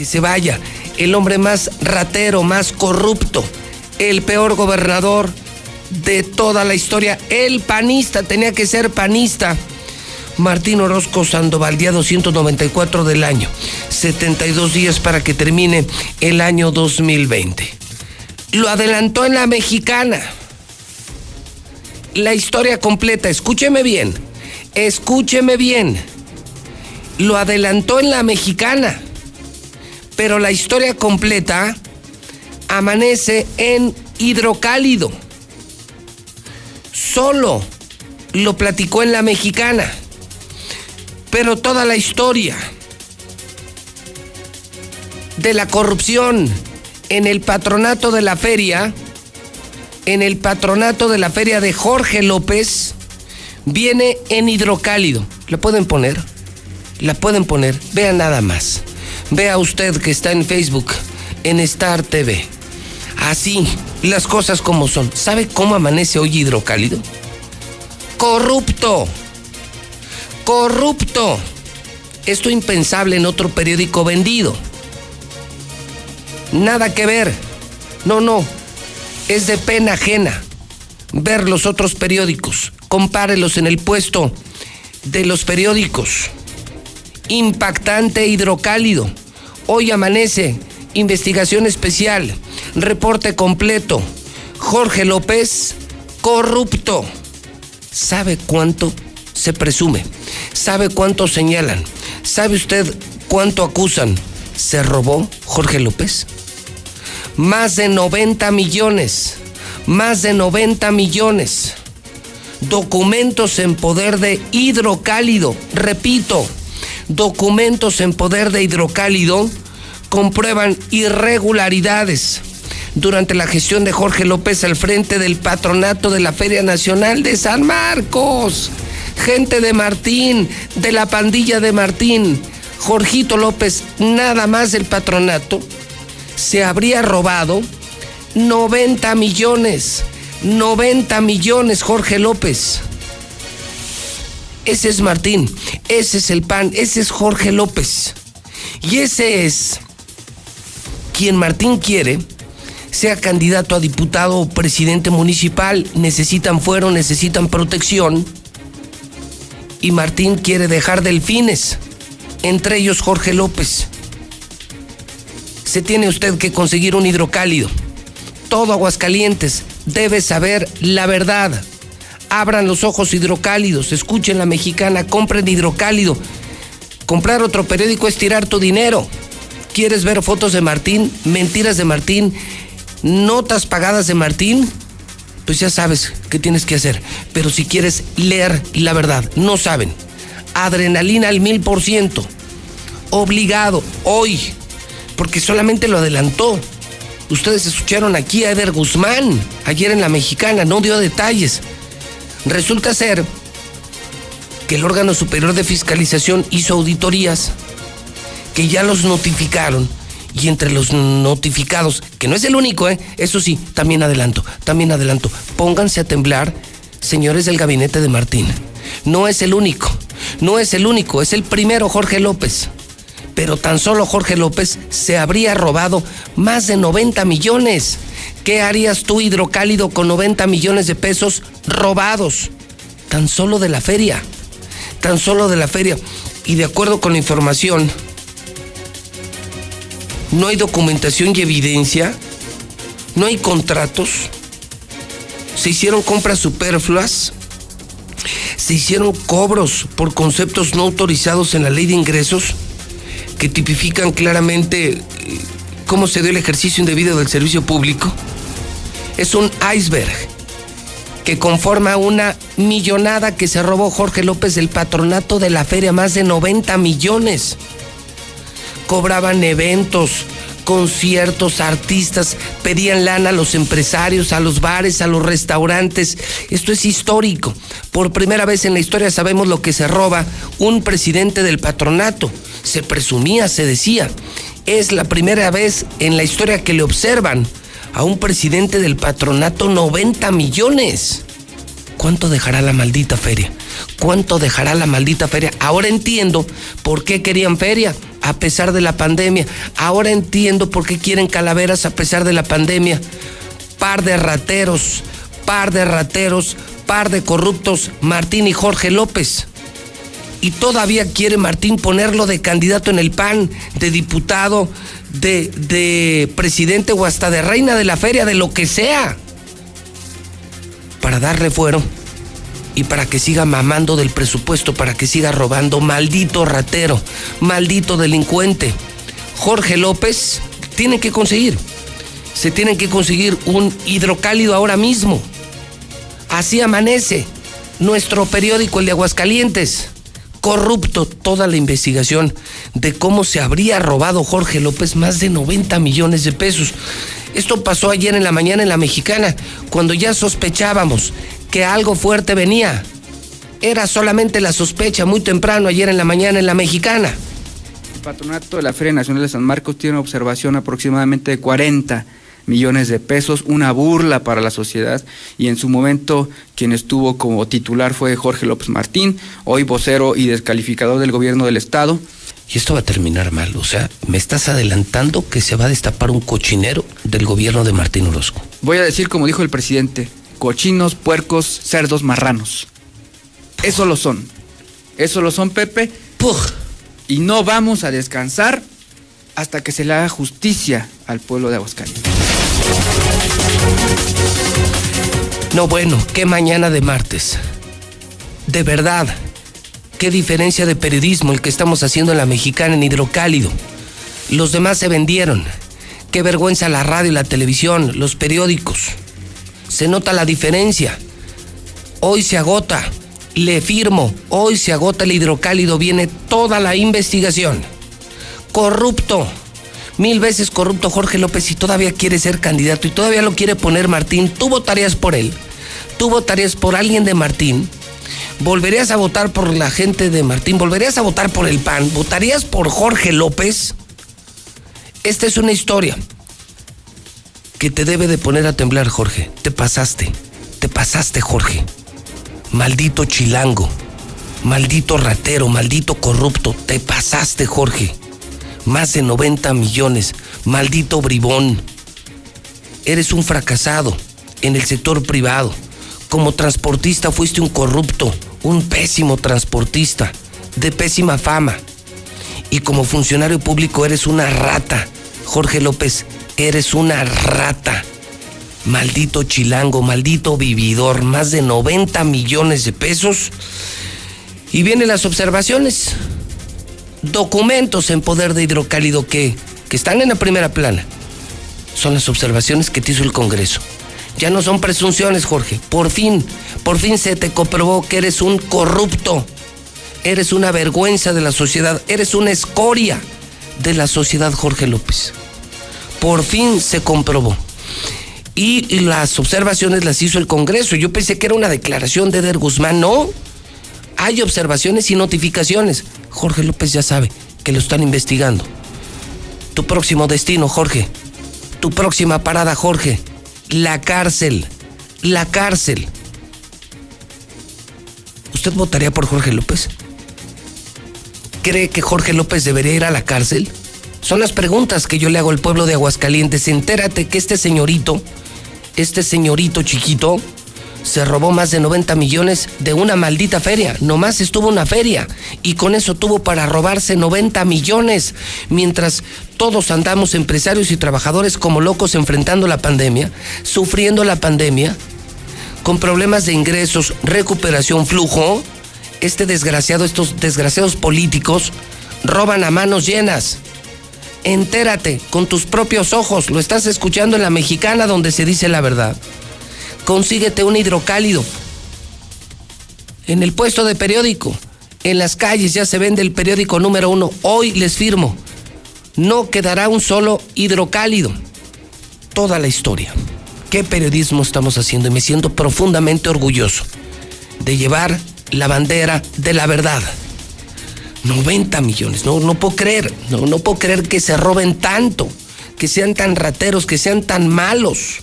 que se vaya. El hombre más ratero, más corrupto, el peor gobernador de toda la historia. El panista, tenía que ser panista. Martín Orozco Sandoval, día 294 del año. 72 días para que termine el año 2020. Lo adelantó en la mexicana. La historia completa, escúcheme bien, escúcheme bien. Lo adelantó en la mexicana. Pero la historia completa amanece en hidrocálido. Solo lo platicó en la mexicana. Pero toda la historia de la corrupción en el patronato de la feria, en el patronato de la feria de Jorge López, viene en hidrocálido. ¿La pueden poner? La pueden poner. Vea nada más. Vea usted que está en Facebook, en Star TV. Así, las cosas como son. ¿Sabe cómo amanece hoy hidrocálido? Corrupto corrupto. Esto impensable en otro periódico vendido. Nada que ver. No, no. Es de pena ajena ver los otros periódicos. Compárelos en el puesto de los periódicos. Impactante hidrocálido. Hoy amanece. Investigación especial. Reporte completo. Jorge López, corrupto. ¿Sabe cuánto se presume? ¿Sabe cuánto señalan? ¿Sabe usted cuánto acusan? ¿Se robó Jorge López? Más de 90 millones. Más de 90 millones. Documentos en poder de hidrocálido. Repito, documentos en poder de hidrocálido comprueban irregularidades durante la gestión de Jorge López al frente del patronato de la Feria Nacional de San Marcos gente de Martín, de la pandilla de Martín, Jorgito López, nada más del patronato, se habría robado 90 millones, 90 millones Jorge López. Ese es Martín, ese es el PAN, ese es Jorge López. Y ese es quien Martín quiere sea candidato a diputado o presidente municipal. Necesitan fuero, necesitan protección y Martín quiere dejar delfines, entre ellos Jorge López. Se tiene usted que conseguir un hidrocálido. Todo Aguascalientes debe saber la verdad. Abran los ojos hidrocálidos, escuchen la mexicana, compren hidrocálido. Comprar otro periódico es tirar tu dinero. ¿Quieres ver fotos de Martín, mentiras de Martín, notas pagadas de Martín? pues ya sabes qué tienes que hacer. Pero si quieres leer la verdad, no saben. Adrenalina al mil por ciento. Obligado, hoy. Porque solamente lo adelantó. Ustedes escucharon aquí a Eder Guzmán, ayer en la mexicana, no dio detalles. Resulta ser que el órgano superior de fiscalización hizo auditorías que ya los notificaron y entre los notificados, que no es el único, ¿eh? eso sí, también adelanto, también adelanto, pónganse a temblar, señores del gabinete de Martín. No es el único, no es el único, es el primero Jorge López. Pero tan solo Jorge López se habría robado más de 90 millones. ¿Qué harías tú, hidrocálido, con 90 millones de pesos robados? Tan solo de la feria. Tan solo de la feria. Y de acuerdo con la información no hay documentación y evidencia, no hay contratos, se hicieron compras superfluas, se hicieron cobros por conceptos no autorizados en la ley de ingresos que tipifican claramente eh, cómo se dio el ejercicio indebido del servicio público. Es un iceberg que conforma una millonada que se robó Jorge López del patronato de la feria, más de 90 millones cobraban eventos, conciertos, artistas, pedían lana a los empresarios, a los bares, a los restaurantes. Esto es histórico. Por primera vez en la historia sabemos lo que se roba un presidente del patronato. Se presumía, se decía. Es la primera vez en la historia que le observan a un presidente del patronato 90 millones. ¿Cuánto dejará la maldita feria? ¿Cuánto dejará la maldita feria? Ahora entiendo por qué querían feria a pesar de la pandemia. Ahora entiendo por qué quieren calaveras a pesar de la pandemia. Par de rateros, par de rateros, par de corruptos, Martín y Jorge López. Y todavía quiere Martín ponerlo de candidato en el PAN, de diputado, de, de presidente o hasta de reina de la feria, de lo que sea. Para darle fuero y para que siga mamando del presupuesto, para que siga robando, maldito ratero, maldito delincuente. Jorge López tiene que conseguir, se tiene que conseguir un hidrocálido ahora mismo. Así amanece nuestro periódico, el de Aguascalientes. Corrupto toda la investigación de cómo se habría robado Jorge López más de 90 millones de pesos. Esto pasó ayer en la mañana en la mexicana, cuando ya sospechábamos que algo fuerte venía. Era solamente la sospecha muy temprano ayer en la mañana en la mexicana. El patronato de la Feria Nacional de San Marcos tiene observación aproximadamente de 40 millones de pesos, una burla para la sociedad y en su momento quien estuvo como titular fue Jorge López Martín, hoy vocero y descalificador del gobierno del estado. Y esto va a terminar mal, o sea, me estás adelantando que se va a destapar un cochinero del gobierno de Martín Orozco. Voy a decir como dijo el presidente, cochinos, puercos, cerdos, marranos. Eso lo son. Eso lo son, Pepe. Y no vamos a descansar hasta que se le haga justicia al pueblo de Aguascalientes. No, bueno, qué mañana de martes. De verdad, qué diferencia de periodismo el que estamos haciendo en la mexicana en hidrocálido. Los demás se vendieron. Qué vergüenza la radio y la televisión, los periódicos se nota la diferencia. Hoy se agota, le firmo, hoy se agota el hidrocálido, viene toda la investigación. Corrupto, mil veces corrupto Jorge López y todavía quiere ser candidato y todavía lo quiere poner Martín. Tú votarías por él, tú votarías por alguien de Martín. ¿Volverías a votar por la gente de Martín? ¿Volverías a votar por el PAN? ¿Votarías por Jorge López? Esta es una historia que te debe de poner a temblar, Jorge. Te pasaste, te pasaste, Jorge. Maldito chilango, maldito ratero, maldito corrupto, te pasaste, Jorge. Más de 90 millones, maldito bribón. Eres un fracasado en el sector privado. Como transportista fuiste un corrupto, un pésimo transportista, de pésima fama. Y como funcionario público eres una rata, Jorge López, eres una rata. Maldito chilango, maldito vividor, más de 90 millones de pesos. Y vienen las observaciones. Documentos en poder de hidrocálido que, que están en la primera plana. Son las observaciones que te hizo el Congreso. Ya no son presunciones, Jorge. Por fin, por fin se te comprobó que eres un corrupto. Eres una vergüenza de la sociedad. Eres una escoria de la sociedad, Jorge López por fin se comprobó. Y, las observaciones las hizo el Congreso. Yo pensé que era una declaración de Eder Guzmán. No, hay observaciones y notificaciones. Jorge López ya sabe que lo están investigando. Tu próximo destino, Jorge. Tu próxima parada, Jorge. La cárcel. La cárcel. ¿Usted votaría por Jorge López? ¿Cree que Jorge López debería ir a la cárcel? Son las preguntas que yo le hago al pueblo de Aguascalientes. Entérate que este señorito, este señorito chiquito, se robó más de 90 millones de una maldita feria. Nomás estuvo una feria y con eso tuvo para robarse 90 millones. Mientras todos andamos empresarios y trabajadores como locos enfrentando la pandemia, sufriendo la pandemia, con problemas de ingresos, recuperación, flujo, este desgraciado, estos desgraciados políticos roban a manos llenas. Entérate con tus propios ojos. Lo estás escuchando en la mexicana donde se dice la verdad. Consíguete un hidrocálido. En el puesto de periódico. En las calles ya se vende el periódico número uno. Hoy les firmo. No quedará un solo hidrocálido. Toda la historia. ¿Qué periodismo estamos haciendo? Y me siento profundamente orgulloso de llevar la bandera de la verdad. 90 millones. No, no puedo creer. No, no puedo creer que se roben tanto. Que sean tan rateros, que sean tan malos.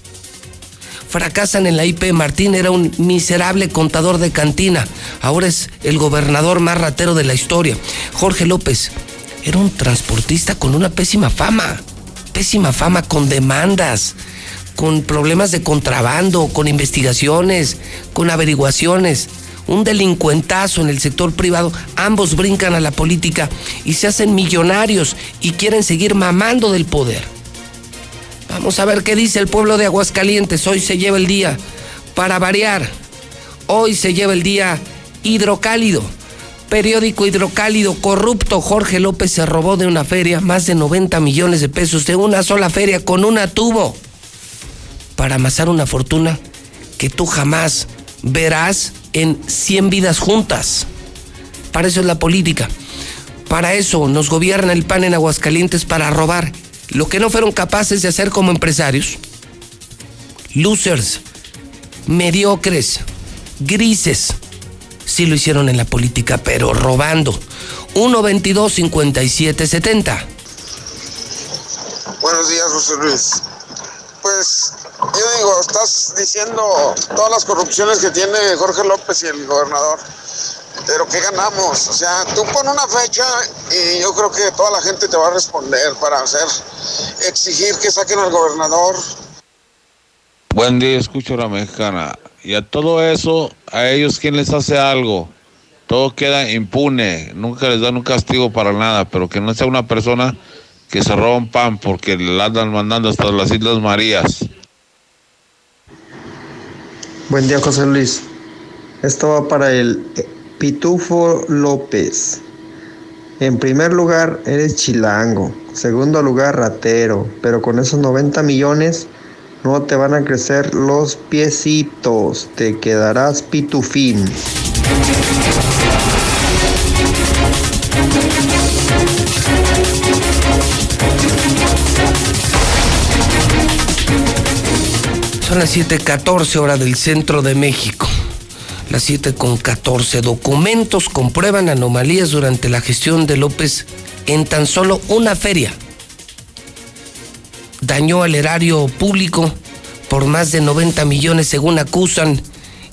Fracasan en la IP. Martín era un miserable contador de cantina. Ahora es el gobernador más ratero de la historia. Jorge López era un transportista con una pésima fama. Pésima fama con demandas, con problemas de contrabando, con investigaciones, con averiguaciones un delincuentazo en el sector privado, ambos brincan a la política y se hacen millonarios y quieren seguir mamando del poder. Vamos a ver qué dice el pueblo de Aguascalientes. Hoy se lleva el día para variar. Hoy se lleva el día hidrocálido. Periódico hidrocálido corrupto. Jorge López se robó de una feria más de 90 millones de pesos de una sola feria con una tubo para amasar una fortuna que tú jamás verás en 100 vidas juntas. Para eso es la política. Para eso nos gobierna el PAN en Aguascalientes para robar lo que no fueron capaces de hacer como empresarios. Losers, mediocres, grises. Sí lo hicieron en la política, pero robando. 1 22 57 70. Buenos días, José Luis. Pues yo digo, estás diciendo todas las corrupciones que tiene Jorge López y el gobernador. Pero ¿qué ganamos? O sea, tú pon una fecha y yo creo que toda la gente te va a responder para hacer, exigir que saquen al gobernador. Buen día, escucho a la mexicana. Y a todo eso, a ellos, ¿quién les hace algo? Todo queda impune, nunca les dan un castigo para nada, pero que no sea una persona que se roba un pan porque le andan mandando hasta las Islas Marías. Buen día, José Luis. Esto va para el Pitufo López. En primer lugar, eres chilango. Segundo lugar, ratero. Pero con esos 90 millones no te van a crecer los piecitos. Te quedarás pitufín. Son las 7:14 hora del centro de México. Las 7:14 documentos comprueban anomalías durante la gestión de López en tan solo una feria. Dañó al erario público por más de 90 millones según acusan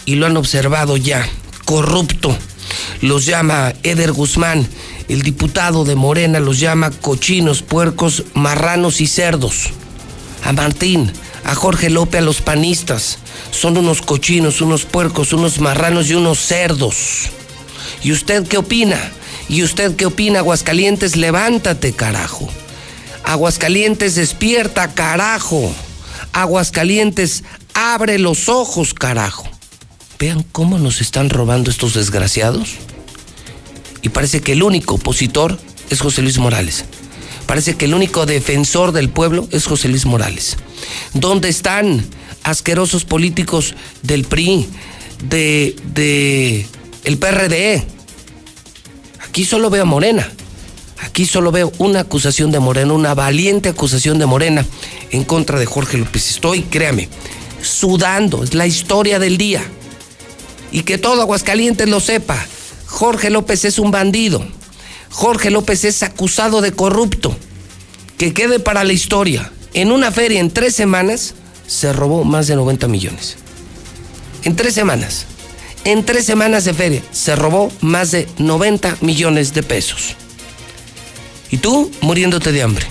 y lo han observado ya. Corrupto. Los llama Eder Guzmán. El diputado de Morena los llama cochinos, puercos, marranos y cerdos. A Martín a Jorge López, a los panistas. Son unos cochinos, unos puercos, unos marranos y unos cerdos. ¿Y usted qué opina? ¿Y usted qué opina, Aguascalientes? Levántate, carajo. Aguascalientes, despierta, carajo. Aguascalientes, abre los ojos, carajo. Vean cómo nos están robando estos desgraciados. Y parece que el único opositor es José Luis Morales. Parece que el único defensor del pueblo es José Luis Morales. ¿Dónde están asquerosos políticos del PRI, de, de el PRD? Aquí solo veo a Morena. Aquí solo veo una acusación de Morena, una valiente acusación de Morena en contra de Jorge López. Estoy, créame, sudando. Es la historia del día. Y que todo Aguascalientes lo sepa. Jorge López es un bandido. Jorge López es acusado de corrupto. Que quede para la historia. En una feria en tres semanas se robó más de 90 millones. En tres semanas. En tres semanas de feria se robó más de 90 millones de pesos. Y tú muriéndote de hambre.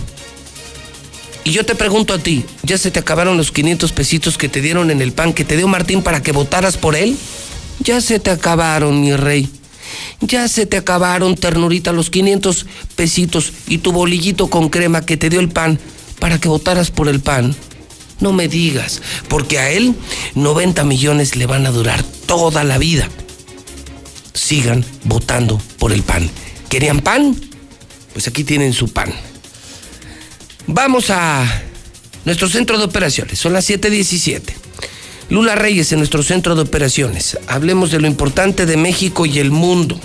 Y yo te pregunto a ti, ¿ya se te acabaron los 500 pesitos que te dieron en el pan que te dio Martín para que votaras por él? Ya se te acabaron, mi rey. Ya se te acabaron, ternurita, los 500 pesitos y tu bolillito con crema que te dio el pan para que votaras por el pan. No me digas, porque a él 90 millones le van a durar toda la vida. Sigan votando por el pan. ¿Querían pan? Pues aquí tienen su pan. Vamos a nuestro centro de operaciones. Son las 7:17. Lula Reyes en nuestro centro de operaciones. Hablemos de lo importante de México y el mundo.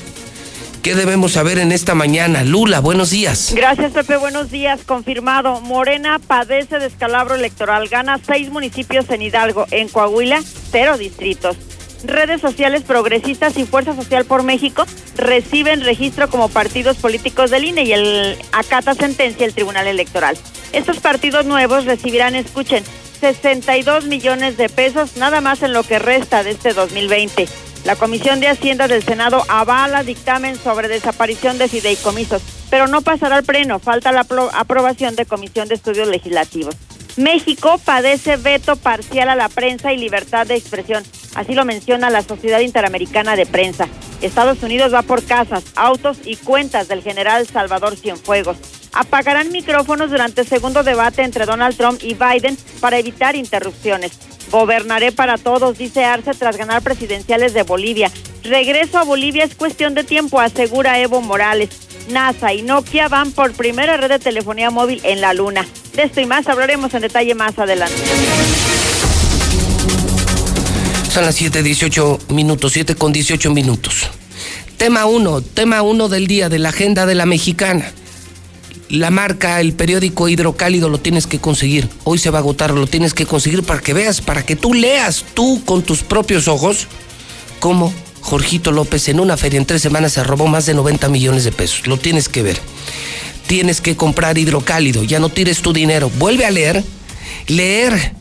¿Qué debemos saber en esta mañana? Lula, buenos días. Gracias, Pepe. Buenos días. Confirmado. Morena padece descalabro electoral. Gana seis municipios en Hidalgo. En Coahuila, cero distritos. Redes sociales progresistas y Fuerza Social por México reciben registro como partidos políticos del INE y el acata sentencia el Tribunal Electoral. Estos partidos nuevos recibirán, escuchen, 62 millones de pesos, nada más en lo que resta de este 2020. La Comisión de Hacienda del Senado avala dictamen sobre desaparición de fideicomisos, pero no pasará al pleno, falta la aprobación de Comisión de Estudios Legislativos. México padece veto parcial a la prensa y libertad de expresión. Así lo menciona la Sociedad Interamericana de Prensa. Estados Unidos va por casas, autos y cuentas del general Salvador Cienfuegos. Apagarán micrófonos durante el segundo debate entre Donald Trump y Biden para evitar interrupciones. Gobernaré para todos, dice Arce tras ganar presidenciales de Bolivia. Regreso a Bolivia es cuestión de tiempo, asegura Evo Morales. NASA y Nokia van por primera red de telefonía móvil en la Luna. De esto y más hablaremos en detalle más adelante. Son las 7.18 minutos, 7 con 18 minutos. Tema 1, tema 1 del día de la agenda de la mexicana. La marca, el periódico Hidrocálido lo tienes que conseguir. Hoy se va a agotar, lo tienes que conseguir para que veas, para que tú leas tú con tus propios ojos cómo Jorgito López en una feria en tres semanas se robó más de 90 millones de pesos. Lo tienes que ver tienes que comprar hidrocálido, ya no tires tu dinero, vuelve a leer. Leer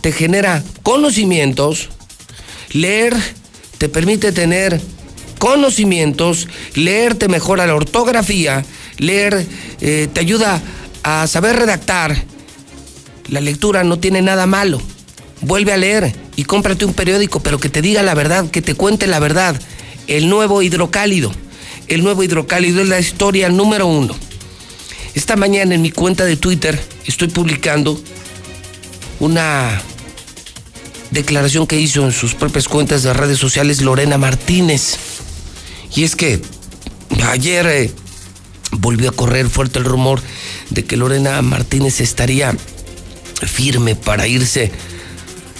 te genera conocimientos, leer te permite tener conocimientos, leer te mejora la ortografía, leer eh, te ayuda a saber redactar. La lectura no tiene nada malo. Vuelve a leer y cómprate un periódico, pero que te diga la verdad, que te cuente la verdad. El nuevo hidrocálido. El nuevo hidrocálido es la historia número uno. Esta mañana en mi cuenta de Twitter estoy publicando una declaración que hizo en sus propias cuentas de redes sociales Lorena Martínez. Y es que ayer eh, volvió a correr fuerte el rumor de que Lorena Martínez estaría firme para irse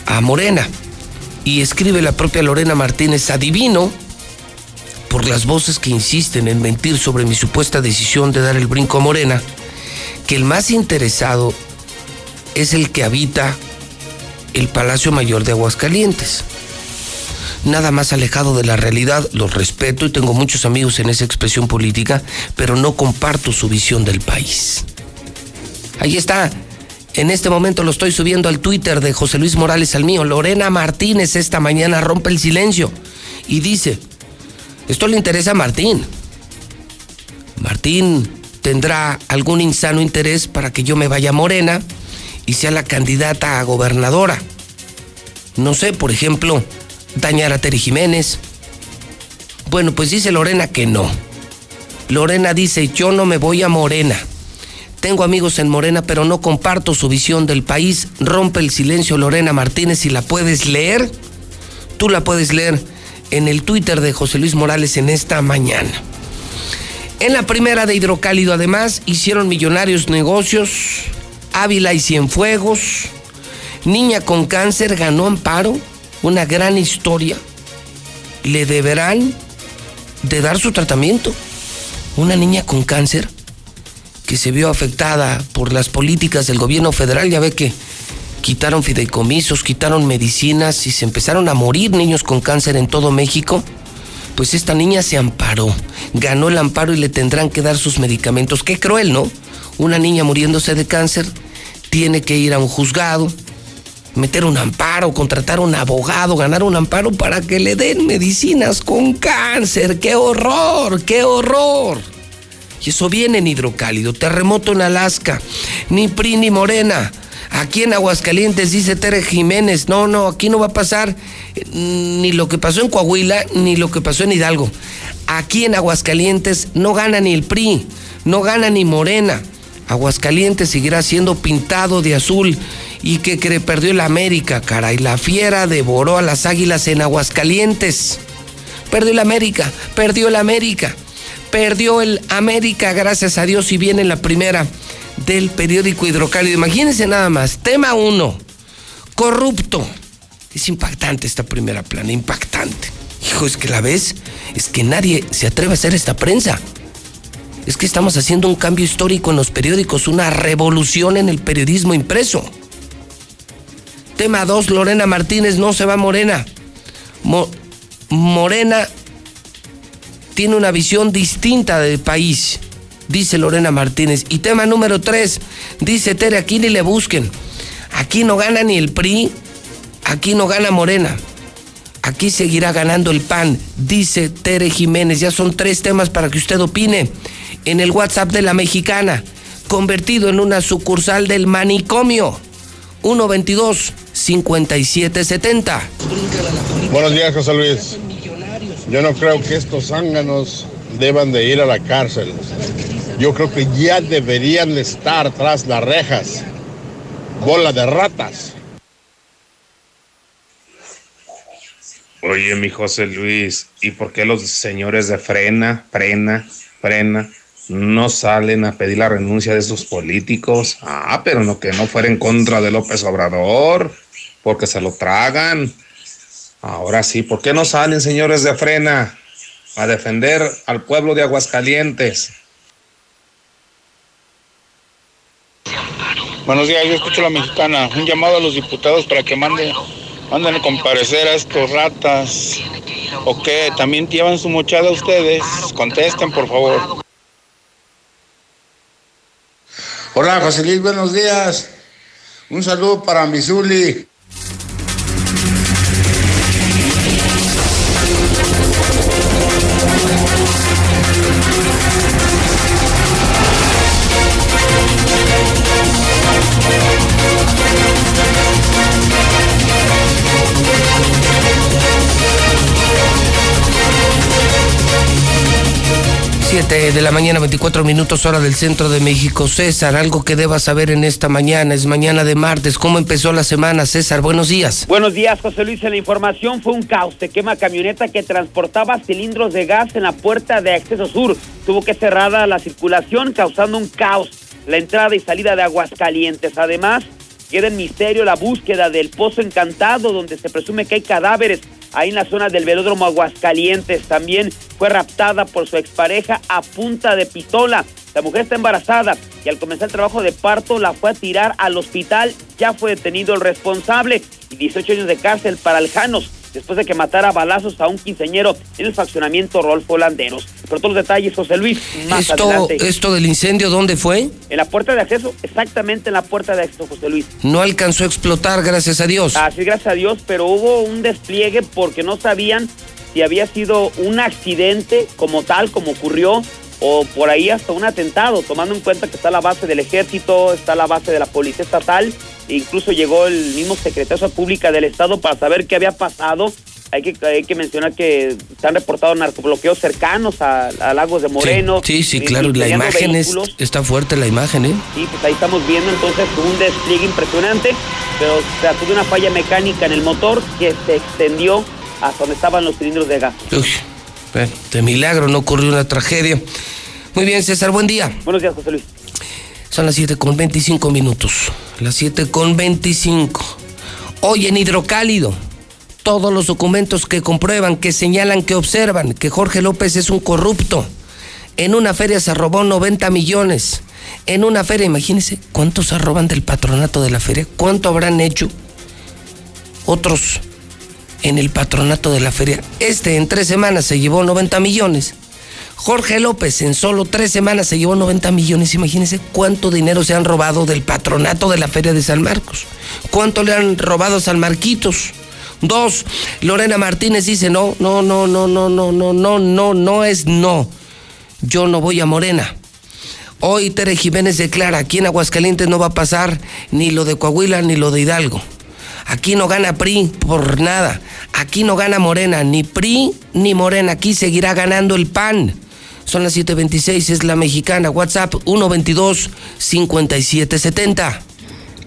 a Morena. Y escribe la propia Lorena Martínez, adivino por las voces que insisten en mentir sobre mi supuesta decisión de dar el brinco a Morena, que el más interesado es el que habita el Palacio Mayor de Aguascalientes. Nada más alejado de la realidad, los respeto y tengo muchos amigos en esa expresión política, pero no comparto su visión del país. Ahí está. En este momento lo estoy subiendo al Twitter de José Luis Morales al mío. Lorena Martínez esta mañana rompe el silencio y dice, esto le interesa a Martín. Martín tendrá algún insano interés para que yo me vaya a Morena y sea la candidata a gobernadora. No sé, por ejemplo, dañar a Jiménez. Bueno, pues dice Lorena que no. Lorena dice, yo no me voy a Morena. Tengo amigos en Morena, pero no comparto su visión del país. Rompe el silencio Lorena Martínez si la puedes leer. Tú la puedes leer en el Twitter de José Luis Morales en esta mañana. En la primera de Hidrocálido, además, hicieron millonarios negocios, Ávila y Cienfuegos, niña con cáncer ganó amparo, una gran historia. Le deberán de dar su tratamiento. Una niña con cáncer que se vio afectada por las políticas del gobierno federal, ya ve que quitaron fideicomisos, quitaron medicinas y se empezaron a morir niños con cáncer en todo México, pues esta niña se amparó, ganó el amparo y le tendrán que dar sus medicamentos. Qué cruel, ¿no? Una niña muriéndose de cáncer tiene que ir a un juzgado, meter un amparo, contratar un abogado, ganar un amparo para que le den medicinas con cáncer. ¡Qué horror! ¡Qué horror! Y eso viene en hidrocálido, terremoto en Alaska, ni PRI ni Morena Aquí en Aguascalientes dice Tere Jiménez, no, no, aquí no va a pasar eh, ni lo que pasó en Coahuila ni lo que pasó en Hidalgo. Aquí en Aguascalientes no gana ni el PRI, no gana ni Morena. Aguascalientes seguirá siendo pintado de azul y que, que perdió el América, caray. La fiera devoró a las águilas en Aguascalientes. Perdió el América, perdió el América, perdió el América, gracias a Dios, y viene la primera del periódico Hidrocálido. Imagínense nada más. Tema 1. Corrupto. Es impactante esta primera plana, impactante. Hijo, es que la ves, es que nadie se atreve a hacer esta prensa. Es que estamos haciendo un cambio histórico en los periódicos, una revolución en el periodismo impreso. Tema 2, Lorena Martínez no se va Morena. Morena tiene una visión distinta del país dice Lorena Martínez. Y tema número tres, dice Tere, aquí ni le busquen. Aquí no gana ni el PRI, aquí no gana Morena. Aquí seguirá ganando el PAN, dice Tere Jiménez. Ya son tres temas para que usted opine. En el WhatsApp de la mexicana, convertido en una sucursal del manicomio. 122-5770. Buenos días, José Luis. Yo no creo que estos zánganos deban de ir a la cárcel. Yo creo que ya deberían estar tras las rejas. Bola de ratas. Oye, mi José Luis, ¿y por qué los señores de frena, frena, frena, no salen a pedir la renuncia de esos políticos? Ah, pero no que no fuera en contra de López Obrador, porque se lo tragan. Ahora sí, ¿por qué no salen, señores de frena, a defender al pueblo de Aguascalientes? Buenos días, yo escucho a la mexicana. Un llamado a los diputados para que manden Manden a comparecer a estos ratas. ¿O qué? ¿También llevan su mochada ustedes? Contesten, por favor. Hola, José Luis, buenos días. Un saludo para Misuli. 7 de la mañana, 24 minutos hora del centro de México. César, algo que debas saber en esta mañana, es mañana de martes. ¿Cómo empezó la semana, César? Buenos días. Buenos días, José Luis. La información fue un caos. Se quema camioneta que transportaba cilindros de gas en la puerta de acceso sur. Tuvo que cerrada la circulación, causando un caos. La entrada y salida de Aguascalientes. Además, queda en misterio la búsqueda del Pozo Encantado, donde se presume que hay cadáveres ahí en la zona del velódromo Aguascalientes. También fue raptada por su expareja a punta de pistola. La mujer está embarazada y al comenzar el trabajo de parto la fue a tirar al hospital. Ya fue detenido el responsable y 18 años de cárcel para Aljanos después de que matara a balazos a un quinceñero en el faccionamiento Rolfo Landeros. Por todos los detalles, José Luis, más esto, adelante. ¿Esto del incendio dónde fue? En la puerta de acceso, exactamente en la puerta de acceso, José Luis. No alcanzó a explotar, gracias a Dios. Así, gracias a Dios, pero hubo un despliegue porque no sabían si había sido un accidente como tal, como ocurrió, o por ahí hasta un atentado, tomando en cuenta que está la base del ejército, está la base de la policía estatal, incluso llegó el mismo secretario Pública del Estado para saber qué había pasado. Hay que, hay que mencionar que se han reportado narcobloqueos cercanos a, a Lagos de Moreno. Sí, sí, eh, claro, la imagen es, está fuerte, la imagen, ¿eh? Sí, pues ahí estamos viendo entonces un despliegue impresionante, pero se trató de una falla mecánica en el motor que se extendió hasta donde estaban los cilindros de gas. Uy, de milagro no ocurrió una tragedia. Muy bien, César, buen día. Buenos días, José Luis. Son las 7 con 25 minutos. Las 7 con 25. Hoy en Hidrocálido, todos los documentos que comprueban, que señalan, que observan que Jorge López es un corrupto. En una feria se robó 90 millones. En una feria, imagínense cuántos se roban del patronato de la feria, cuánto habrán hecho otros en el patronato de la feria. Este en tres semanas se llevó 90 millones. Jorge López en solo tres semanas se llevó 90 millones. Imagínense cuánto dinero se han robado del patronato de la Feria de San Marcos. ¿Cuánto le han robado a San Marquitos? Dos, Lorena Martínez dice no, no, no, no, no, no, no, no, no, no es no. Yo no voy a Morena. Hoy Tere Jiménez declara, aquí en Aguascalientes no va a pasar ni lo de Coahuila ni lo de Hidalgo. Aquí no gana PRI por nada. Aquí no gana Morena, ni PRI ni Morena. Aquí seguirá ganando el PAN. Son las 7:26, es la mexicana. WhatsApp 122-5770.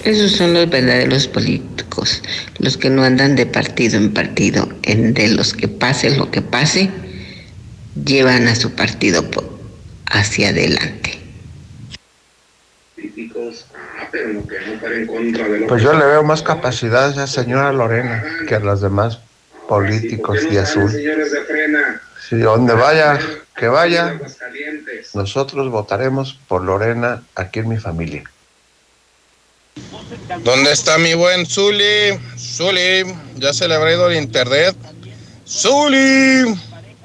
Esos son los verdaderos políticos, los que no andan de partido en partido, en de los que pase lo que pase, llevan a su partido hacia adelante. Pues yo le veo más capacidad a esa señora Lorena que a los demás políticos de azul. Si donde vaya, que vaya, nosotros votaremos por Lorena aquí en mi familia. ¿Dónde está mi buen Zuli? Zuli, ya se le habrá ido el internet. Zuli,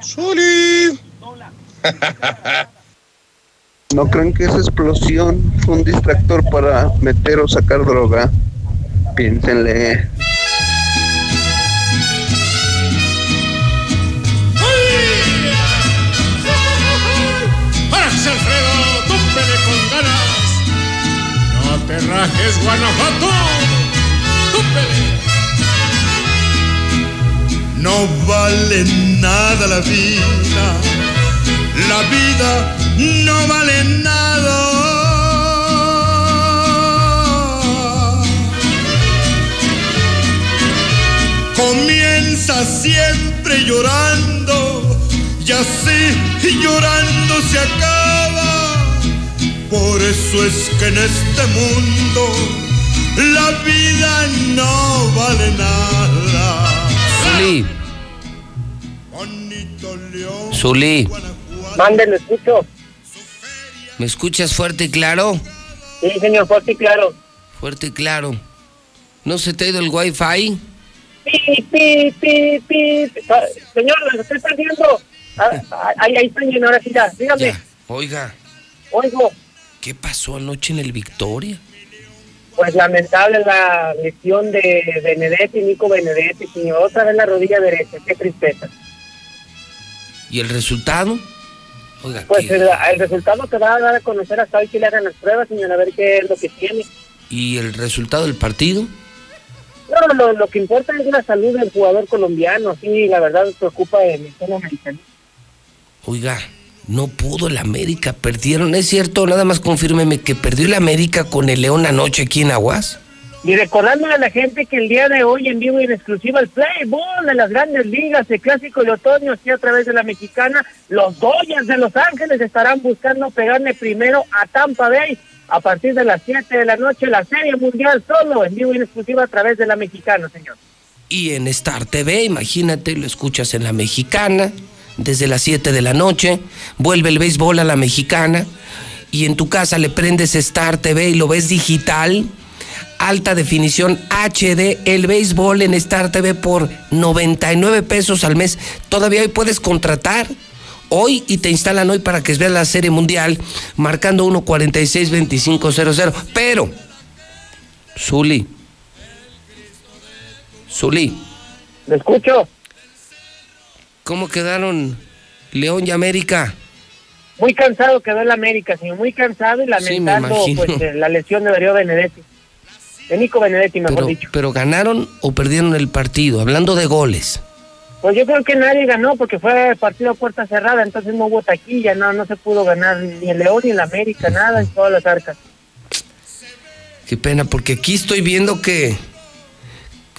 Zuli. ¿No creen que esa explosión fue un distractor para meter o sacar droga? Piénsenle. ¡No te rajes, Guanajuato! No vale nada la vida. La vida no vale nada. Comienza siempre llorando y así llorando se acaba. Por eso es que en este mundo la vida no vale nada. Zuli. Zuli, Mande, lo escucho. ¿me escuchas fuerte y claro? Sí, señor, fuerte y claro. Fuerte y claro. ¿No se te ha ido el wifi? Pi, pi, pi, pi. Ah, Señor, lo estoy perdiendo. Ah, ah, Ahí, ahí bien, ahora sí ya. Dígame. Oiga, Oigo, ¿qué pasó anoche en el Victoria? pues lamentable la lesión de Benedetti, Nico Benedetti, señor. Otra vez la rodilla derecha. Qué tristeza. ¿Y el resultado? Oiga, Pues el, el resultado te va a dar a conocer hasta hoy que le hagan las pruebas, señor, a ver qué es lo que tiene. ¿y el resultado del partido? No, lo, lo que importa es la salud del jugador colombiano. Sí, la verdad preocupa el sistema americano. Oiga, no pudo el América, perdieron. ¿Es cierto? Nada más confírmeme que perdió el América con el León anoche aquí en Aguas. Y recordándole a la gente que el día de hoy en vivo y en exclusiva el Playboy de las grandes ligas, el clásico de otoño, aquí a través de la mexicana, los Dodgers de Los Ángeles estarán buscando pegarle primero a Tampa Bay a partir de las 7 de la noche la Serie Mundial solo en vivo y en exclusiva a través de la mexicana, señor. Y en Star TV, imagínate, lo escuchas en la mexicana, desde las 7 de la noche, vuelve el béisbol a la mexicana, y en tu casa le prendes Star TV y lo ves digital, alta definición HD, el béisbol en Star TV por 99 pesos al mes. Todavía hoy puedes contratar hoy y te instalan hoy para que veas la serie mundial marcando 1462500. Pero, Zuli, Zuli. ¿Lo escucho? ¿Cómo quedaron León y América? Muy cansado quedó el América, señor, muy cansado y lamentando imagino. pues, eh, la lesión de Darío Benedetti. De Nico Benedetti, mejor Pero, dicho. pero ganaron o perdieron el partido, hablando de goles. Pues yo creo que nadie ganó porque fue partido a puerta cerrada, entonces no hubo taquilla, no, no se pudo ganar ni el León ni el América, nada en todas las arcas. Qué pena, porque aquí estoy viendo que,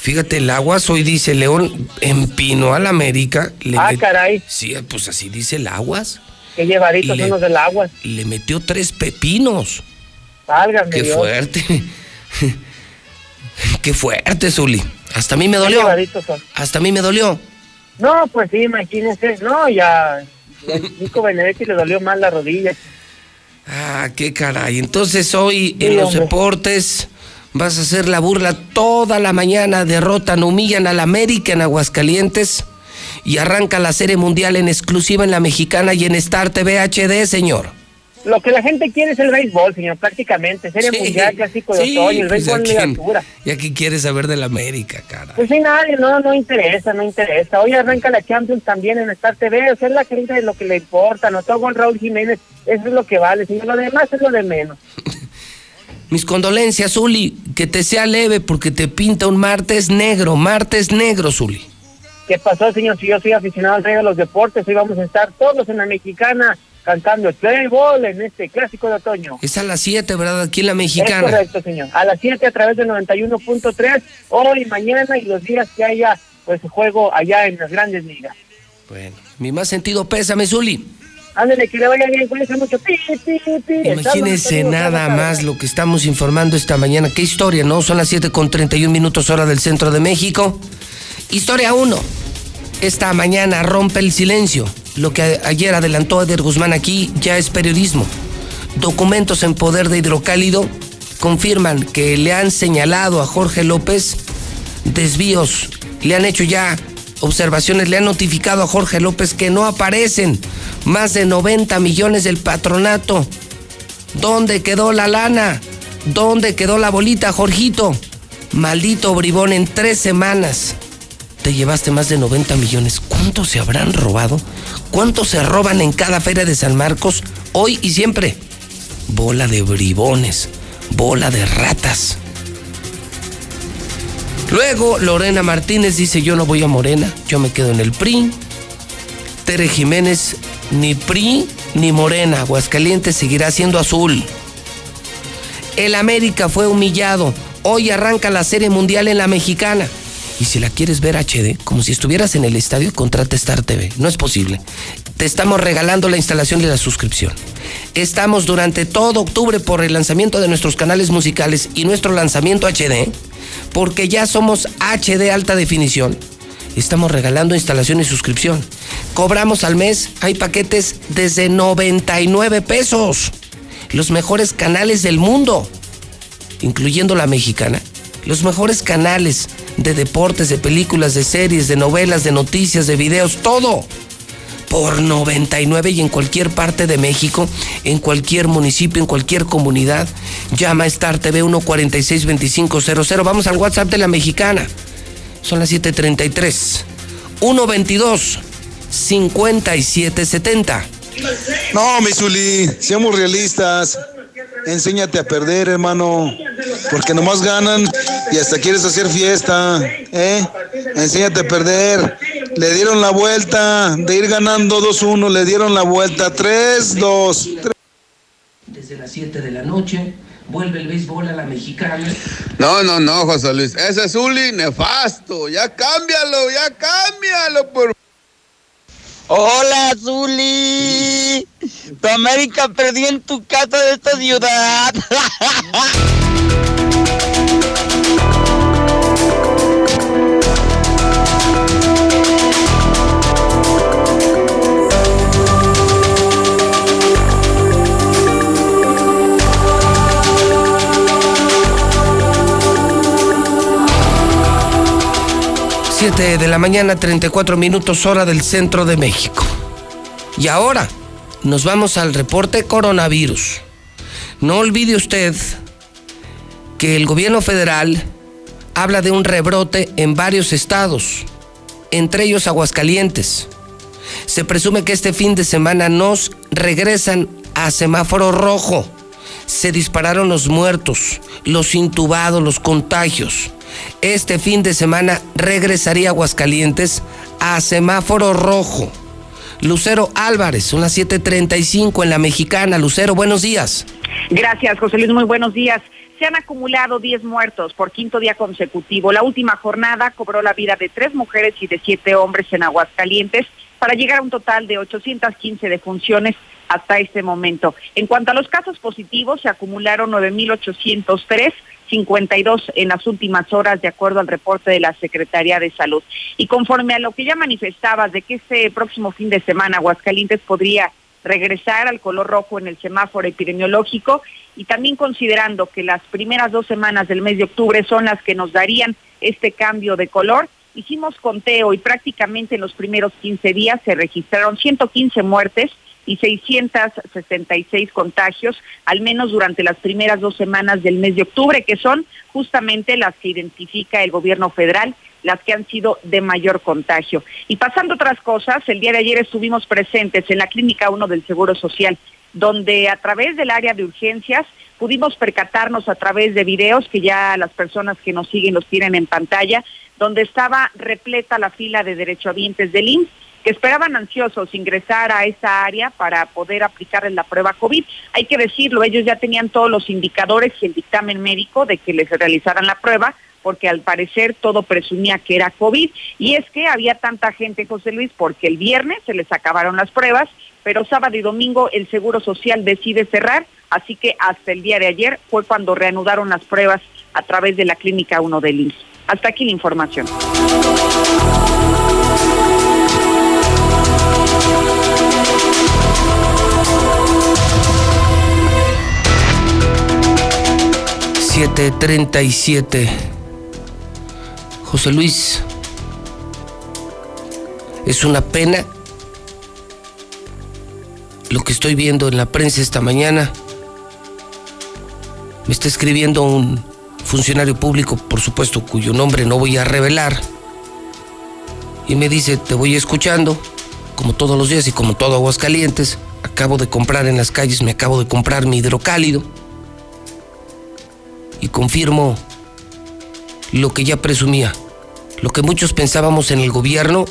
fíjate, el Aguas hoy dice León empinó al América. le Ah, met- caray. Sí, pues así dice el Aguas. Qué llevaditos Le- son los del agua. Le metió tres pepinos. Válgame Qué Dios. fuerte. Qué fuerte, Zuli. Hasta a mí me dolió. Hasta a mí me dolió. No, pues sí, imagínese. No, ya. ya Nico Benedetti le dolió más la rodilla. Ah, qué caray. Entonces hoy Sí, en los hombre. deportes vas a hacer la burla toda la mañana. Derrotan, humillan al América en Aguascalientes y arranca la serie mundial en exclusiva en la mexicana y en Star TV HD, señor. Lo que la gente quiere es el béisbol, señor, prácticamente. Serie Sí, mundial, clásico de sí, otoño, el pues, béisbol ¿a en quién? miniatura. ¿Y aquí quieres saber del América, cara? Pues sí, nadie, no, no interesa, no interesa. Hoy arranca la Champions también en Star TV, o sea, es la gente de lo que le importa, no todo con Raúl Jiménez, eso es lo que vale, señor, lo demás es lo de menos. Mis condolencias, Zuli. Que te sea leve porque te pinta un martes negro, martes negro, Zuli. ¿Qué pasó, señor? Si yo soy aficionado al rey de los deportes, hoy vamos a estar todos en la mexicana cantando el en este clásico de otoño. Es a las 7, ¿verdad? Aquí en la Es mexicana. correcto, señor. A las 7 a través del 91.3, hoy, mañana y los días que haya pues juego allá en las grandes ligas. Bueno, mi más sentido pésame, Zuli. Ándale, que le vaya bien, cuídense mucho. Pi, pi, pi. Imagínense Estamos, nada más lo que estamos informando esta mañana. Qué historia, ¿no? Son las 7 con 31 minutos hora del centro de México. Historia 1. Esta mañana rompe el silencio. Lo que ayer adelantó Eder Guzmán aquí ya es periodismo. Documentos en poder de Hidrocálido confirman que le han señalado a Jorge López desvíos. Le han hecho ya observaciones, le han notificado a Jorge López que no aparecen más de 90 millones del patronato. ¿Dónde quedó la lana? ¿Dónde quedó la bolita, Jorgito? Maldito bribón, en tres semanas te llevaste más de 90 millones. ¿Cuántos se habrán robado? ¿Cuántos se roban en cada feria de San Marcos? Hoy y siempre. Bola de bribones, bola de ratas. Luego Lorena Martínez dice yo no voy a Morena, yo me quedo en el PRI. Tere Jiménez, ni PRI ni Morena, Aguascalientes seguirá siendo azul. El América fue humillado. Hoy arranca la Serie Mundial en la Mexicana. Y si la quieres ver HD, como si estuvieras en el estadio, contrate Star TV. No es posible. Te estamos regalando la instalación de la suscripción. Estamos durante todo octubre por el lanzamiento de nuestros canales musicales y nuestro lanzamiento HD, porque ya somos HD alta definición. Estamos regalando instalación y suscripción. Cobramos al mes, hay paquetes desde 99 pesos. Los mejores canales del mundo, incluyendo la mexicana. Los mejores canales de deportes, de películas, de series, de novelas, de noticias, de videos, todo por 99 y en cualquier parte de México, en cualquier municipio, en cualquier comunidad. Llama a Star TV 1462500. Vamos al WhatsApp de la mexicana. Son las 7:33. 122 5770. No, Misuli, seamos realistas. Enséñate a perder, hermano, porque nomás ganan y hasta quieres hacer fiesta, ¿eh? Enséñate a perder. Le dieron la vuelta, de ir ganando 2-1, le dieron la vuelta 3-2. Desde las 7 de la noche vuelve el béisbol a la mexicana. No, no, no, José Luis, ese es un nefasto. Ya cámbialo, ya cámbialo, por Hola, Zuli. Tu América perdió en tu casa de esta ciudad. Siete de la mañana, 34 minutos hora del centro de México. Y ahora nos vamos al reporte coronavirus. No olvide usted que el gobierno federal habla de un rebrote en varios estados, entre ellos Aguascalientes. Se presume que este fin de semana nos regresan a semáforo rojo. Se dispararon los muertos, los intubados, los contagios. Este fin de semana regresaría Aguascalientes a semáforo rojo. Lucero Álvarez, las 7:35 en la mexicana. Lucero, buenos días. Gracias, José Luis, muy buenos días. Se han acumulado 10 muertos por quinto día consecutivo. La última jornada cobró la vida de tres mujeres y de siete hombres en Aguascalientes para llegar a un total de 815 defunciones hasta este momento. En cuanto a los casos positivos, se acumularon 9.803 52 en las últimas horas, de acuerdo al reporte de la Secretaría de Salud. Y conforme a lo que ya manifestabas de que este próximo fin de semana Aguascalientes podría regresar al color rojo en el semáforo epidemiológico y también considerando que las primeras dos semanas del mes de octubre son las que nos darían este cambio de color, hicimos conteo y prácticamente en los primeros 15 días se registraron 115 muertes y 666 contagios, al menos durante las primeras dos semanas del mes de octubre, que son justamente las que identifica el gobierno federal, las que han sido de mayor contagio. Y pasando otras cosas, el día de ayer estuvimos presentes en la Clínica 1 del Seguro Social, donde a través del área de urgencias pudimos percatarnos a través de videos que ya las personas que nos siguen los tienen en pantalla, donde estaba repleta la fila de derechohabientes del IMSS que esperaban ansiosos ingresar a esa área para poder aplicarles la prueba COVID. Hay que decirlo, ellos ya tenían todos los indicadores y el dictamen médico de que les realizaran la prueba, porque al parecer todo presumía que era COVID. Y es que había tanta gente, José Luis, porque el viernes se les acabaron las pruebas, pero sábado y domingo el Seguro Social decide cerrar, así que hasta el día de ayer fue cuando reanudaron las pruebas a través de la Clínica 1 del IMSS. Hasta aquí la información. Siete. José Luis, es una pena lo que estoy viendo en la prensa esta mañana. Me está escribiendo un funcionario público, por supuesto, cuyo nombre no voy a revelar, y me dice, te voy escuchando, como todos los días y como todo Aguascalientes, acabo de comprar en las calles, me acabo de comprar mi hidrocálido, y confirmo lo que ya presumía, lo que muchos pensábamos en el gobierno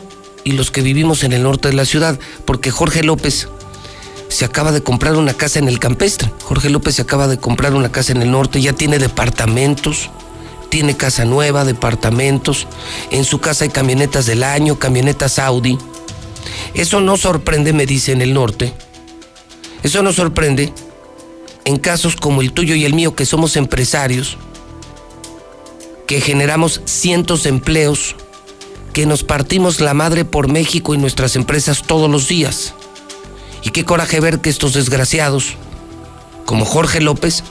y los que vivimos en el norte de la ciudad, porque Jorge López se acaba de comprar una casa en el campestre. Jorge López se acaba de comprar una casa en el norte, ya tiene departamentos, tiene casa nueva, departamentos. En su casa hay camionetas del año, camionetas Audi. Eso no sorprende, me dice en el norte. Eso no sorprende en casos como el tuyo y el mío, que somos empresarios, que generamos cientos de empleos, que nos partimos la madre por México y nuestras empresas todos los días. Y qué coraje ver que estos desgraciados, como Jorge López,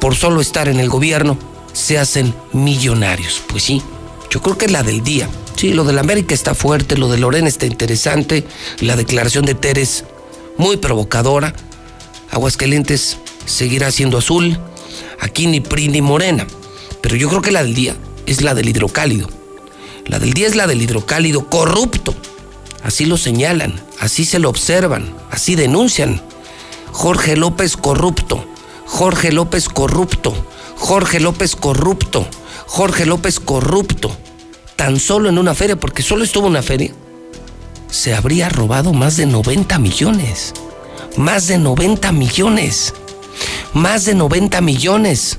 por solo estar en el gobierno, se hacen millonarios. Pues sí, yo creo que es la del día. Sí, lo de la América está fuerte, lo de Lorena está interesante, la declaración de Teres muy provocadora. Aguascalientes seguirá siendo azul, aquí ni PRI ni Morena. Pero yo creo que la del día es la del hidrocálido. La del día es la del hidrocálido corrupto Así lo señalan, así se lo observan, así denuncian. Jorge López corrupto, Jorge López corrupto, Jorge López corrupto, Jorge López corrupto. Tan solo en una feria, porque solo estuvo una feria, se habría robado más de 90 millones. Más de 90 millones. Más de 90 millones.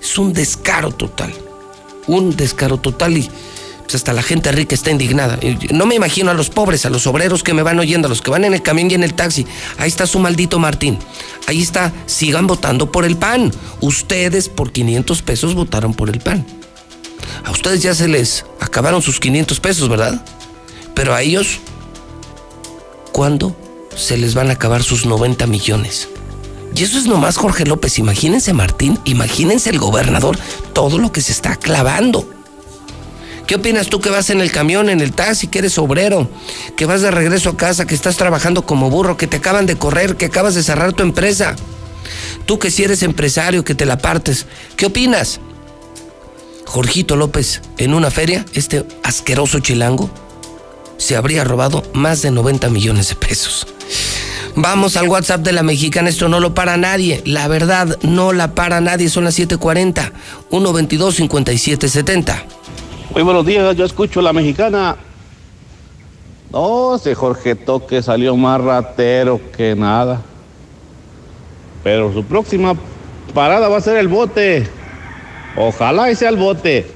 Es un descaro total. Un descaro total y pues hasta la gente rica está indignada. No me imagino a los pobres, a los obreros que me van oyendo, a los que van en el camión y en el taxi. Ahí está su maldito Martín. Ahí está, sigan votando por el PAN. Ustedes por 500 pesos votaron por el PAN. A ustedes ya se les acabaron sus 500 pesos, ¿verdad? Pero a ellos, ¿cuándo se les van a acabar sus 90 millones? Y eso es nomás Jorge López. Imagínense Martín, imagínense el gobernador, todo lo que se está clavando. ¿Qué opinas tú que vas en el camión, en el taxi, que eres obrero, que vas de regreso a casa, que estás trabajando como burro, que te acaban de correr, que acabas de cerrar tu empresa? Tú que si eres empresario, que te la partes, ¿qué opinas? Jorgito López, en una feria, este asqueroso chilango, se habría robado más de 90 millones de pesos. Vamos al WhatsApp de la mexicana, esto no lo para nadie. La verdad, no la para nadie, son las 7:40, 122 5770. Muy buenos días, yo escucho la mexicana. No, ese Jorge Toque salió más ratero que nada. Pero su próxima parada va a ser el bote. Ojalá y sea el bote.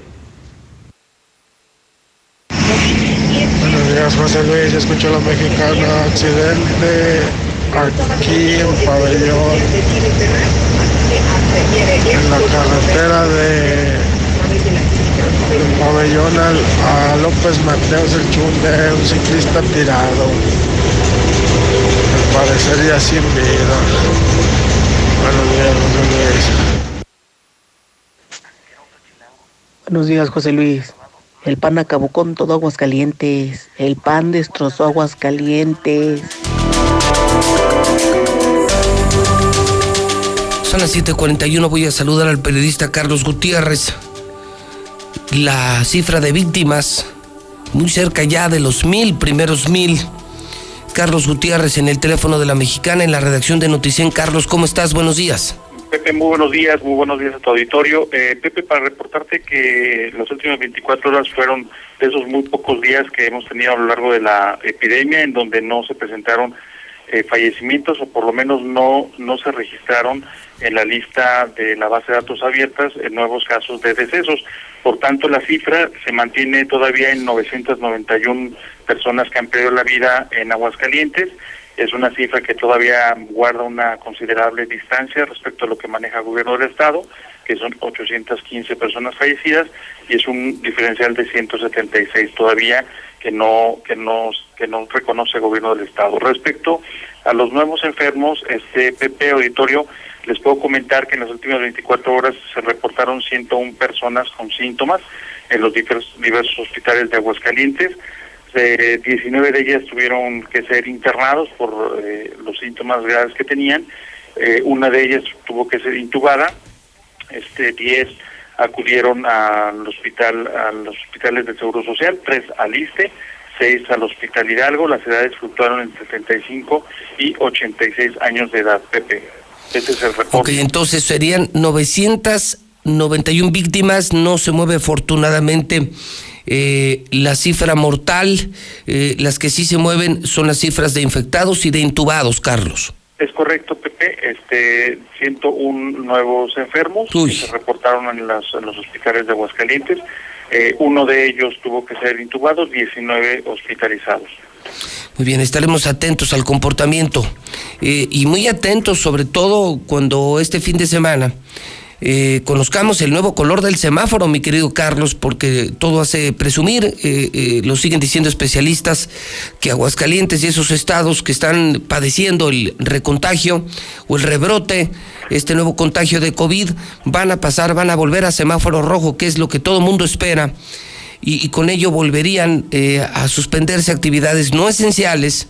Buenos días, José Luis. Escucho la mexicana. Accidente aquí en Pabellón. En la carretera de el pabellón a López Mateos el Chunde, un ciclista tirado. Al parecer ya sin vida. Buenos días, José Luis. Buenos días, José Luis. El pan acabó con todo Aguascalientes. El pan destrozó Aguascalientes. Son las 7:41. Voy a saludar al periodista Carlos Gutiérrez la cifra de víctimas, muy cerca ya de los mil, primeros mil. Carlos Gutiérrez en el teléfono de la mexicana en la redacción de Noticien. Carlos, ¿cómo estás? Buenos días. Pepe, muy buenos días, muy buenos días a tu auditorio. Eh, Pepe, para reportarte que las últimas 24 horas fueron de esos muy pocos días que hemos tenido a lo largo de la epidemia en donde no se presentaron eh, fallecimientos o por lo menos no, no se registraron en la lista de la base de datos abiertas en nuevos casos de decesos. Por tanto, la cifra se mantiene todavía en 991 personas que han perdido la vida en Aguascalientes. Es una cifra que todavía guarda una considerable distancia respecto a lo que maneja el gobierno del Estado, que son 815 personas fallecidas, y es un diferencial de 176 todavía que no que no que no reconoce el gobierno del Estado. Respecto a los nuevos enfermos, este PP Auditorio les puedo comentar que en las últimas 24 horas se reportaron 101 personas con síntomas en los diversos, diversos hospitales de Aguascalientes. 19 de ellas tuvieron que ser internados por eh, los síntomas graves que tenían. Eh, una de ellas tuvo que ser intubada. Este 10 acudieron al hospital, a los hospitales del Seguro Social, tres al ISTE, seis al Hospital Hidalgo, las edades fluctuaron entre 75 y 86 años de edad, Pepe. Ese es el reporte. Ok, entonces serían 991 víctimas, no se mueve afortunadamente eh, la cifra mortal, eh, las que sí se mueven son las cifras de infectados y de intubados, Carlos. Es correcto, Pepe. Este, 101 nuevos enfermos que se reportaron en, las, en los hospitales de Aguascalientes. Eh, uno de ellos tuvo que ser intubado, 19 hospitalizados. Muy bien, estaremos atentos al comportamiento eh, y muy atentos sobre todo cuando este fin de semana eh, conozcamos el nuevo color del semáforo, mi querido Carlos, porque todo hace presumir, eh, eh, lo siguen diciendo especialistas, que Aguascalientes y esos estados que están padeciendo el recontagio o el rebrote, este nuevo contagio de COVID, van a pasar, van a volver a semáforo rojo, que es lo que todo mundo espera, y, y con ello volverían a suspenderse actividades no esenciales.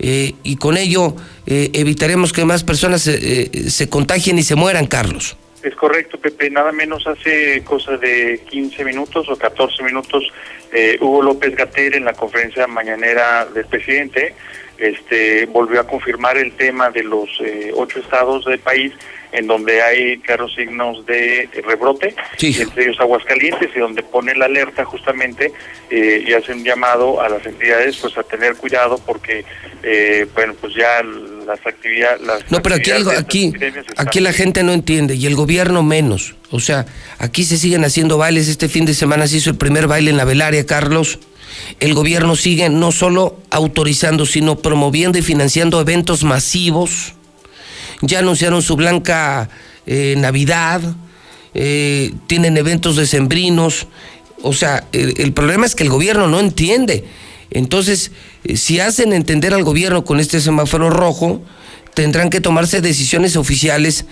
y con ello evitaremos que más personas se contagien y se mueran, Carlos. Es correcto, Pepe. Nada menos hace cosa de 15 minutos o 14 minutos, eh, Hugo López Gater en la conferencia mañanera del presidente este, volvió a confirmar el tema de los eh, ocho estados del país en donde hay claros signos de rebrote, entre ellos Aguascalientes, y donde pone la alerta justamente eh, y hace un llamado a las entidades pues a tener cuidado porque, eh, bueno, pues ya las actividades... Las no, pero aquí, aquí, aquí la gente no entiende y el gobierno menos. O sea, aquí se siguen haciendo bailes. Este fin de semana se hizo el primer baile en la velaria, Carlos. El gobierno sigue no solo autorizando, sino promoviendo y financiando eventos masivos ya anunciaron su blanca eh, Navidad, eh, tienen eventos decembrinos, o sea, el, problema es que el gobierno no entiende. Entonces, eh, si hacen entender al gobierno con este semáforo rojo, tendrán que tomarse decisiones oficiales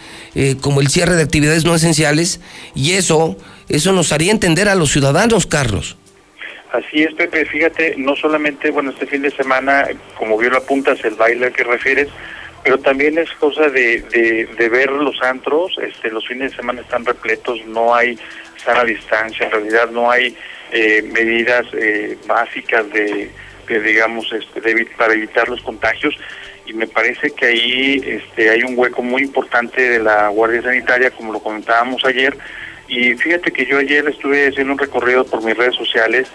como el cierre de actividades no esenciales y eso, eso nos haría entender a los ciudadanos, Carlos. Así es, Pepe. Fíjate, no solamente, bueno, este fin de semana, como bien lo apuntas, el baile al que refieres, pero también es cosa de, de, ver los antros, este, los fines de semana están repletos, no hay sana distancia, en realidad no hay eh, medidas eh, básicas de, digamos, este, para evitar los contagios y me parece que ahí este, hay un hueco muy importante de la Guardia Sanitaria, como lo comentábamos ayer, y fíjate que yo ayer estuve haciendo un recorrido por mis redes sociales,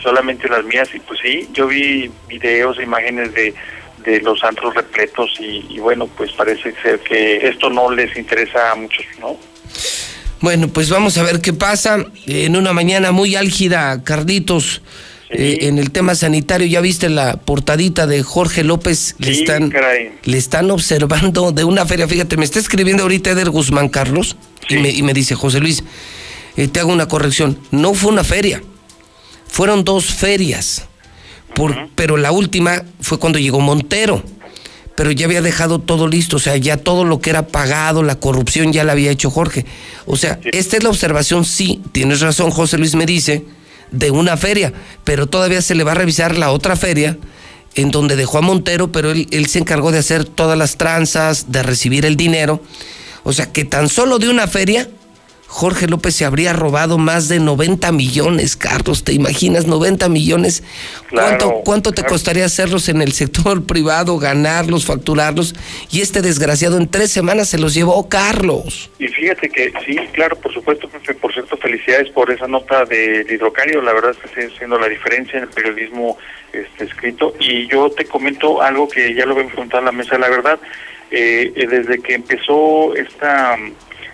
solamente las mías, y pues sí, yo vi videos, e imágenes de de los antros repletos y, bueno, pues parece ser que esto no les interesa a muchos, ¿no? Bueno, pues vamos a ver qué pasa. En una mañana muy álgida, Carlitos, eh, en el tema sanitario, ya viste la portadita de Jorge López, le, están, le están observando de una feria. Fíjate, me está escribiendo ahorita Eder Guzmán Carlos y, me, y me dice, José Luis, eh, te hago una corrección. No fue una feria, fueron dos ferias. Pero la última fue cuando llegó Montero, pero ya había dejado todo listo, o sea, ya todo lo que era pagado, la corrupción ya la había hecho Jorge. O sea, esta es la observación, sí, tienes razón, José Luis me dice, de una feria, pero todavía se le va a revisar la otra feria en donde dejó a Montero, pero él, él se encargó de hacer todas las tranzas, de recibir el dinero. O sea, que tan solo de una feria Jorge López se habría robado más de 90 millones, Carlos. ¿Te imaginas 90 millones? ¿Cuánto, cuánto te costaría hacerlos en el sector privado, ganarlos, facturarlos? Y este desgraciado en tres semanas se los llevó Carlos. Y fíjate que sí, claro, por supuesto, por cierto, felicidades por esa nota de hidrocario. La verdad es que está haciendo la diferencia en el periodismo este, escrito. Y yo te comento algo que ya lo voy a preguntar en la mesa de la verdad. Eh, eh, desde que empezó esta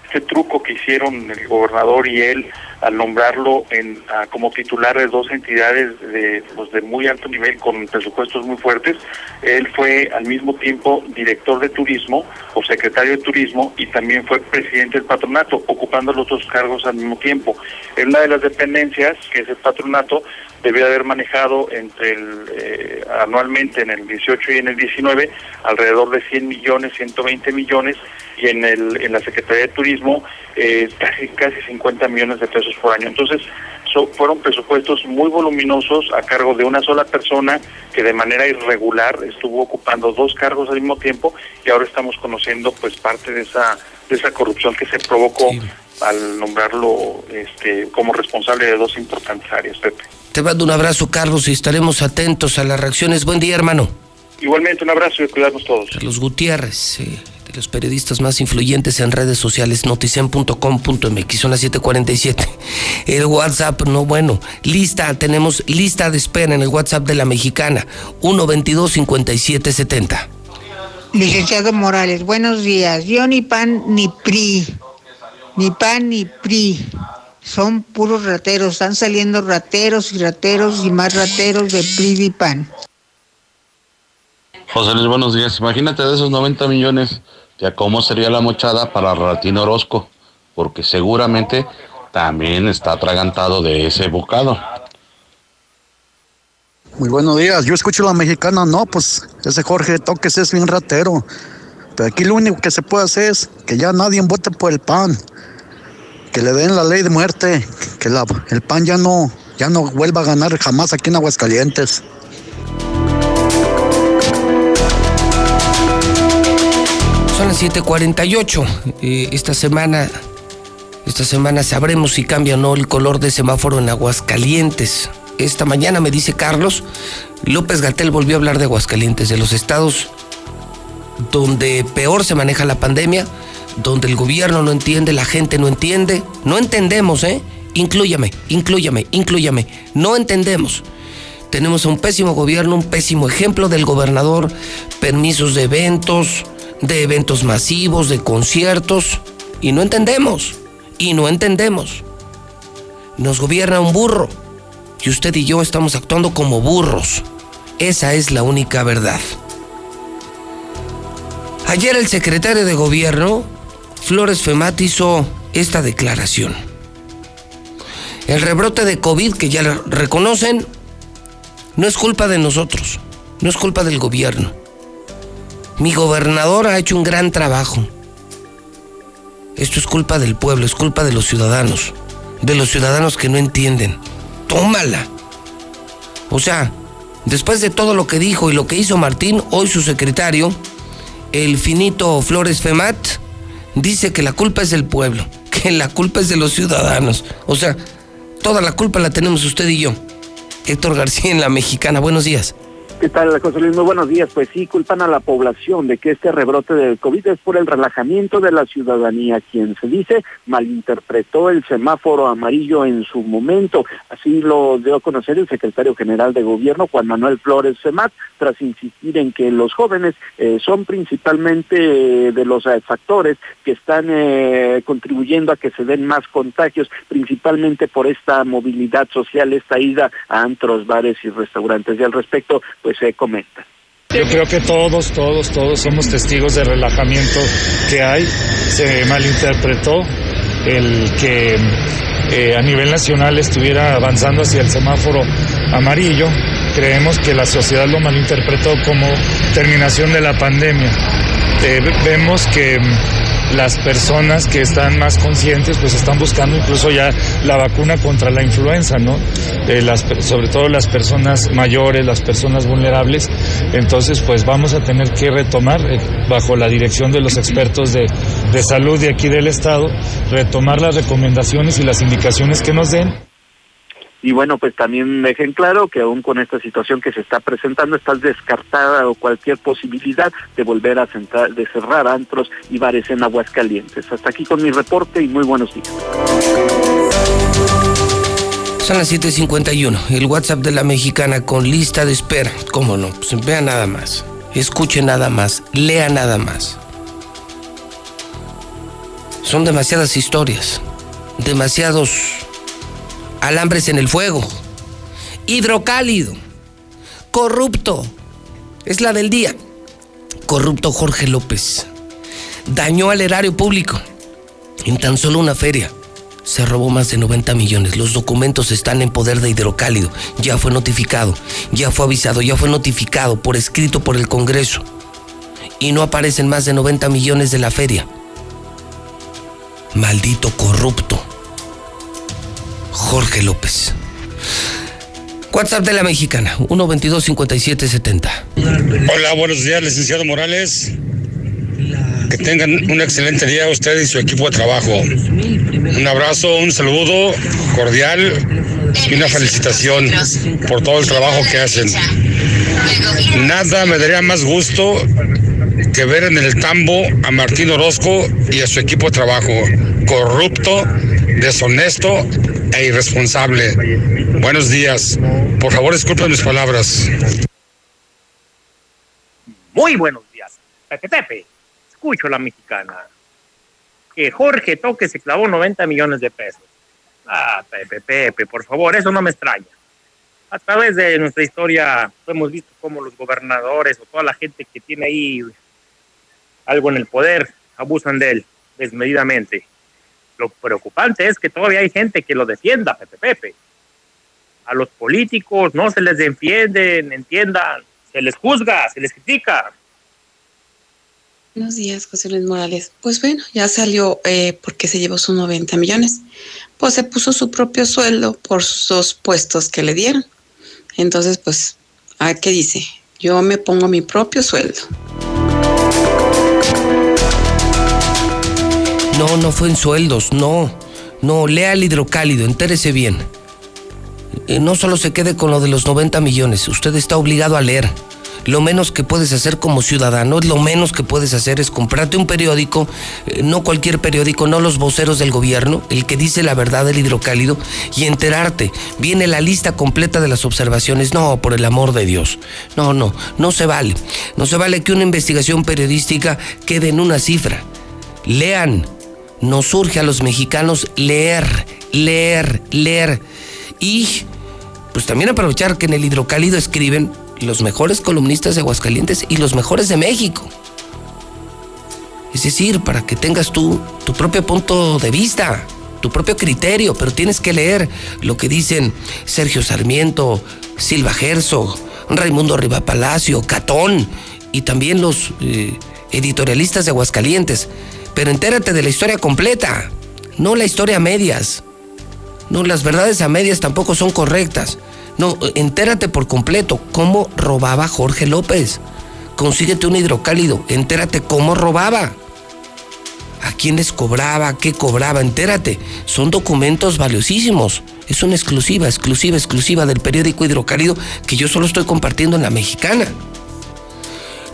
este truco que hicieron el gobernador y él al nombrarlo en, como titular de dos entidades de, pues, de muy alto nivel con presupuestos muy fuertes, él fue al mismo tiempo director de turismo o secretario de turismo y también fue presidente del patronato, ocupando los dos cargos al mismo tiempo. En una de las dependencias, que es el patronato, debía haber manejado entre eh, anualmente en el 18 y en el 19 alrededor de 100 millones, 120 millones y en, el, en la Secretaría de Turismo eh, casi, casi 50 millones de pesos por año. Entonces, fueron presupuestos muy voluminosos a cargo de una sola persona que de manera irregular estuvo ocupando dos cargos al mismo tiempo y ahora estamos conociendo pues parte de esa de esa corrupción que se provocó al nombrarlo este, como responsable de dos importantes áreas, Pepe. Te mando un abrazo, Carlos, y estaremos atentos a las reacciones. Buen día, hermano. Igualmente, un abrazo y cuidarnos todos. Carlos Gutiérrez, eh, los periodistas más influyentes en redes sociales, noticen.com.mx, son las 7:47. El WhatsApp, no bueno, lista, tenemos lista de espera en el WhatsApp de la mexicana, 122-5770. Licenciado Morales, buenos días. Yo ni PAN ni PRI, ni PAN ni PRI. Son puros rateros, están saliendo rateros y rateros y más rateros de PRI y PAN. José Luis, buenos días. Imagínate de esos 90 millones, ya cómo sería la mochada para Ratino Orozco, porque seguramente también está atragantado de ese bocado. Muy buenos días, yo escucho la mexicana, no, pues ese Jorge Toques es bien ratero. Pero aquí lo único que se puede hacer es que ya nadie vote por el PAN, que le den la ley de muerte, que el PAN ya no, ya no vuelva a ganar jamás aquí en Aguascalientes. Son las 7:48. Eh, esta semana, esta semana sabremos si cambia o no el color de semáforo en Aguascalientes. Esta mañana me dice Carlos, López Gatel volvió a hablar de Aguascalientes, de los estados donde peor se maneja la pandemia, donde el gobierno no entiende, la gente no entiende. No entendemos, ¿eh? Inclúyame, inclúyame, inclúyame. No entendemos. Tenemos un pésimo gobierno, un pésimo ejemplo del gobernador, permisos de eventos, de eventos masivos, de conciertos, y no entendemos, y no entendemos. Nos gobierna un burro, y usted y yo estamos actuando como burros. Esa es la única verdad. Ayer el secretario de gobierno, Flores Femat, hizo esta declaración. El rebrote de COVID, que ya reconocen, no es culpa de nosotros, no es culpa del gobierno. Mi gobernador ha hecho un gran trabajo. Esto es culpa del pueblo, es culpa de los ciudadanos, de los ciudadanos que no entienden. Tómala. O sea, después de todo lo que dijo y lo que hizo Martín, hoy su secretario, el finito Flores Femat, dice que la culpa es del pueblo, que la culpa es de los ciudadanos. O sea, toda la culpa la tenemos usted y yo. Héctor García en La Mexicana, buenos días. ¿Qué tal, José Luis? Muy buenos días. Pues sí, culpan a la población de que este rebrote del COVID es por el relajamiento de la ciudadanía, quien se dice malinterpretó el semáforo amarillo en su momento. Así lo dio a conocer el secretario general de gobierno, Juan Manuel Flores Semat, tras insistir en que los jóvenes eh, son principalmente eh, de los eh, factores que están eh, contribuyendo a que se den más contagios, principalmente por esta movilidad social, esta ida a antros, bares y restaurantes. Y al respecto, pues se comenta. Yo creo que todos, todos, todos somos testigos del relajamiento que hay. Se malinterpretó el que eh, a nivel nacional estuviera avanzando hacia el semáforo amarillo. Creemos que la sociedad lo malinterpretó como terminación de la pandemia. Eh, vemos que las personas que están más conscientes pues están buscando incluso ya la vacuna contra la influenza, ¿no? Eh, sobre todo las personas mayores, las personas vulnerables. Entonces pues vamos a tener que retomar eh, bajo la dirección de los expertos de, de salud de aquí del estado, retomar las recomendaciones y las indicaciones que nos den y bueno, pues también dejen claro que aún con esta situación que se está presentando, está descartada o cualquier posibilidad de volver a centrar, de cerrar antros y bares en Aguascalientes. Hasta aquí con mi reporte y muy buenos días. Son las 7:51. El WhatsApp de la mexicana con lista de espera. ¿Cómo no? Pues vea nada más. Escuche nada más. Lea nada más. Son demasiadas historias. Demasiados alambres en el fuego, hidrocálido, corrupto, es la del día. Corrupto Jorge López dañó al erario público en tan solo una feria. Se robó más de 90 millones. Los documentos están en poder de Hidrocálido. Ya fue notificado, ya fue avisado, ya fue notificado por escrito por el Congreso. Y no aparecen más de 90 millones de la feria. Maldito corrupto. Jorge López. WhatsApp de la mexicana, 122-5770. Hola, buenos días, licenciado Morales. Que tengan un excelente día usted y su equipo de trabajo. Un abrazo, un saludo cordial y una felicitación por todo el trabajo que hacen. Nada me daría más gusto que ver en el tambo a Martín Orozco y a su equipo de trabajo. Corrupto, deshonesto e irresponsable. Buenos días. Por favor, disculpen mis palabras. Muy buenos días. Pepe escucho la mexicana. Que Jorge Toque se clavó 90 millones de pesos. Ah, Pepe Pepe, por favor, eso no me extraña. A través de nuestra historia hemos visto cómo los gobernadores o toda la gente que tiene ahí algo en el poder abusan de él desmedidamente. Lo preocupante es que todavía hay gente que lo defienda, Pepe Pepe. A los políticos no se les defienden, entiendan, se les juzga, se les critica. Buenos días, José Luis Morales. Pues bueno, ya salió eh, porque se llevó sus 90 millones. Pues se puso su propio sueldo por sus dos puestos que le dieron. Entonces, pues, a qué dice. Yo me pongo mi propio sueldo. No, no fue en sueldos, no. No, lea el hidrocálido, entérese bien. Eh, no solo se quede con lo de los 90 millones, usted está obligado a leer. Lo menos que puedes hacer como ciudadano, lo menos que puedes hacer es comprarte un periódico, eh, no cualquier periódico, no los voceros del gobierno, el que dice la verdad del hidrocálido, y enterarte. Viene la lista completa de las observaciones. No, por el amor de Dios. No, no, no se vale. No se vale que una investigación periodística quede en una cifra. Lean. Nos surge a los mexicanos leer, leer, leer. Y pues también aprovechar que en el hidrocálido escriben los mejores columnistas de Aguascalientes y los mejores de México. Es decir, para que tengas tú tu propio punto de vista, tu propio criterio, pero tienes que leer lo que dicen Sergio Sarmiento, Silva Gerso, Raimundo Riva Palacio, Catón y también los eh, editorialistas de Aguascalientes. Pero entérate de la historia completa, no la historia a medias. No, las verdades a medias tampoco son correctas. No, entérate por completo cómo robaba Jorge López. Consíguete un hidrocálido, entérate cómo robaba. A quién les cobraba, qué cobraba, entérate. Son documentos valiosísimos. Es una exclusiva, exclusiva, exclusiva del periódico Hidrocálido que yo solo estoy compartiendo en la mexicana.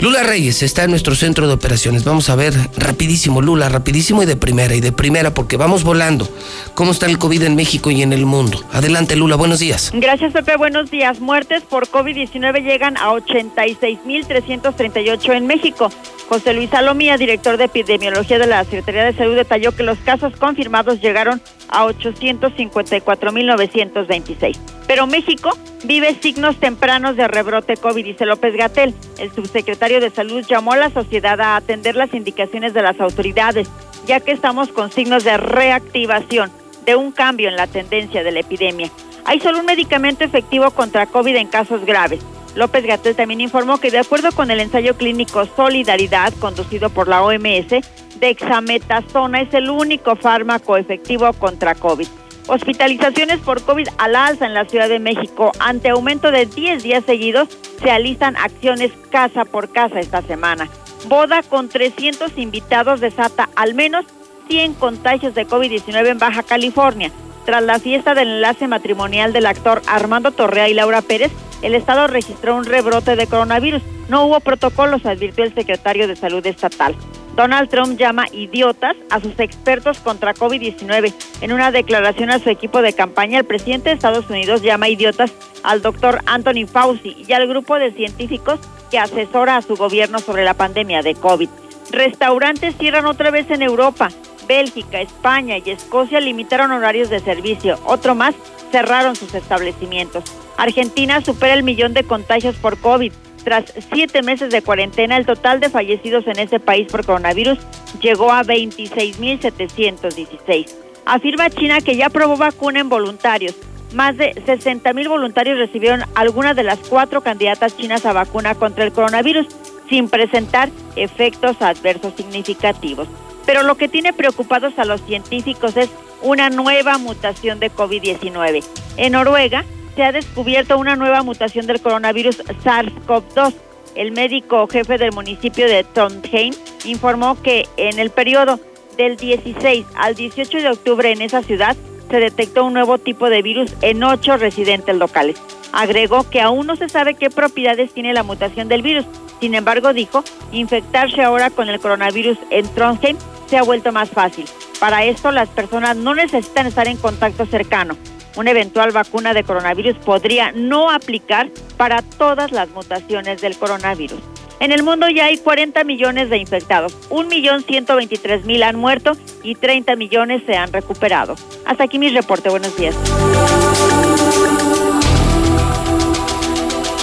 Lula Reyes está en nuestro centro de operaciones. Vamos a ver rapidísimo, Lula, rapidísimo y de primera, y de primera porque vamos volando. ¿Cómo está el COVID en México y en el mundo? Adelante, Lula, buenos días. Gracias, Pepe, buenos días. Muertes por COVID-19 llegan a 86.338 en México. José Luis Salomía, director de epidemiología de la Secretaría de Salud, detalló que los casos confirmados llegaron a 854.926. Pero México vive signos tempranos de rebrote COVID, dice López Gatel. El subsecretario de Salud llamó a la sociedad a atender las indicaciones de las autoridades, ya que estamos con signos de reactivación, de un cambio en la tendencia de la epidemia. Hay solo un medicamento efectivo contra COVID en casos graves. López Gatel también informó que de acuerdo con el ensayo clínico Solidaridad conducido por la OMS, dexametasona es el único fármaco efectivo contra COVID. Hospitalizaciones por COVID al alza en la Ciudad de México. Ante aumento de 10 días seguidos, se alistan acciones casa por casa esta semana. Boda con 300 invitados desata al menos 100 contagios de COVID-19 en Baja California. Tras la fiesta del enlace matrimonial del actor Armando Torrea y Laura Pérez, el Estado registró un rebrote de coronavirus. No hubo protocolos, advirtió el secretario de Salud estatal. Donald Trump llama idiotas a sus expertos contra COVID-19. En una declaración a su equipo de campaña, el presidente de Estados Unidos llama idiotas al doctor Anthony Fauci y al grupo de científicos que asesora a su gobierno sobre la pandemia de COVID. Restaurantes cierran otra vez en Europa. Bélgica, España y Escocia limitaron horarios de servicio. Otro más cerraron sus establecimientos. Argentina supera el millón de contagios por COVID. Tras siete meses de cuarentena, el total de fallecidos en ese país por coronavirus llegó a 26.716. Afirma China que ya aprobó vacuna en voluntarios. Más de 60.000 voluntarios recibieron alguna de las cuatro candidatas chinas a vacuna contra el coronavirus sin presentar efectos adversos significativos. Pero lo que tiene preocupados a los científicos es una nueva mutación de COVID-19. En Noruega se ha descubierto una nueva mutación del coronavirus SARS-CoV-2. El médico jefe del municipio de Trondheim informó que en el periodo Del 16 al 18 de octubre en esa ciudad se detectó un nuevo tipo de virus en ocho residentes locales. Agregó que aún no se sabe qué propiedades tiene la mutación del virus. Sin embargo, dijo, infectarse ahora con el coronavirus en Trondheim se ha vuelto más fácil. Para esto, las personas no necesitan estar en contacto cercano. Una eventual vacuna de coronavirus podría no aplicar para todas las mutaciones del coronavirus. En el mundo ya hay 40 millones de infectados, 1.123.000 han muerto y 30 millones se han recuperado. Hasta aquí mi reporte, buenos días.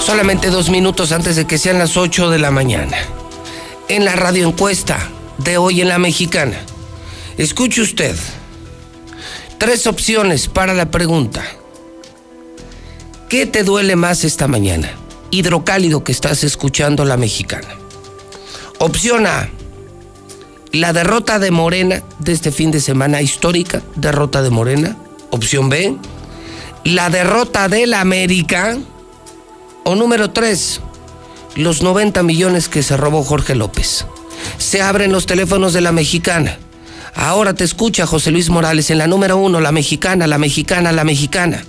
Solamente dos minutos antes de que sean las 8 de la mañana. En la radio encuesta de hoy en la mexicana. Escuche usted. Tres opciones para la pregunta. ¿Qué te duele más esta mañana? Hidrocálido que estás escuchando la mexicana. Opción A. La derrota de Morena de este fin de semana histórica, derrota de Morena. Opción B. La derrota de la América. O número 3. Los 90 millones que se robó Jorge López. Se abren los teléfonos de la mexicana. Ahora te escucha José Luis Morales en la número uno, la mexicana, la mexicana, la mexicana.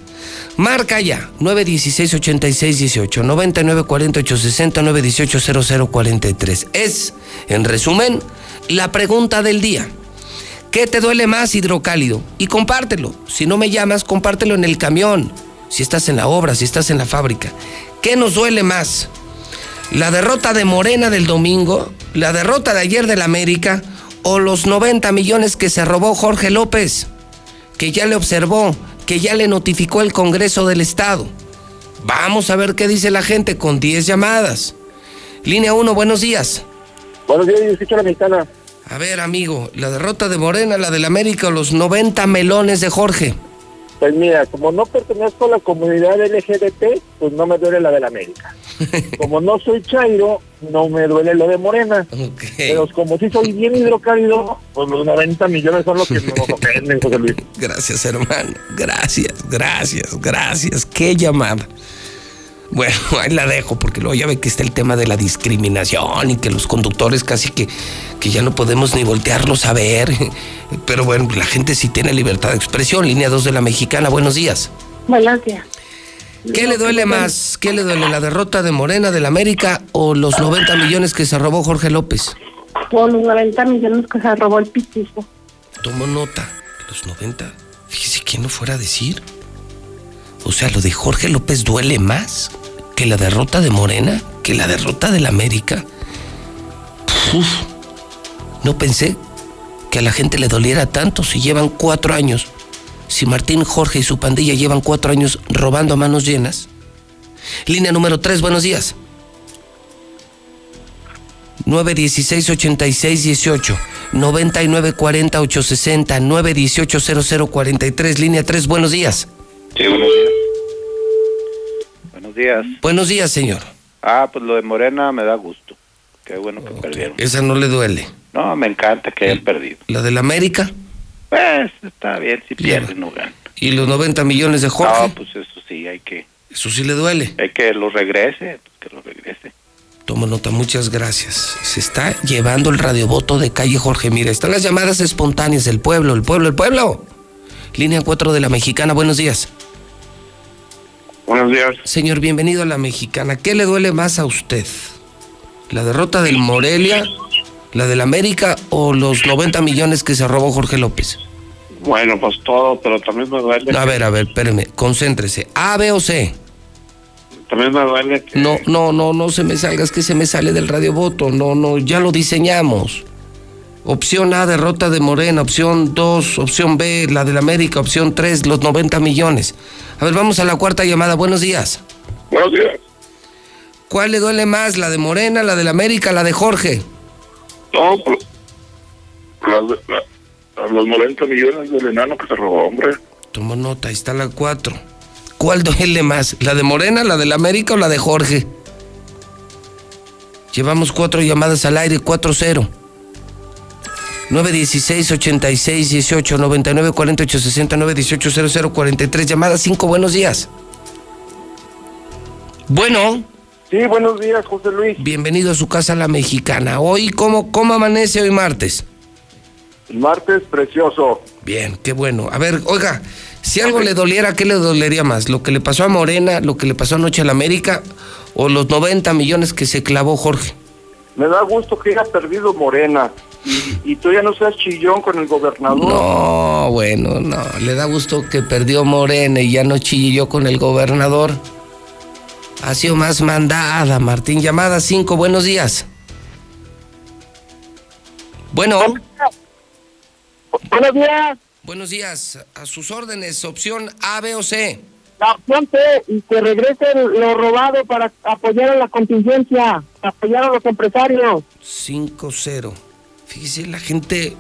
Marca ya, 916-8618, 994860, 918-0043. Es, en resumen, la pregunta del día. ¿Qué te duele más, hidrocálido? Y compártelo. Si no me llamas, compártelo en el camión. Si estás en la obra, si estás en la fábrica. ¿Qué nos duele más? ¿La derrota de Morena del domingo? ¿La derrota de ayer del América? ¿O los 90 millones que se robó Jorge López? Que ya le observó, que ya le notificó el Congreso del Estado. Vamos a ver qué dice la gente con 10 llamadas. Línea 1, buenos días. Buenos días, yo escucho la mexicana. A ver, amigo, la derrota de Morena, la del América o los 90 melones de Jorge. Pues mira, como no pertenezco a la comunidad LGBT, pues no me duele la de la América. Como no soy chairo, no me duele lo de Morena. Pero como sí soy bien hidrocálido, pues los 90 millones son los que nos ofenden, José Luis. Gracias, hermano. Gracias, gracias, gracias. Qué llamada. Bueno, ahí la dejo porque luego ya ve que está el tema de la discriminación y que los conductores casi que, que ya no podemos ni voltearlos a ver. Pero bueno, la gente sí tiene libertad de expresión. Línea 2 de la mexicana, buenos días. Buenos días. ¿Qué le duele más? ¿Qué le duele? ¿La derrota de Morena del América o los 90 millones que se robó Jorge López? Por los 90 millones que se robó el pitismo. Tomo nota. Los 90. Fíjese quién no fuera a decir. O sea, lo de Jorge López duele más que la derrota de Morena, que la derrota del América. No pensé que a la gente le doliera tanto si llevan cuatro años. Si Martín, Jorge y su pandilla llevan cuatro años robando a manos llenas. Línea número 3, buenos días. 916-8618, 9940-860, 918-0043, línea 3, buenos días. Sí, buenos días. Buenos días. Buenos días, señor. Ah, pues lo de Morena me da gusto. Qué bueno que perdieron. Esa no le duele. No, me encanta que hayan perdido. ¿La del América? Pues está bien, si pierden no ganan. ¿Y los 90 millones de Jorge? No, pues eso sí, hay que... Eso sí le duele. Hay que lo regrese, pues que lo regrese. Toma nota, muchas gracias. Se está llevando el radiovoto de calle Jorge. Mira, están las llamadas espontáneas del pueblo, el pueblo, el pueblo. Línea 4 de la Mexicana, buenos días. Buenos días. Señor, bienvenido a la Mexicana. ¿Qué le duele más a usted? ¿La derrota del Morelia, la del América o los 90 millones que se robó Jorge López? Bueno, pues todo, pero también me duele. A ver, a ver, espéreme, concéntrese. ¿A, B o C? También me duele que... No, no, no, no se me salga, es que se me sale del radiovoto. No, no, ya lo diseñamos. Opción A, derrota de Morena. Opción 2, opción B, la del América. Opción 3, los 90 millones. A ver, vamos a la cuarta llamada. Buenos días. Buenos días. ¿Cuál le duele más, la de Morena, la del América, la de Jorge? No, pues... las de- la- los 90 millones del enano que se robó, hombre. Tomo nota, ahí está la 4. ¿Cuál duele más, la de Morena, la del América o la de Jorge? Llevamos cuatro llamadas al aire, 4-0. 916-86-18, 99-48-60, 918-0043, llamada 5, buenos días. Bueno. Sí, buenos días, José Luis. Bienvenido a su casa La Mexicana. Hoy, ¿cómo, cómo amanece hoy martes? El martes, precioso. Bien, qué bueno. A ver, oiga, si algo le doliera, ¿qué le dolería más? ¿Lo que le pasó a Morena, lo que le pasó anoche a la América o los 90 millones que se clavó Jorge? Me da gusto que haya perdido Morena. Y, y tú ya no seas chillón con el gobernador. No, bueno, no. Le da gusto que perdió Morena y ya no chilló con el gobernador. Ha sido más mandada, Martín. Llamada 5, buenos días. Bueno. Buenos días. Buenos días. A sus órdenes, opción A, B o C. La opción C, y que regrese lo robado para apoyar a la contingencia, apoyar a los empresarios. 5-0. Fíjese, la gente.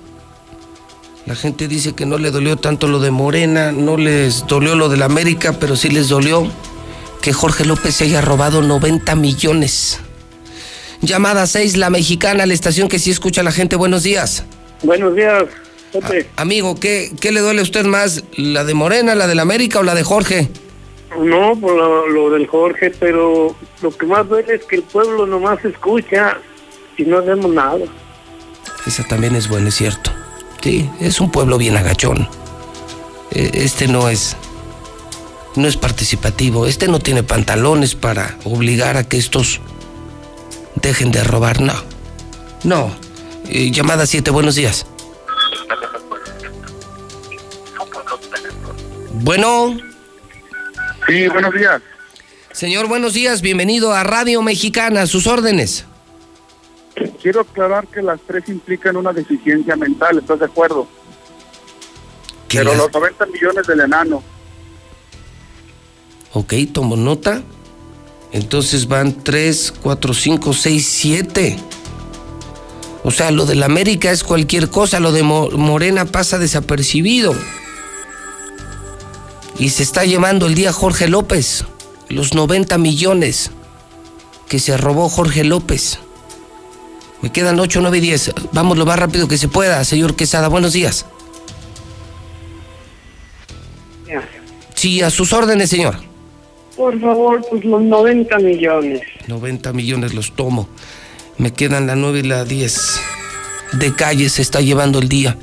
La gente dice que no le dolió tanto lo de Morena, no les dolió lo de la América, pero sí les dolió que Jorge López se haya robado 90 millones. Llamada 6, la mexicana, la estación que sí escucha a la gente. Buenos días. Buenos días, Pepe. Amigo, ¿qué, ¿qué le duele a usted más? ¿La de Morena, la de la América o la de Jorge? No, por lo, lo del Jorge, pero lo que más duele es que el pueblo nomás escucha y no hacemos nada. Esa también es buena, es cierto. Sí, es un pueblo bien agachón. Eh, Este no es. No es participativo. Este no tiene pantalones para obligar a que estos dejen de robar. No. No. Eh, llamada 7, buenos días. Bueno. Sí, buenos días. Señor, buenos días. Bienvenido a Radio Mexicana. A sus órdenes. Quiero aclarar que las tres implican una deficiencia mental, ¿estás de acuerdo? Pero los 90 millones del enano. Ok, tomo nota. Entonces van 3, 4, 5, 6, 7. O sea, lo de la América es cualquier cosa, lo de Mo- Morena pasa desapercibido. Y se está llevando el día Jorge López, los 90 millones que se robó Jorge López. Me quedan 8, 9 y 10. Vamos lo más rápido que se pueda, señor Quesada. Buenos días. Sí, a sus órdenes, señor. Por favor, pues los 90 millones. 90 millones los tomo. Me quedan la 9 y la 10. De calle se está llevando el día.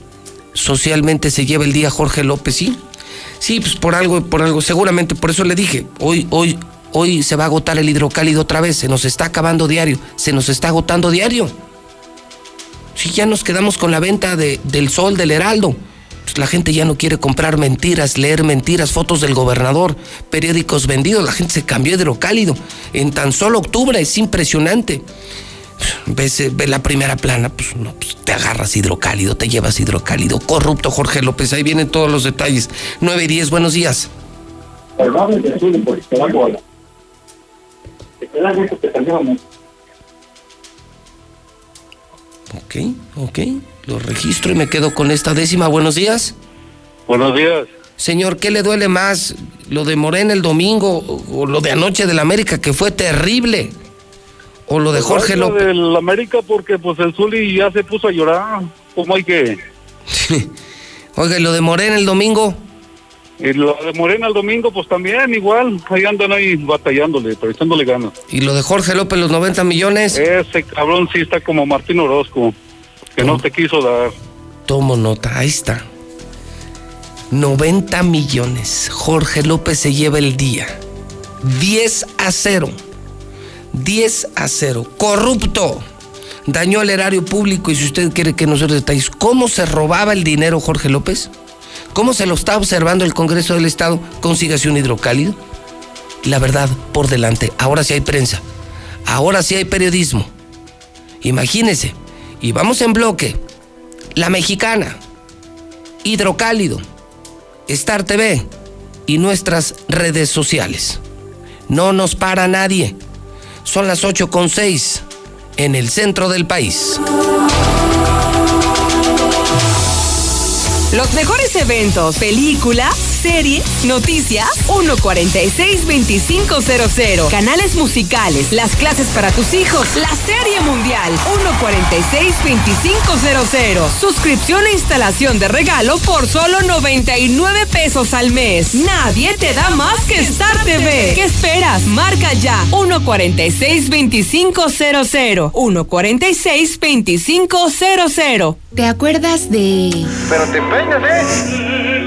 Socialmente se lleva el día Jorge López, ¿sí? Sí, pues por algo, por algo. Seguramente, por eso le dije, hoy, hoy, hoy se va a agotar el hidrocálido otra vez. Se nos está acabando diario. Se nos está agotando diario. Si ya nos quedamos con la venta de, del sol del Heraldo. Pues la gente ya no quiere comprar mentiras, leer mentiras, fotos del gobernador, periódicos vendidos. La gente se cambió a hidrocálido. En tan solo octubre es impresionante. Ves, la primera plana, pues no, pues te agarras hidrocálido, te llevas hidrocálido. Corrupto Jorge López, ahí vienen todos los detalles. 9 y 10, buenos días. Ok, ok. Lo registro y me quedo con esta décima. Buenos días. Buenos días. Señor, ¿qué le duele más? ¿Lo de Morena el domingo o lo de anoche del América, que fue terrible? ¿O lo de Jorge Lo del América porque pues el Zuli ya se puso a llorar. ¿Cómo hay que...? Oiga, ¿y lo de Morena el domingo? Y lo de Morena el domingo pues también igual. Ahí andan ahí batallándole, pero echándole ganas. ¿Y lo de Jorge López, los 90 millones? Ese cabrón sí está como Martín Orozco, que no te quiso dar. Tomo nota, ahí está. 90 millones. Jorge López se lleva el día. 10 a 0. 10 a 0. Corrupto. Dañó el erario público y si usted quiere que nos dé detalles, ¿cómo se robaba el dinero Jorge López? ¿Cómo se lo está observando el Congreso del Estado? Consígase un hidrocálido. La verdad por delante. Ahora sí hay prensa. Ahora sí hay periodismo. Imagínese. Y vamos en bloque. La mexicana. Hidrocálido. Star TV. Y nuestras redes sociales. No nos para nadie. Son las 8 con 6 en el centro del país. Los mejores eventos, películas, serie, noticias, 146-2500. Canales musicales, las clases para tus hijos, la serie mundial, 146-2500. Suscripción e instalación de regalo por solo 99 pesos al mes. Nadie te da más que Star TV. ¿Qué esperas? Marca ya 146-2500. 146-2500. ¿Te acuerdas de... Pero te peinas, ¿eh?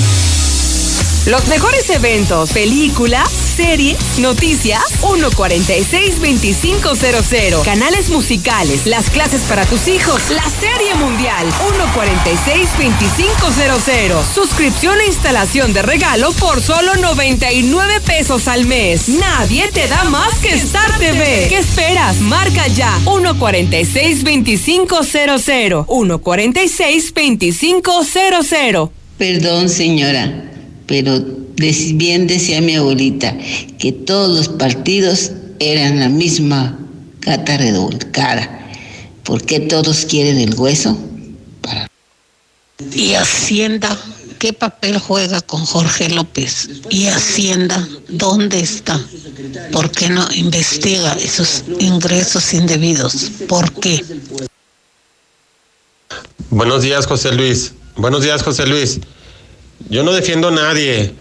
Los mejores eventos, películas, series, noticias, 146-2500. Canales musicales, las clases para tus hijos, la serie mundial, 146-2500. Suscripción e instalación de regalo por solo 99 pesos al mes. Nadie te da más que Star TV. ¿Qué esperas? Marca ya, 146-2500. 146-2500. Perdón, señora pero bien decía mi abuelita que todos los partidos eran la misma gata revolcada. ¿Por qué todos quieren el hueso? ¿Y Hacienda? ¿Qué papel juega con Jorge López? ¿Y Hacienda dónde está? ¿Por qué no investiga esos ingresos indebidos? ¿Por qué? Buenos días, José Luis. Buenos días, José Luis. Yo no defiendo a nadie,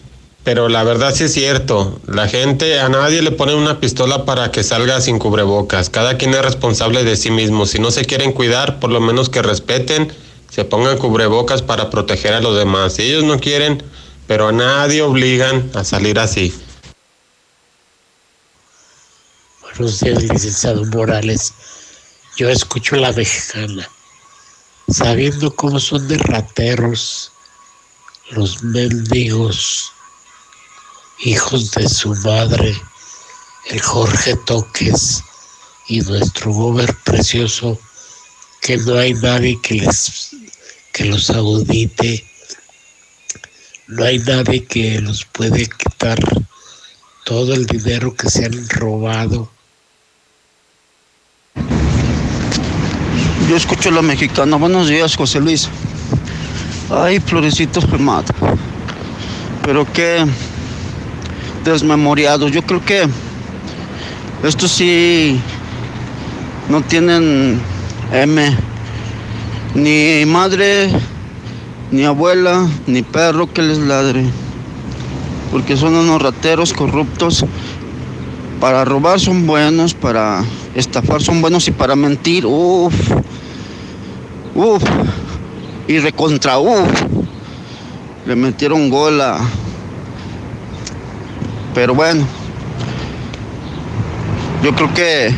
pero la verdad sí es cierto. La gente, a nadie le ponen una pistola para que salga sin cubrebocas. Cada quien es responsable de sí mismo. Si no se quieren cuidar, por lo menos que respeten, se pongan cubrebocas para proteger a los demás. Si ellos no quieren, pero a nadie obligan a salir así. Buenos días, licenciado Morales. Yo escucho la mexicana, sabiendo cómo son de rateros los mendigos, hijos de su madre, el Jorge Toques y nuestro gober precioso, que no hay nadie que les que los audite, no hay nadie que los puede quitar todo el dinero que se han robado. Yo escucho la mexicana. Buenos días, José Luis. Ay, florecitos mata. Pero qué desmemoriados. Yo creo que estos sí no tienen M. Ni madre, ni abuela, ni perro que les ladre. Porque son unos rateros corruptos. Para robar son buenos, para estafar son buenos y para mentir, uff, uff y recontra U. Le metieron gol a. Pero bueno, Yo creo que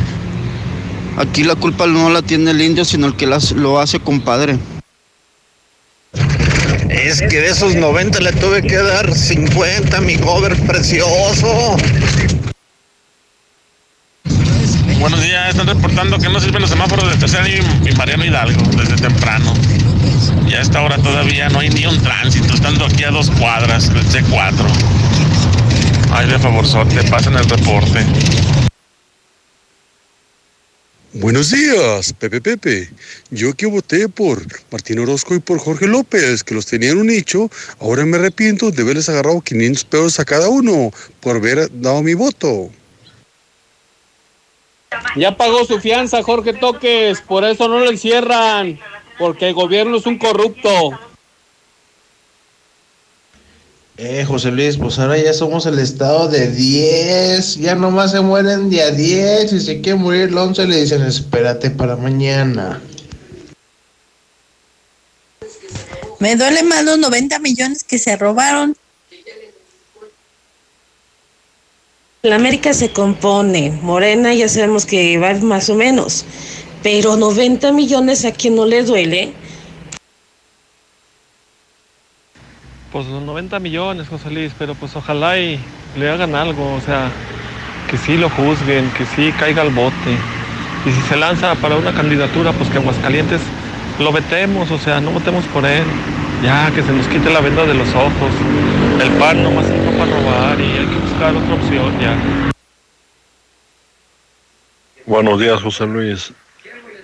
aquí la culpa no la tiene el indio, sino el que lo hace compadre. Es que de esos 90 le tuve que dar 50, mi cover precioso. Buenos días, están reportando que no sirven los semáforos de tercera y, Mariano Hidalgo desde temprano. Y a esta hora todavía no hay ni un tránsito, estando aquí a dos cuadras del C4. Ay, de favor, te pasen el reporte. Buenos días, Pepe Pepe. Yo que voté por Martín Orozco y por Jorge López, que los tenían un nicho, ahora me arrepiento de haberles agarrado 500 pesos a cada uno por haber dado mi voto. Ya pagó su fianza, Jorge Toques, por eso no lo encierran, porque el gobierno es un corrupto. Eh, José Luis, pues ahora ya somos el estado de 10. Ya nomás se mueren día 10. Y si quiere morir el 11, le dicen espérate para mañana. Me duele más los 90 millones que se robaron. La América se compone. Morena ya sabemos que va más o menos. Pero 90 millones a quien no le duele. Pues los 90 millones, José Luis, pero pues ojalá y le hagan algo, o sea, que sí lo juzguen, que sí caiga al bote. Y si se lanza para una candidatura, pues que Aguascalientes lo vetemos, o sea, no votemos por él. Ya, que se nos quite la venda de los ojos. El pan nomás para robar y hay que buscar otra opción ya. Buenos días, José Luis.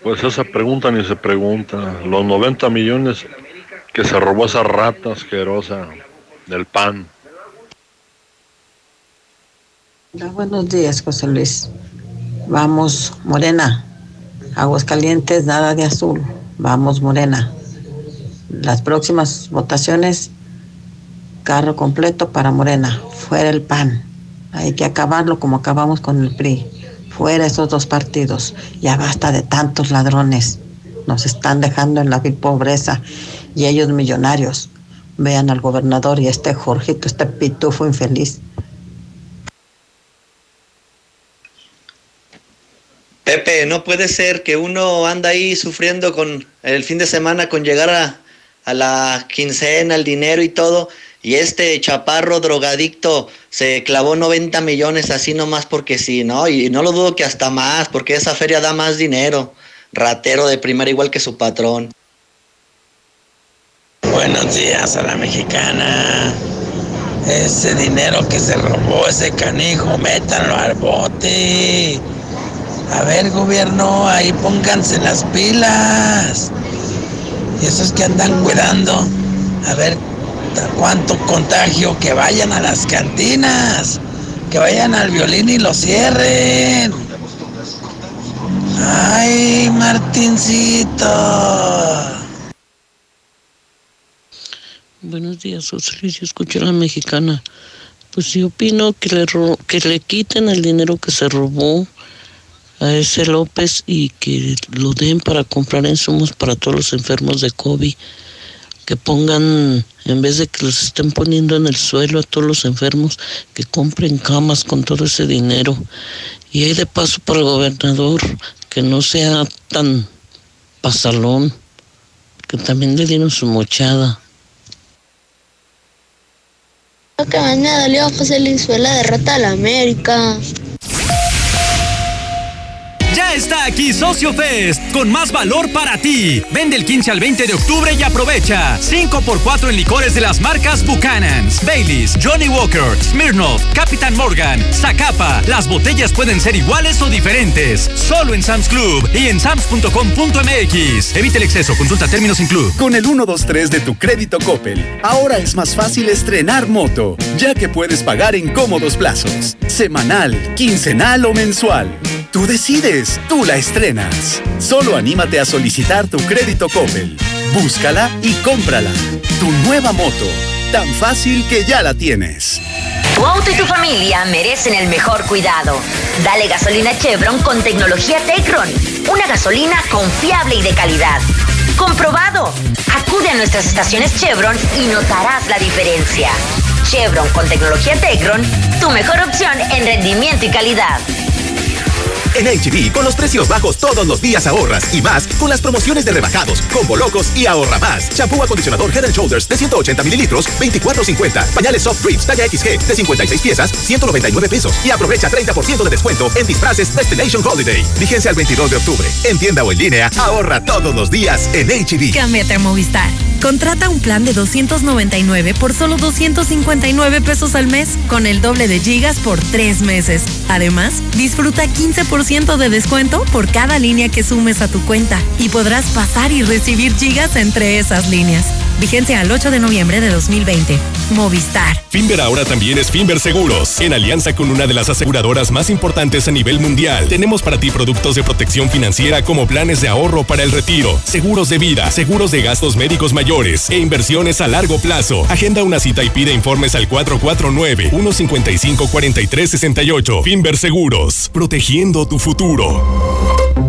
Pues esa pregunta ni se pregunta. Los 90 millones que se robó esa rata asquerosa del pan. buenos días, José Luis. Vamos, Morena. Aguas calientes, nada de azul. Vamos, Morena. Las próximas votaciones, carro completo para Morena. Fuera el PAN. Hay que acabarlo como acabamos con el PRI. Fuera esos dos partidos. Ya basta de tantos ladrones. Nos están dejando en la pobreza y ellos millonarios. Vean al gobernador y este Jorgito, este pitufo infeliz. Pepe, no puede ser que uno anda ahí sufriendo con el fin de semana con llegar a, a la quincena, el dinero y todo, y este chaparro drogadicto se clavó 90 millones así nomás porque sí, ¿no? Y no lo dudo que hasta más, porque esa feria da más dinero. Ratero de primera igual que su patrón. Buenos días a la mexicana. Ese dinero que se robó ese canijo, métanlo al bote. A ver, gobierno, ahí pónganse las pilas. Y esos que andan cuidando, a ver cuánto contagio, que vayan a las cantinas, que vayan al violín y lo cierren. Ay, Martincito. Buenos días, José Luis. Escucho a la mexicana. Pues sí opino que le, que le quiten el dinero que se robó a ese López y que lo den para comprar insumos para todos los enfermos de COVID. Que pongan, en vez de que los estén poniendo en el suelo a todos los enfermos, que compren camas con todo ese dinero. Y ahí de paso para el gobernador, que no sea tan pasalón, que también le dieron su mochada. Lo que más me dolió, fue la derrota de la América. Ya está aquí Socio Fest con más valor para ti. Vende el 15 al 20 de octubre y aprovecha. 5x4 en licores de las marcas Buchanan's, Baileys, Johnny Walker, Smirnoff, Captain Morgan, Zacapa. Las botellas pueden ser iguales o diferentes. Solo en Sam's Club y en sams.com.mx. Evite el exceso, consulta términos en club. Con el 123 de tu crédito Coppel, ahora es más fácil estrenar moto, ya que puedes pagar en cómodos plazos. Semanal, quincenal o mensual. Tú decides, tú la estrenas. Solo anímate a solicitar tu crédito Coppel. Búscala y cómprala. Tu nueva moto, tan fácil que ya la tienes. Tu auto y tu familia merecen el mejor cuidado. Dale gasolina Chevron con tecnología Tecron. Una gasolina confiable y de calidad. Comprobado. Acude a nuestras estaciones Chevron y notarás la diferencia. Chevron con tecnología Tecron, tu mejor opción en rendimiento y calidad. En HB, con los precios bajos todos los días ahorras y más con las promociones de rebajados, combo locos y ahorra más. Shampoo acondicionador Head Shoulders de 180 mililitros, 24.50. Pañales Soft Drips talla XG de 56 piezas, 199 pesos. Y aprovecha 30% de descuento en disfraces Destination Holiday. Vigencia el 22 de octubre. En tienda o en línea, ahorra todos los días en HB. Cámbiate a Movistar. Contrata un plan de 299 por solo 259 pesos al mes, con el doble de gigas por tres meses. Además, disfruta 15% de descuento por cada línea que sumes a tu cuenta y podrás pasar y recibir gigas entre esas líneas. Vigencia al 8 de noviembre de 2020. Movistar. Finver ahora también es Finver Seguros. En alianza con una de las aseguradoras más importantes a nivel mundial, tenemos para ti productos de protección financiera como planes de ahorro para el retiro, seguros de vida, seguros de gastos médicos mayores e inversiones a largo plazo. Agenda una cita y pide informes al 449-155-4368. Finver Seguros, protegiendo tu futuro.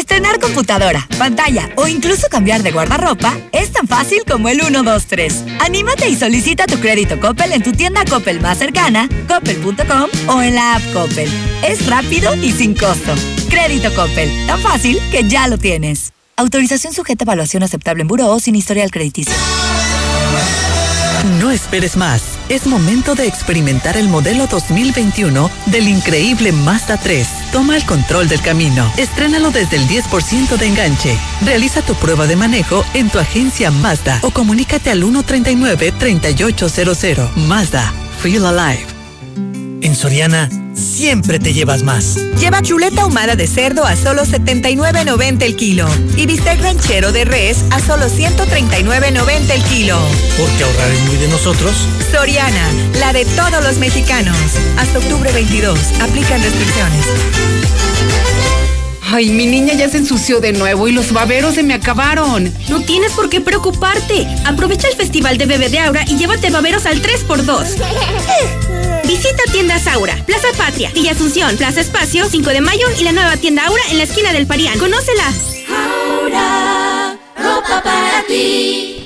Estrenar computadora, pantalla o incluso cambiar de guardarropa es tan fácil como el 123. Anímate y solicita tu crédito Coppel en tu tienda Coppel más cercana, coppel.com o en la app Coppel. Es rápido y sin costo. Crédito Coppel, tan fácil que ya lo tienes. Autorización sujeta a evaluación aceptable en buró o sin historial crediticio. No esperes más. Es momento de experimentar el modelo 2021 del increíble Mazda 3. Toma el control del camino. Estrénalo desde el 10% de enganche. Realiza tu prueba de manejo en tu agencia Mazda o comunícate al 139-3800. Mazda. Feel Alive. En Soriana, siempre te llevas más. Lleva chuleta ahumada de cerdo a solo 79.90 el kilo y bistec ranchero de res a solo 139.90 el kilo. Porque ahorrar es muy de nosotros. Soriana, la de todos los mexicanos. Hasta octubre 22. Aplican restricciones. Ay, mi niña ya se ensució de nuevo y los baberos se me acabaron. No tienes por qué preocuparte. Aprovecha el festival de Bebé de Aura y llévate baberos al 3x2. Visita tiendas Aura, Plaza Patria, Villa Asunción, Plaza Espacio, 5 de Mayo y la nueva tienda Aura en la esquina del Parián. ¡Conócela! Aura, ropa para ti.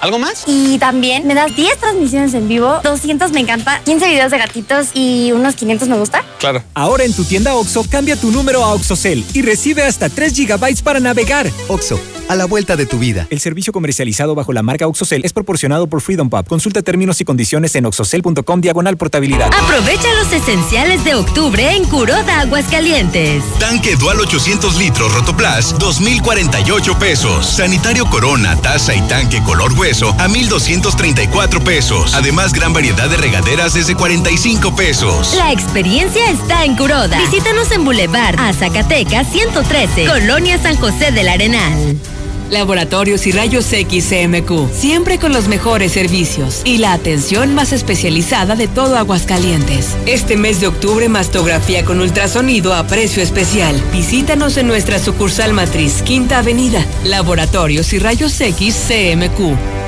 ¿Algo más? Y también me das 10 transmisiones en vivo, 200 me encanta, 15 videos de gatitos y unos 500 me gusta. Claro. Ahora en tu tienda OXO, cambia tu número a OXOCEL y recibe hasta 3 GB para navegar. OXO, a la vuelta de tu vida. El servicio comercializado bajo la marca OXOCEL es proporcionado por Freedom Pub. Consulta términos y condiciones en oxocel.com diagonal portabilidad. Aprovecha los esenciales de octubre en Curoda Aguascalientes. Tanque Dual 800 litros Rotoplas, 2,048 pesos. Sanitario Corona, taza y tanque color hueso a 1,234 pesos. Además, gran variedad de regaderas desde 45 pesos. La experiencia está en Curoda. Visítanos en Boulevard a Zacatecas 113, Colonia San José del Arenal. Laboratorios y Rayos X CMQ, siempre con los mejores servicios y la atención más especializada de todo Aguascalientes. Este mes de octubre, mastografía con ultrasonido a precio especial. Visítanos en nuestra sucursal matriz, Quinta Avenida. Laboratorios y Rayos X CMQ.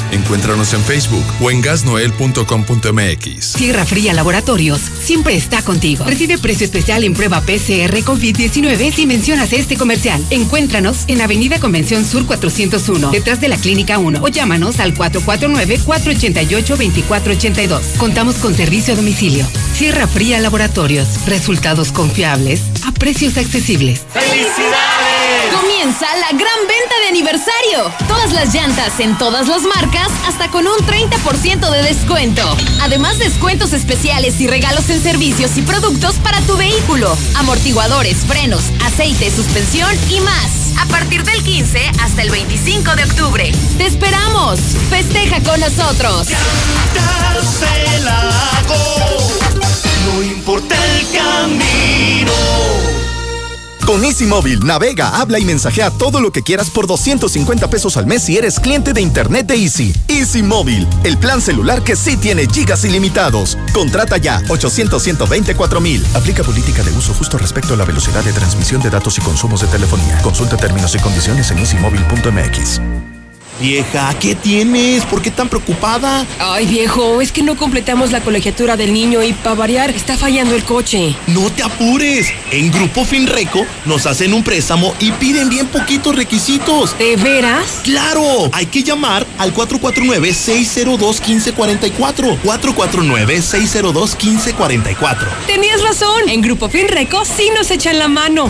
Encuéntranos en Facebook o en gasnoel.com.mx. Sierra Fría Laboratorios siempre está contigo. Recibe precio especial en prueba PCR COVID-19 si mencionas este comercial. Encuéntranos en Avenida Convención Sur 401, detrás de la Clínica 1 o llámanos al 449-488-2482. Contamos con servicio a domicilio. Sierra Fría Laboratorios. Resultados confiables a precios accesibles. ¡Felicidades! Comienza la gran venta de aniversario. Todas las llantas en todas las marcas hasta con un 30% de descuento. Además, descuentos especiales y regalos en servicios y productos para tu vehículo. Amortiguadores, frenos, aceite, suspensión y más. A partir del 15 hasta el 25 de octubre. ¡Te esperamos! ¡Festeja con nosotros! No importa el camino Con Easy Móvil, navega, habla y mensajea todo lo que quieras por 250 pesos al mes si eres cliente de Internet de Easy. Easy Móvil, el plan celular que sí tiene gigas ilimitados. Contrata ya 800 124 mil. Aplica política de uso justo respecto a la velocidad de transmisión de datos y consumos de telefonía. Consulta términos y condiciones en easymóvil.mx. Vieja, ¿qué tienes? ¿Por qué tan preocupada? Ay, viejo, es que no completamos la colegiatura del niño y para variar está fallando el coche. No te apures. En Grupo Finreco nos hacen un préstamo y piden bien poquitos requisitos. ¿De veras? ¡Claro! Hay que llamar al 449-602-1544. 449-602-1544. Tenías razón. En Grupo Finreco sí nos echan la mano.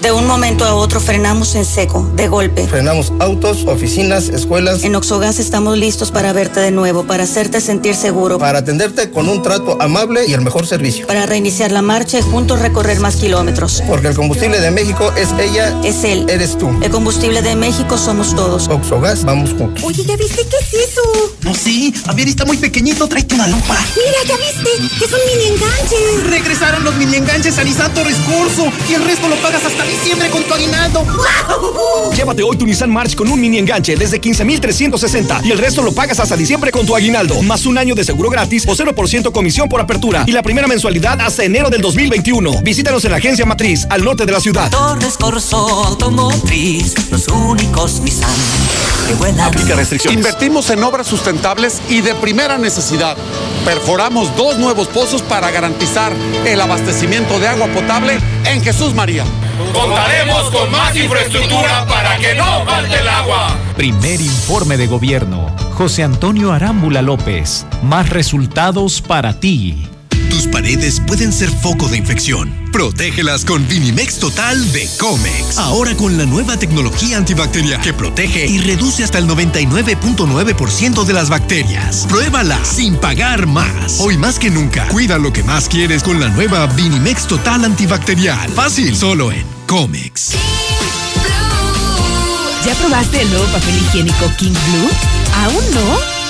De un momento a otro frenamos en seco, de golpe. Frenamos autos, oficinas, escuelas. En Oxogas estamos listos para verte de nuevo, para hacerte sentir seguro. Para atenderte con un trato amable y el mejor servicio. Para reiniciar la marcha y juntos recorrer más kilómetros. Porque el combustible de México es ella. Es él. Eres tú. El combustible de México somos todos. Oxogas, vamos juntos. Oye, ¿ya viste qué es eso? No, sí. A ver, está muy pequeñito. Tráete una lupa. Mira, ¿ya viste? Es un mini enganche. Regresaron los mini enganches a Nissan Torres Corso y el resto lo pagas hasta diciembre con tu aguinaldo. Llévate hoy tu Nissan March con un mini enganche desde 15,360 y el resto lo pagas hasta diciembre con tu aguinaldo, más un año de seguro gratis o 0% comisión por apertura y la primera mensualidad hasta enero del 2021. Visítanos en la agencia matriz al norte de la ciudad. Torres Corso Automotriz, los únicos Nissan que vuelan. Aplica restricciones. Invertimos en obras sustentables y de primera necesidad. Perforamos dos nuevos pozos para garantizar el abastecimiento de agua potable en Jesús María. Contaremos con más infraestructura para que no falte el agua. Primer informe de gobierno. José Antonio Arámbula López. Más resultados para ti. Tus paredes pueden ser foco de infección. Protégelas con Vinimex Total de Comex. Ahora con la nueva tecnología antibacterial que protege y reduce hasta el 99.9% de las bacterias. Pruébala sin pagar más. Hoy más que nunca, cuida lo que más quieres con la nueva Vinimex Total antibacterial. Fácil, solo en Comex. ¿Ya probaste el nuevo papel higiénico King Blue? ¿Aún no?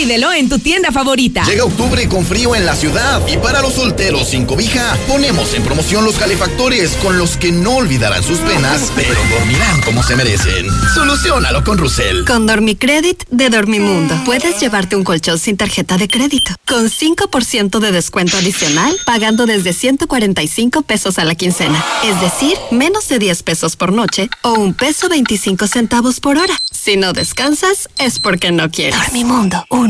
Pídelo en tu tienda favorita. Llega octubre con frío en la ciudad y para los solteros sin cobija ponemos en promoción los calefactores con los que no olvidarán sus penas, pero dormirán como se merecen. Solucionalo con Rusel. Con Dormicredit de Dormimundo puedes llevarte un colchón sin tarjeta de crédito con 5% de descuento adicional pagando desde 145 pesos a la quincena, es decir, menos de 10 pesos por noche o un peso 25 centavos por hora. Si no descansas es porque no quieres. Dormimundo, un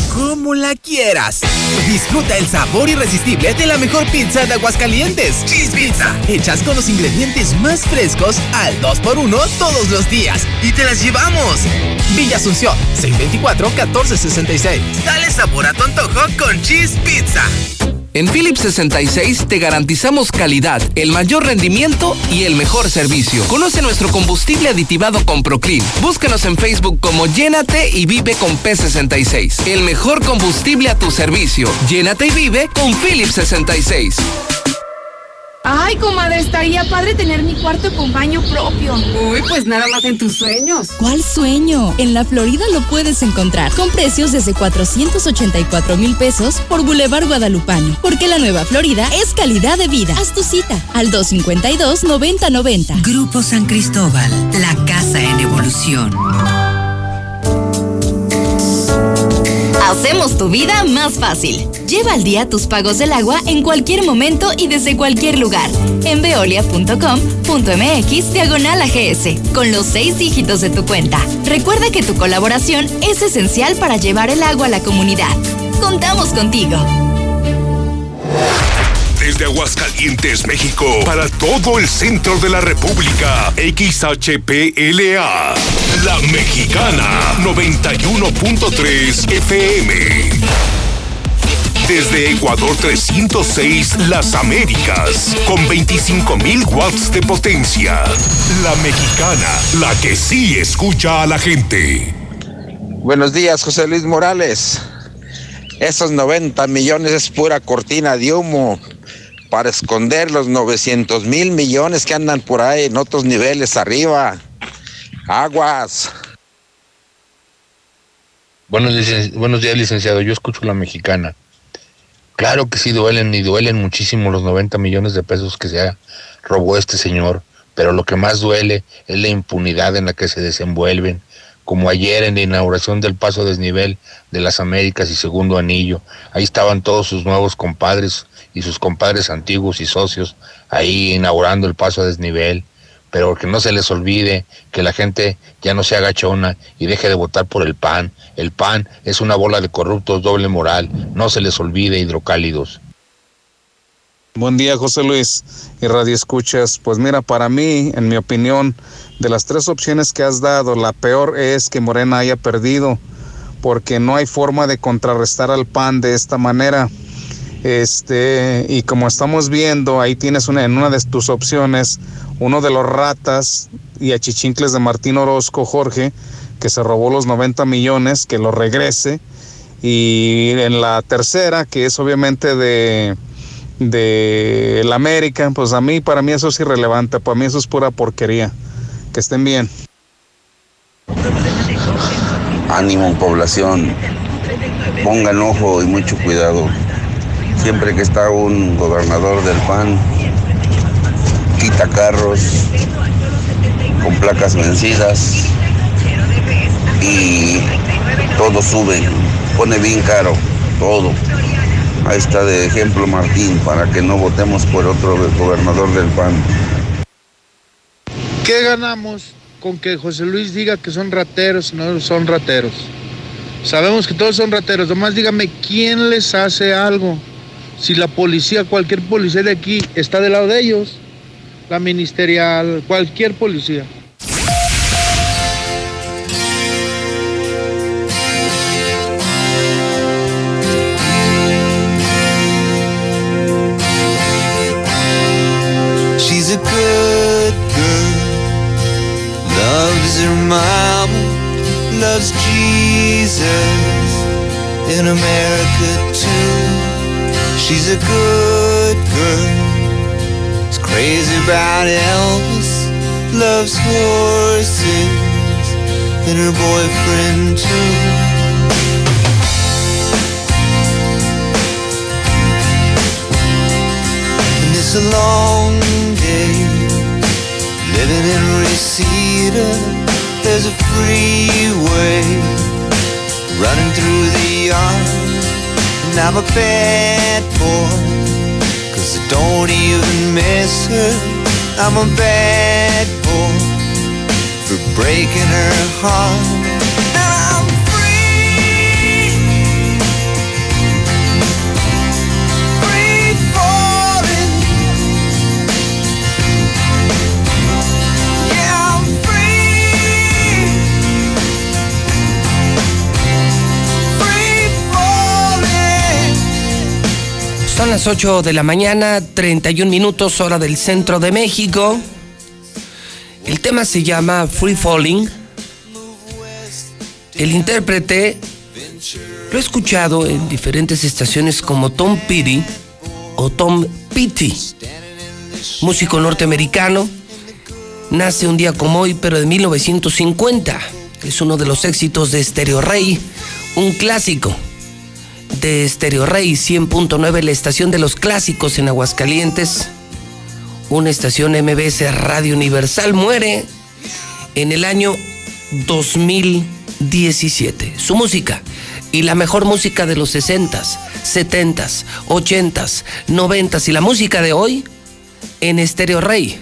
Como la quieras. Disfruta el sabor irresistible de la mejor pizza de Aguascalientes. Cheese Pizza. Hechas con los ingredientes más frescos al 2x1 todos los días. Y te las llevamos. Villa Asunción, 624-1466. Dale sabor a tu antojo con Cheese Pizza. En Philips 66 te garantizamos calidad, el mayor rendimiento y el mejor servicio. Conoce nuestro combustible aditivado con Proclean. Búscanos en Facebook como Llénate y Vive con P66. El mejor combustible a tu servicio. Llénate y vive con Philips 66. Ay, comadre, estaría padre tener mi cuarto con baño propio. Uy, pues nada más en tus sueños. ¿Cuál sueño? En la Florida lo puedes encontrar con precios desde 484 mil pesos por Boulevard Guadalupano. Porque la nueva Florida es calidad de vida. Haz tu cita al 252-9090. Grupo San Cristóbal, la casa en evolución. Hacemos tu vida más fácil. Lleva al día tus pagos del agua en cualquier momento y desde cualquier lugar. En veolia.com.mx diagonal AGS, con los seis dígitos de tu cuenta. Recuerda que tu colaboración es esencial para llevar el agua a la comunidad. Contamos contigo. Desde Aguascalientes, México, para todo el centro de la República, XHPLA, La Mexicana, 91.3 FM. Desde Ecuador 306, Las Américas, con 25.000 watts de potencia. La Mexicana, la que sí escucha a la gente. Buenos días, José Luis Morales. Esos 90 millones es pura cortina de humo para esconder los 900 mil millones que andan por ahí en otros niveles arriba. Aguas. Buenos, buenos días, licenciado. Yo escucho la mexicana. Claro que sí duelen y duelen muchísimo los 90 millones de pesos que se robó este señor, pero lo que más duele es la impunidad en la que se desenvuelven, como ayer en la inauguración del paso desnivel de las Américas y segundo anillo. Ahí estaban todos sus nuevos compadres, y sus compadres antiguos y socios ahí inaugurando el paso a desnivel, pero que no se les olvide que la gente ya no se agachona y deje de votar por el PAN. El PAN es una bola de corruptos doble moral, no se les olvide hidrocálidos. Buen día, José Luis y Radio Escuchas. Pues mira, para mí, en mi opinión, de las tres opciones que has dado, la peor es que Morena haya perdido, porque no hay forma de contrarrestar al PAN de esta manera. Este, y como estamos viendo, ahí tienes una, en una de tus opciones uno de los ratas y achichincles de Martín Orozco, Jorge, que se robó los 90 millones, que lo regrese. Y en la tercera, que es obviamente de, de la América, pues a mí, para mí eso es irrelevante, para mí eso es pura porquería. Que estén bien. Ánimo, población. Pongan ojo y mucho cuidado siempre que está un gobernador del PAN, quita carros con placas vencidas y todo sube, pone bien caro, todo. Ahí está de ejemplo Martín, para que no votemos por otro gobernador del PAN. ¿Qué ganamos con que José Luis diga que son rateros no son rateros? Sabemos que todos son rateros, nomás dígame quién les hace algo si la policía, cualquier policía de aquí está del lado de ellos, la ministerial, cualquier policía. She's a good girl, loves Jesus in America too. She's a good girl. Crazy about Elvis. Loves horses and her boyfriend too. And it's a long day living in Reseda. There's a freeway running through the yard. And I'm a bad boy, don't even miss her. I'm a bad boy for breaking her heart. Son las 8 de la mañana, 31 minutos hora del centro de México. El tema se llama Free Falling. El intérprete lo he escuchado en diferentes estaciones como Tom Petty o Tom Petty, músico norteamericano. Nace un día como hoy, pero de 1950. Es uno de los éxitos de Stereo Rey, un clásico de Stereo Rey 100.9, la estación de los clásicos en Aguascalientes. Una estación MBS Radio Universal muere en el año 2017. Su música y la mejor música de los 60s, 70s, 80s, 90s y la música de hoy en Estéreo Rey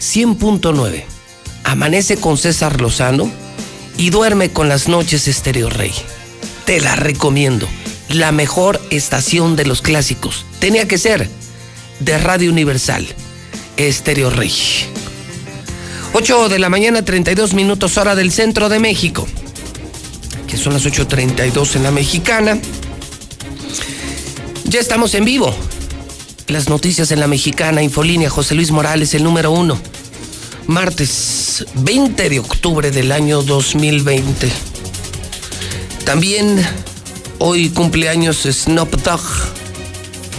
100.9. Amanece con César Lozano y duerme con las noches Estéreo Rey. Te la recomiendo. La mejor estación de los clásicos. Tenía que ser de Radio Universal, Estéreo Rey. 8 de la mañana, 32 minutos hora del centro de México. Que son las 8.32 en la mexicana. Ya estamos en vivo. Las noticias en la mexicana, Infolínea, José Luis Morales, el número uno. Martes 20 de octubre del año 2020. También hoy cumpleaños Snoop Dogg,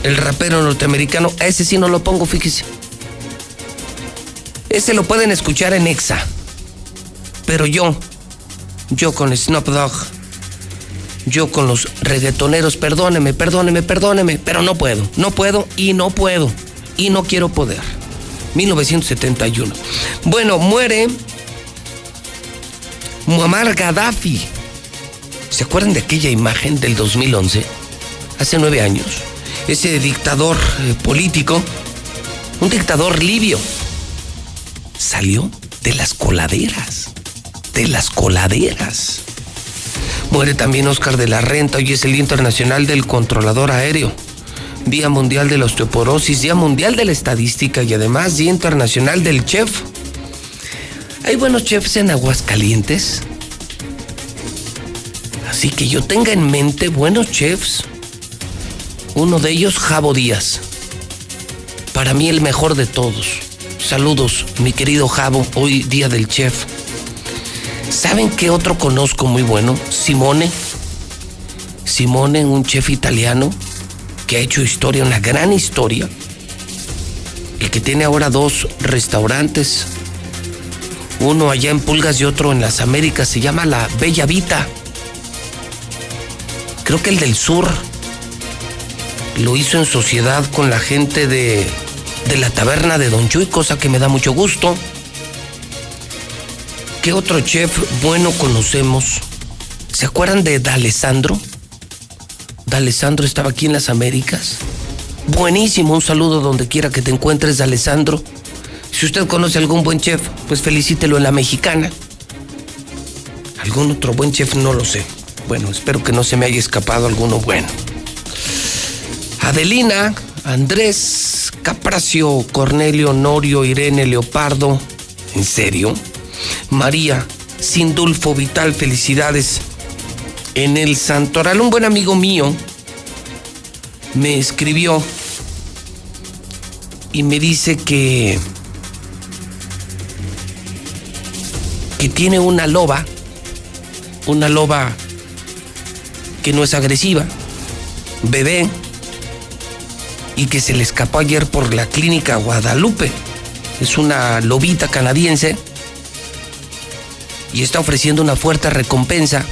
el rapero norteamericano. Ese sí no lo pongo, fíjese. Ese lo pueden escuchar en Exa. Pero yo, yo con Snoop Dogg, yo con los reggaetoneros, perdóneme, perdóneme, perdóneme, pero no puedo, no puedo y no puedo y no quiero poder. 1971. Bueno, muere Muammar Gaddafi. ¿Se acuerdan de aquella imagen del 2011? Hace nueve años. Ese dictador eh, político, un dictador libio, salió de las coladeras. De las coladeras. Muere también Oscar de la Renta, hoy es el Día Internacional del Controlador Aéreo. Día Mundial de la Osteoporosis, Día Mundial de la Estadística y además Día Internacional del Chef. ¿Hay buenos chefs en Aguascalientes? Así que yo tenga en mente buenos chefs. Uno de ellos, Jabo Díaz. Para mí el mejor de todos. Saludos, mi querido Jabo, hoy día del chef. ¿Saben qué otro conozco muy bueno? Simone. Simone, un chef italiano que ha hecho historia, una gran historia. Y que tiene ahora dos restaurantes. Uno allá en Pulgas y otro en las Américas. Se llama La Bella Vita. Creo que el del sur lo hizo en sociedad con la gente de, de la taberna de Don Chuy, cosa que me da mucho gusto. ¿Qué otro chef bueno conocemos? ¿Se acuerdan de D'Alessandro? D'Alessandro estaba aquí en las Américas. Buenísimo, un saludo donde quiera que te encuentres, D'Alessandro. Si usted conoce algún buen chef, pues felicítelo en la mexicana. ¿Algún otro buen chef? No lo sé. Bueno, espero que no se me haya escapado alguno bueno. Adelina, Andrés, Capracio, Cornelio, Norio, Irene, Leopardo. ¿En serio? María, Sindulfo Vital, felicidades. En el Santoral, un buen amigo mío me escribió y me dice que que tiene una loba, una loba que no es agresiva, bebé, y que se le escapó ayer por la clínica Guadalupe. Es una lobita canadiense y está ofreciendo una fuerte recompensa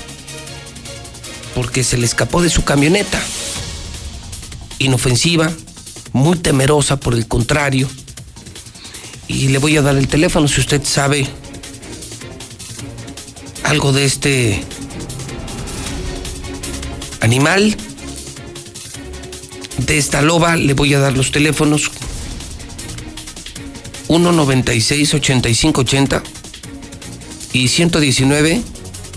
porque se le escapó de su camioneta. Inofensiva, muy temerosa por el contrario. Y le voy a dar el teléfono si usted sabe algo de este animal. De esta loba le voy a dar los teléfonos 196 8580 y 119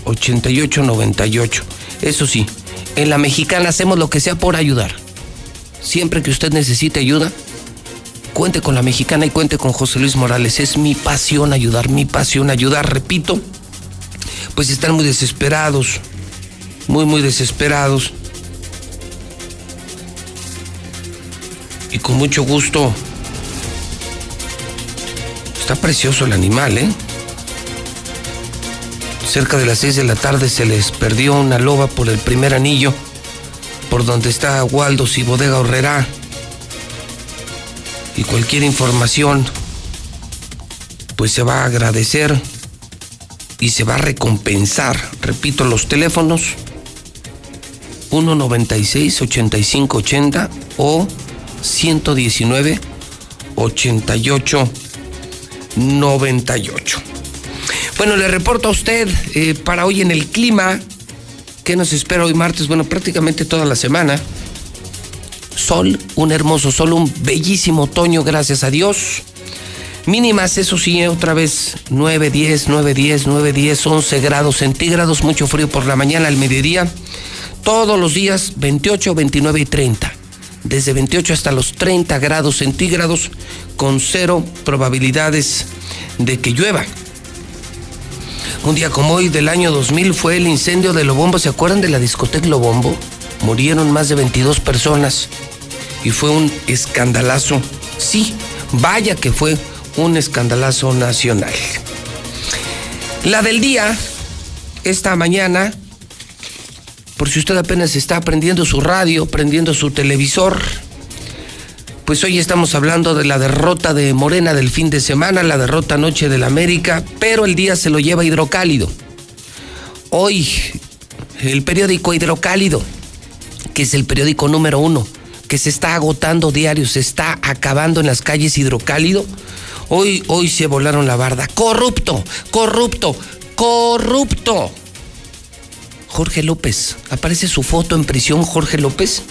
8898. Eso sí, en la mexicana hacemos lo que sea por ayudar. Siempre que usted necesite ayuda, cuente con la mexicana y cuente con José Luis Morales. Es mi pasión ayudar, mi pasión ayudar. Repito, pues están muy desesperados, muy, muy desesperados. Y con mucho gusto. Está precioso el animal, ¿eh? Cerca de las 6 de la tarde se les perdió una loba por el primer anillo, por donde está Waldos y Bodega Horrera. Y cualquier información, pues se va a agradecer y se va a recompensar. Repito, los teléfonos 196 8580 o 119 88 98. Bueno, le reporto a usted eh, para hoy en el clima. ¿Qué nos espera hoy martes? Bueno, prácticamente toda la semana. Sol, un hermoso sol, un bellísimo otoño, gracias a Dios. Mínimas, eso sí, otra vez 9, 10, 9, 10, 9, 10, 11 grados centígrados, mucho frío por la mañana, al mediodía. Todos los días 28, 29 y 30. Desde 28 hasta los 30 grados centígrados, con cero probabilidades de que llueva. Un día como hoy del año 2000 fue el incendio de Lobombo. ¿Se acuerdan de la discoteca Lobombo? Murieron más de 22 personas y fue un escandalazo. Sí, vaya que fue un escandalazo nacional. La del día, esta mañana, por si usted apenas está prendiendo su radio, prendiendo su televisor, pues hoy estamos hablando de la derrota de Morena del fin de semana, la derrota anoche del América, pero el día se lo lleva hidrocálido. Hoy, el periódico Hidrocálido, que es el periódico número uno, que se está agotando diario, se está acabando en las calles Hidrocálido, Hoy, hoy se volaron la barda. Corrupto, corrupto, corrupto. Jorge López. Aparece su foto en prisión, Jorge López.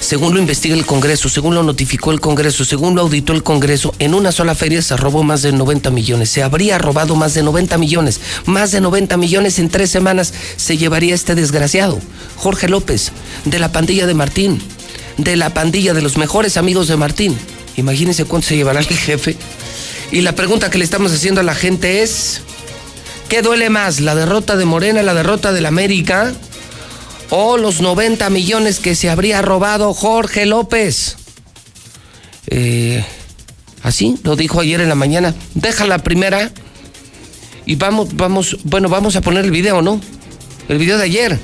Según lo investiga el Congreso, según lo notificó el Congreso, según lo auditó el Congreso, en una sola feria se robó más de 90 millones. Se habría robado más de 90 millones. Más de 90 millones en tres semanas se llevaría este desgraciado. Jorge López, de la pandilla de Martín, de la pandilla de los mejores amigos de Martín. Imagínense cuánto se llevará el jefe y la pregunta que le estamos haciendo a la gente es, ¿qué duele más, la derrota de Morena, la derrota del América o los 90 millones que se habría robado Jorge López? Eh, así lo dijo ayer en la mañana. Deja la primera y vamos, vamos, bueno, vamos a poner el video, ¿no? El video de ayer.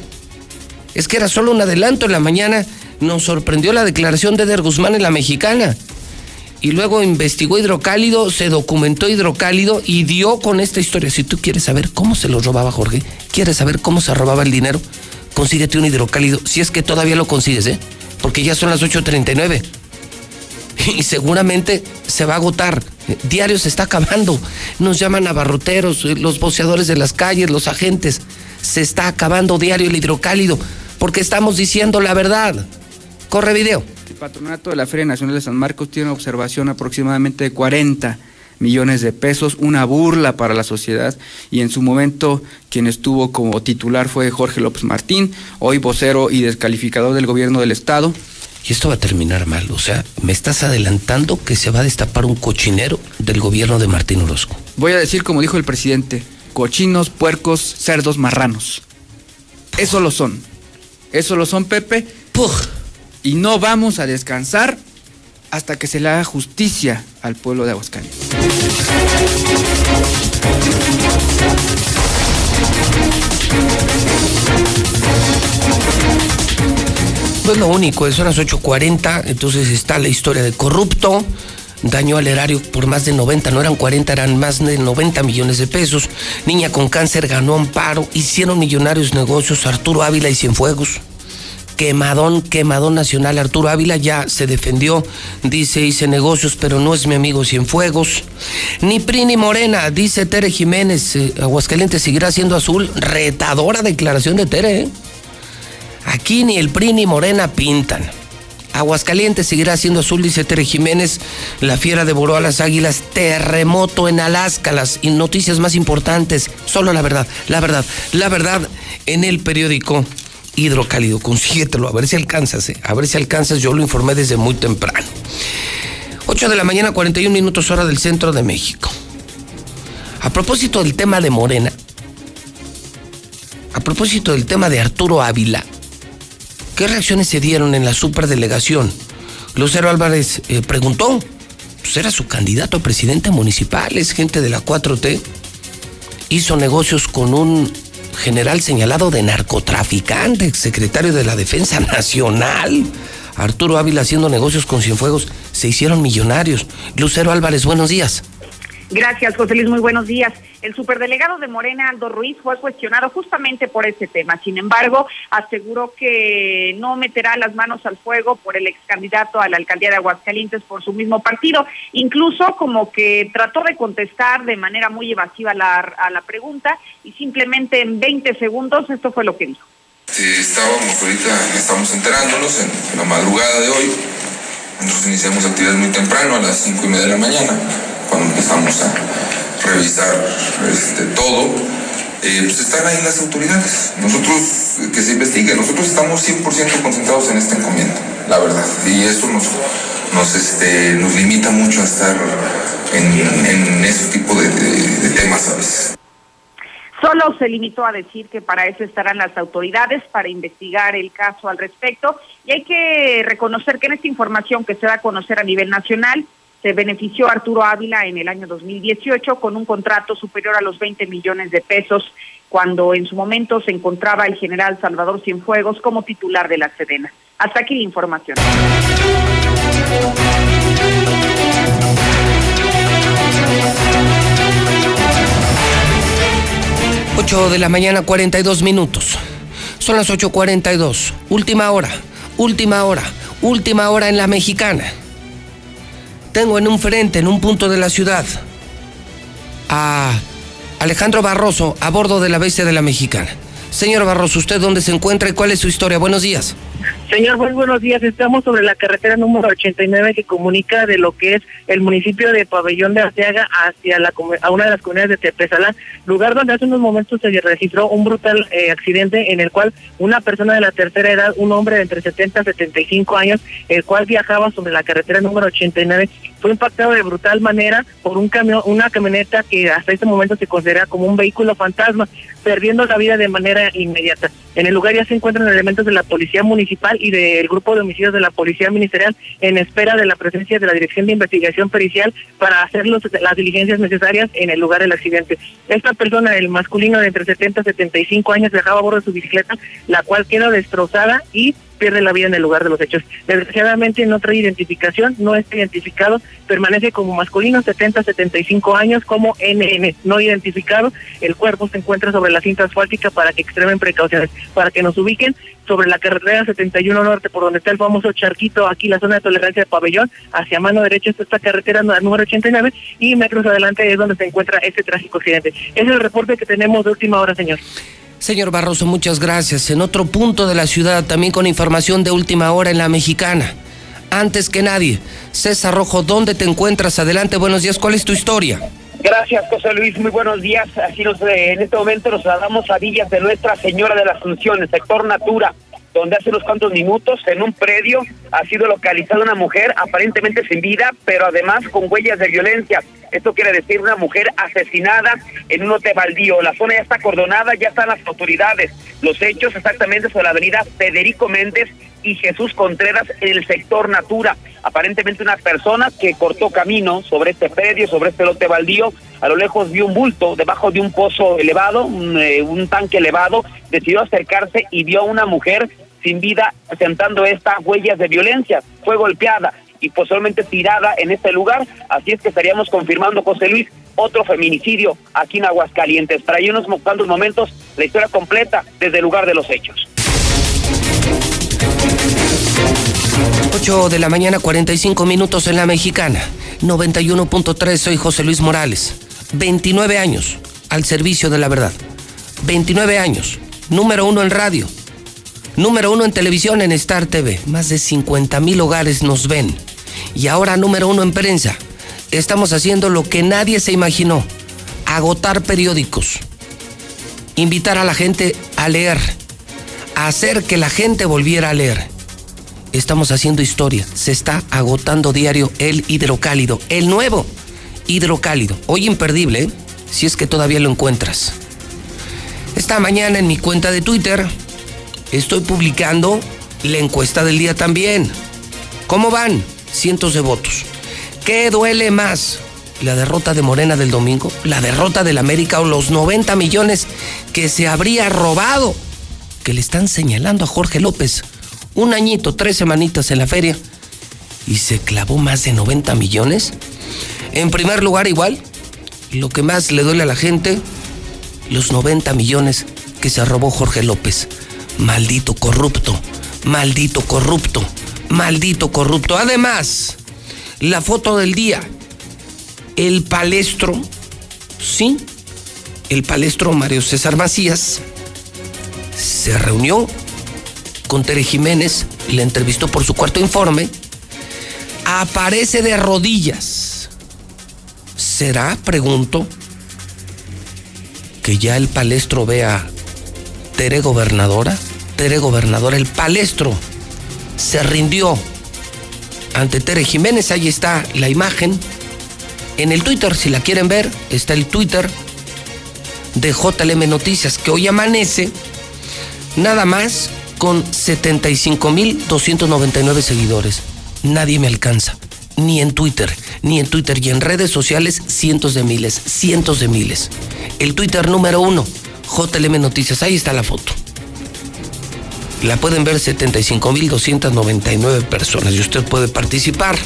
Es que era solo un adelanto en la mañana. Nos sorprendió la declaración de Eder Guzmán en la mexicana y luego investigó hidrocálido, se documentó hidrocálido y dio con esta historia. Si tú quieres saber cómo se lo robaba Jorge, quieres saber cómo se robaba el dinero, consíguete un hidrocálido, si es que todavía lo consigues, ¿eh? Porque ya son las 8.39 y seguramente se va a agotar. Diario se está acabando. Nos llaman abarroteros, los boceadores de las calles, los agentes. Se está acabando diario el hidrocálido porque estamos diciendo la verdad. Corre video patronato de la Feria Nacional de San Marcos tiene una observación aproximadamente de 40 millones de pesos, una burla para la sociedad y en su momento quien estuvo como titular fue Jorge López Martín, hoy vocero y descalificador del gobierno del estado. Y esto va a terminar mal, o sea, me estás adelantando que se va a destapar un cochinero del gobierno de Martín Orozco. Voy a decir como dijo el presidente, cochinos, puercos, cerdos, marranos. Eso lo son. Eso lo son, Pepe. Puj y no vamos a descansar hasta que se le haga justicia al pueblo de Aguascalientes. Pues lo único, son las 8.40, entonces está la historia de corrupto, dañó al erario por más de 90, no eran 40, eran más de 90 millones de pesos. Niña con cáncer ganó amparo, hicieron millonarios negocios Arturo Ávila y Cienfuegos quemadón, quemadón nacional. Arturo Ávila ya se defendió, dice, hice negocios, pero no es mi amigo Cienfuegos. Ni PRI ni Morena, dice Tere Jiménez. Eh, Aguascalientes seguirá siendo azul. Retadora declaración de Tere. ¿eh? Aquí ni el PRI ni Morena pintan. Aguascalientes seguirá siendo azul, dice Tere Jiménez. La fiera devoró a las águilas. Terremoto en Alaska. Las noticias más importantes. Solo la verdad, la verdad, la verdad en el periódico hidrocálido, consíguetelo, a ver si alcanzas, eh, a ver si alcanzas, yo lo informé desde muy temprano. 8 de la mañana, 41 minutos hora del centro de México. A propósito del tema de Morena, a propósito del tema de Arturo Ávila, ¿qué reacciones se dieron en la superdelegación? Lucero Álvarez eh, preguntó, pues era su candidato a presidente municipal, es gente de la 4T, hizo negocios con un general señalado de narcotraficante, secretario de la Defensa Nacional. Arturo Ávila haciendo negocios con Cienfuegos, se hicieron millonarios. Lucero Álvarez, buenos días. Gracias, José Luis. Muy buenos días. El superdelegado de Morena, Aldo Ruiz, fue cuestionado justamente por ese tema. Sin embargo, aseguró que no meterá las manos al fuego por el ex candidato a la alcaldía de Aguascalientes por su mismo partido. Incluso como que trató de contestar de manera muy evasiva la, a la pregunta y simplemente en 20 segundos esto fue lo que dijo. Eh, estábamos ahorita, estamos enterándonos en la madrugada de hoy. Nosotros iniciamos actividades muy temprano, a las 5 y media de la mañana, cuando empezamos a revisar este, todo. Eh, pues están ahí las autoridades. Nosotros, que se investigue, nosotros estamos 100% concentrados en esta encomienda, la verdad. Y eso nos, nos, este, nos limita mucho a estar en, en ese tipo de- Solo se limitó a decir que para eso estarán las autoridades, para investigar el caso al respecto. Y hay que reconocer que en esta información que se da a conocer a nivel nacional, se benefició Arturo Ávila en el año 2018 con un contrato superior a los 20 millones de pesos, cuando en su momento se encontraba el general Salvador Cienfuegos como titular de la Sedena. Hasta aquí la información. 8 de la mañana, 42 minutos. Son las 8.42. Última hora, última hora, última hora en la mexicana. Tengo en un frente, en un punto de la ciudad, a Alejandro Barroso a bordo de la bestia de la mexicana. Señor Barroso, ¿usted dónde se encuentra y cuál es su historia? Buenos días. Señor, muy buenos días. Estamos sobre la carretera número 89 que comunica de lo que es el municipio de Pabellón de Arteaga hacia la, a una de las comunidades de Tepezalá, lugar donde hace unos momentos se registró un brutal eh, accidente en el cual una persona de la tercera edad, un hombre de entre 70 y 75 años, el cual viajaba sobre la carretera número 89, fue impactado de brutal manera por un camión, una camioneta que hasta este momento se considera como un vehículo fantasma, perdiendo la vida de manera inmediata. En el lugar ya se encuentran elementos de la policía municipal y del grupo de homicidios de la policía ministerial en espera de la presencia de la Dirección de Investigación Pericial para hacer los- las diligencias necesarias en el lugar del accidente. Esta persona, el masculino de entre 70 y 75 años, viajaba a bordo de su bicicleta, la cual queda destrozada y pierde la vida en el lugar de los hechos. Desgraciadamente no trae identificación, no está identificado, permanece como masculino 70-75 años como NN, no identificado. El cuerpo se encuentra sobre la cinta asfáltica para que extremen precauciones, para que nos ubiquen sobre la carretera 71 Norte, por donde está el famoso charquito, aquí la zona de tolerancia de pabellón, hacia mano derecha está esta carretera número 89 y metros adelante es donde se encuentra este trágico accidente. Es el reporte que tenemos de última hora, señor. Señor Barroso, muchas gracias. En otro punto de la ciudad, también con información de última hora en la mexicana. Antes que nadie, César Rojo, ¿dónde te encuentras? Adelante, buenos días. ¿Cuál es tu historia? Gracias, José Luis. Muy buenos días. Así nos, eh, en este momento nos trasladamos a Villas de Nuestra Señora de la Asunción, el sector Natura, donde hace unos cuantos minutos en un predio ha sido localizada una mujer aparentemente sin vida, pero además con huellas de violencia. Esto quiere decir una mujer asesinada en un lote baldío. La zona ya está acordonada, ya están las autoridades. Los hechos exactamente sobre la avenida Federico Méndez y Jesús Contreras en el sector Natura. Aparentemente una persona que cortó camino sobre este predio, sobre este lote baldío, a lo lejos vio un bulto debajo de un pozo elevado, un, eh, un tanque elevado, decidió acercarse y vio a una mujer sin vida presentando estas huellas de violencia. Fue golpeada y posiblemente tirada en este lugar, así es que estaríamos confirmando, José Luis, otro feminicidio aquí en Aguascalientes. Para unos cuantos momentos, la historia completa desde el lugar de los hechos. 8 de la mañana, 45 minutos en la mexicana. 91.3, soy José Luis Morales. 29 años al servicio de la verdad. 29 años. Número uno en radio. Número uno en televisión en Star TV. Más de 50 mil hogares nos ven. Y ahora número uno en prensa. Estamos haciendo lo que nadie se imaginó. Agotar periódicos. Invitar a la gente a leer. Hacer que la gente volviera a leer. Estamos haciendo historia. Se está agotando diario el hidrocálido. El nuevo hidrocálido. Hoy imperdible, ¿eh? si es que todavía lo encuentras. Esta mañana en mi cuenta de Twitter estoy publicando la encuesta del día también. ¿Cómo van? Cientos de votos. ¿Qué duele más? ¿La derrota de Morena del domingo? ¿La derrota del América o los 90 millones que se habría robado? Que le están señalando a Jorge López. Un añito, tres semanitas en la feria. Y se clavó más de 90 millones. En primer lugar, igual, lo que más le duele a la gente, los 90 millones que se robó Jorge López. Maldito corrupto, maldito corrupto, maldito corrupto. Además, la foto del día, el palestro, sí, el palestro Mario César Macías, se reunió con Tere Jiménez, le entrevistó por su cuarto informe, aparece de rodillas. ¿Será, pregunto, que ya el palestro vea Tere gobernadora? Tere gobernadora, el palestro se rindió ante Tere Jiménez, ahí está la imagen. En el Twitter, si la quieren ver, está el Twitter de JLM Noticias, que hoy amanece nada más con 75.299 seguidores. Nadie me alcanza, ni en Twitter, ni en Twitter y en redes sociales, cientos de miles, cientos de miles. El Twitter número uno, JLM Noticias, ahí está la foto. La pueden ver 75.299 personas y usted puede participar,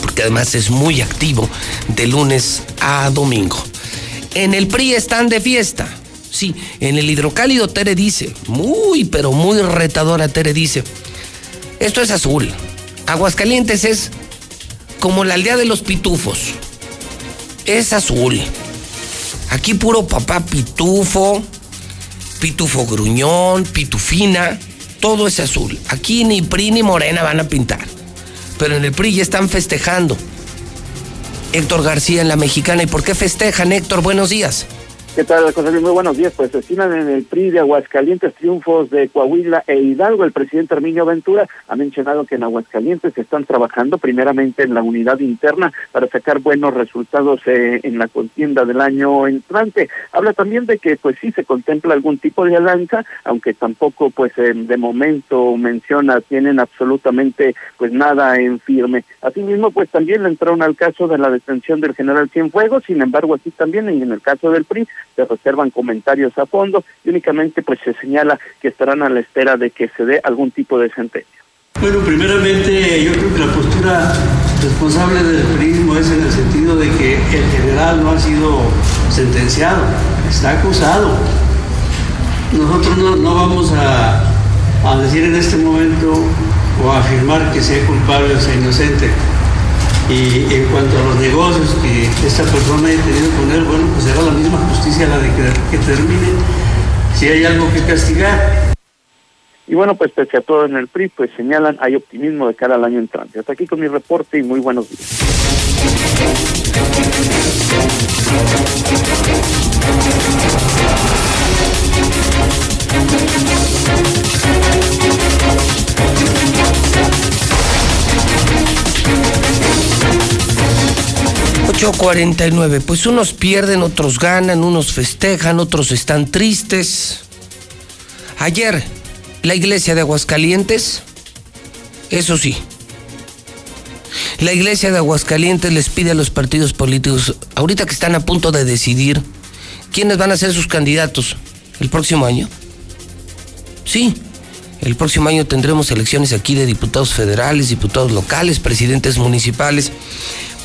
porque además es muy activo de lunes a domingo. En el PRI están de fiesta. Sí, en el hidrocálido Tere dice, muy, pero muy retadora Tere dice, esto es azul. Aguascalientes es como la aldea de los pitufos. Es azul. Aquí puro papá pitufo, pitufo gruñón, pitufina, todo es azul. Aquí ni PRI ni Morena van a pintar. Pero en el PRI ya están festejando. Héctor García en la mexicana. ¿Y por qué festejan, Héctor? Buenos días. ¿Qué tal, José Luis? Muy buenos días. Pues estiman en el PRI de Aguascalientes triunfos de Coahuila e Hidalgo. El presidente Arminio Ventura ha mencionado que en Aguascalientes están trabajando primeramente en la unidad interna para sacar buenos resultados eh, en la contienda del año entrante. Habla también de que pues sí se contempla algún tipo de alianza, aunque tampoco pues eh, de momento menciona tienen absolutamente pues nada en firme. Asimismo pues también le entraron al caso de la detención del general Cienfuegos, sin embargo aquí también en el caso del PRI se reservan comentarios a fondo y únicamente pues se señala que estarán a la espera de que se dé algún tipo de sentencia. Bueno, primeramente yo creo que la postura responsable del periodismo es en el sentido de que el general no ha sido sentenciado, está acusado. Nosotros no, vamos a, decir en este momento o afirmar que sea culpable o sea inocente. Y en cuanto a los negocios que esta persona haya tenido con él, bueno, pues será la misma justicia la de que, que termine. Si hay algo que castigar. Y bueno, pues pese a todo en el PRI, pues señalan hay optimismo de cara al año entrante. Hasta aquí con mi reporte y muy buenos días. 8.49. Pues unos pierden, otros ganan, unos festejan, otros están tristes. Ayer, la iglesia de Aguascalientes, eso sí, la iglesia de Aguascalientes les pide a los partidos políticos, ahorita que están a punto de decidir quiénes van a ser sus candidatos el próximo año. Sí, el próximo año tendremos elecciones aquí de diputados federales, diputados locales, presidentes municipales.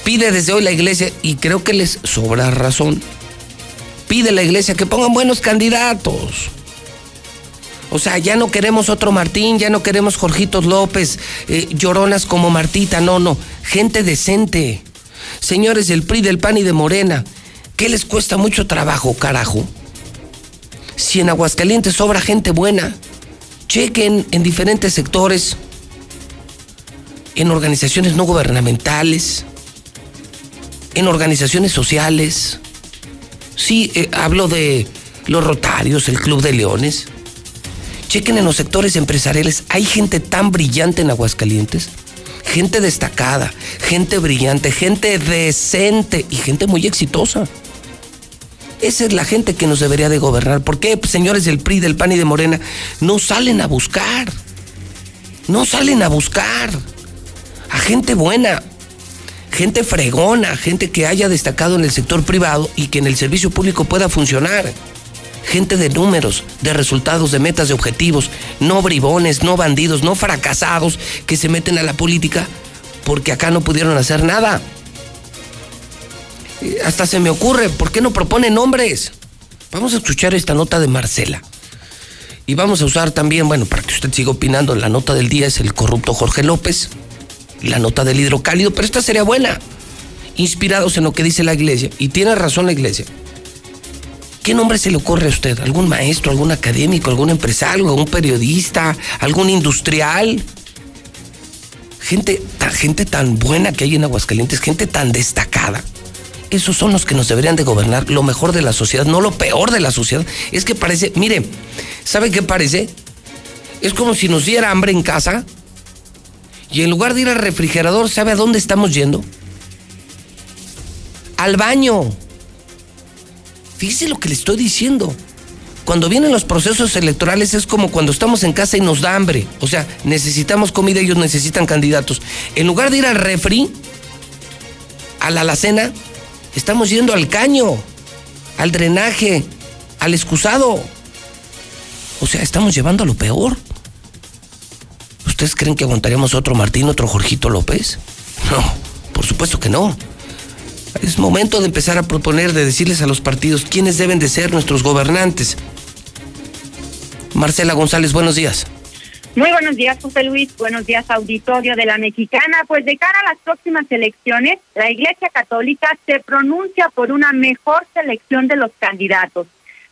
Pide desde hoy la iglesia, y creo que les sobra razón, pide la iglesia que pongan buenos candidatos. O sea, ya no queremos otro Martín, ya no queremos Jorgitos López, eh, lloronas como Martita, no, no, gente decente. Señores del PRI, del PAN y de Morena, ¿qué les cuesta mucho trabajo, carajo? Si en Aguascalientes sobra gente buena, chequen en diferentes sectores, en organizaciones no gubernamentales, en organizaciones sociales. Sí, eh, hablo de los Rotarios, el Club de Leones. Chequen en los sectores empresariales. Hay gente tan brillante en Aguascalientes. Gente destacada, gente brillante, gente decente y gente muy exitosa. Esa es la gente que nos debería de gobernar. ¿Por qué, pues, señores del PRI, del PAN y de Morena, no salen a buscar? No salen a buscar a gente buena, gente fregona, gente que haya destacado en el sector privado y que en el servicio público pueda funcionar. Gente de números, de resultados, de metas, de objetivos, no bribones, no bandidos, no fracasados que se meten a la política porque acá no pudieron hacer nada. Eh, Hasta se me ocurre, ¿por qué no proponen nombres? Vamos a escuchar esta nota de Marcela. Y vamos a usar también, bueno, para que usted siga opinando, la nota del día es el corrupto Jorge López la nota del hidrocálido, pero esta sería buena. Inspirados en lo que dice la iglesia, y tiene razón la iglesia, ¿Qué nombre se le ocurre a usted? ¿Algún maestro, algún académico, algún empresario, algún periodista, algún industrial? Gente, gente tan buena que hay en Aguascalientes, gente tan destacada. Esos son los que nos deberían de gobernar lo mejor de la sociedad, no lo peor de la sociedad. Es que parece, mire, ¿sabe qué parece? Es como si nos diera hambre en casa y en lugar de ir al refrigerador, ¿sabe a dónde estamos yendo? Al baño. Fíjese lo que le estoy diciendo. Cuando vienen los procesos electorales es como cuando estamos en casa y nos da hambre. O sea, necesitamos comida, ellos necesitan candidatos. En lugar de ir al refri, a la alacena, estamos yendo al caño, al drenaje, al excusado. O sea, estamos llevando a lo peor. ¿Ustedes creen que aguantaríamos otro Martín, otro Jorgito López? No, por supuesto que no. Es momento de empezar a proponer, de decirles a los partidos quiénes deben de ser nuestros gobernantes. Marcela González, buenos días. Muy buenos días, José Luis. Buenos días, auditorio de la Mexicana. Pues de cara a las próximas elecciones, la Iglesia Católica se pronuncia por una mejor selección de los candidatos.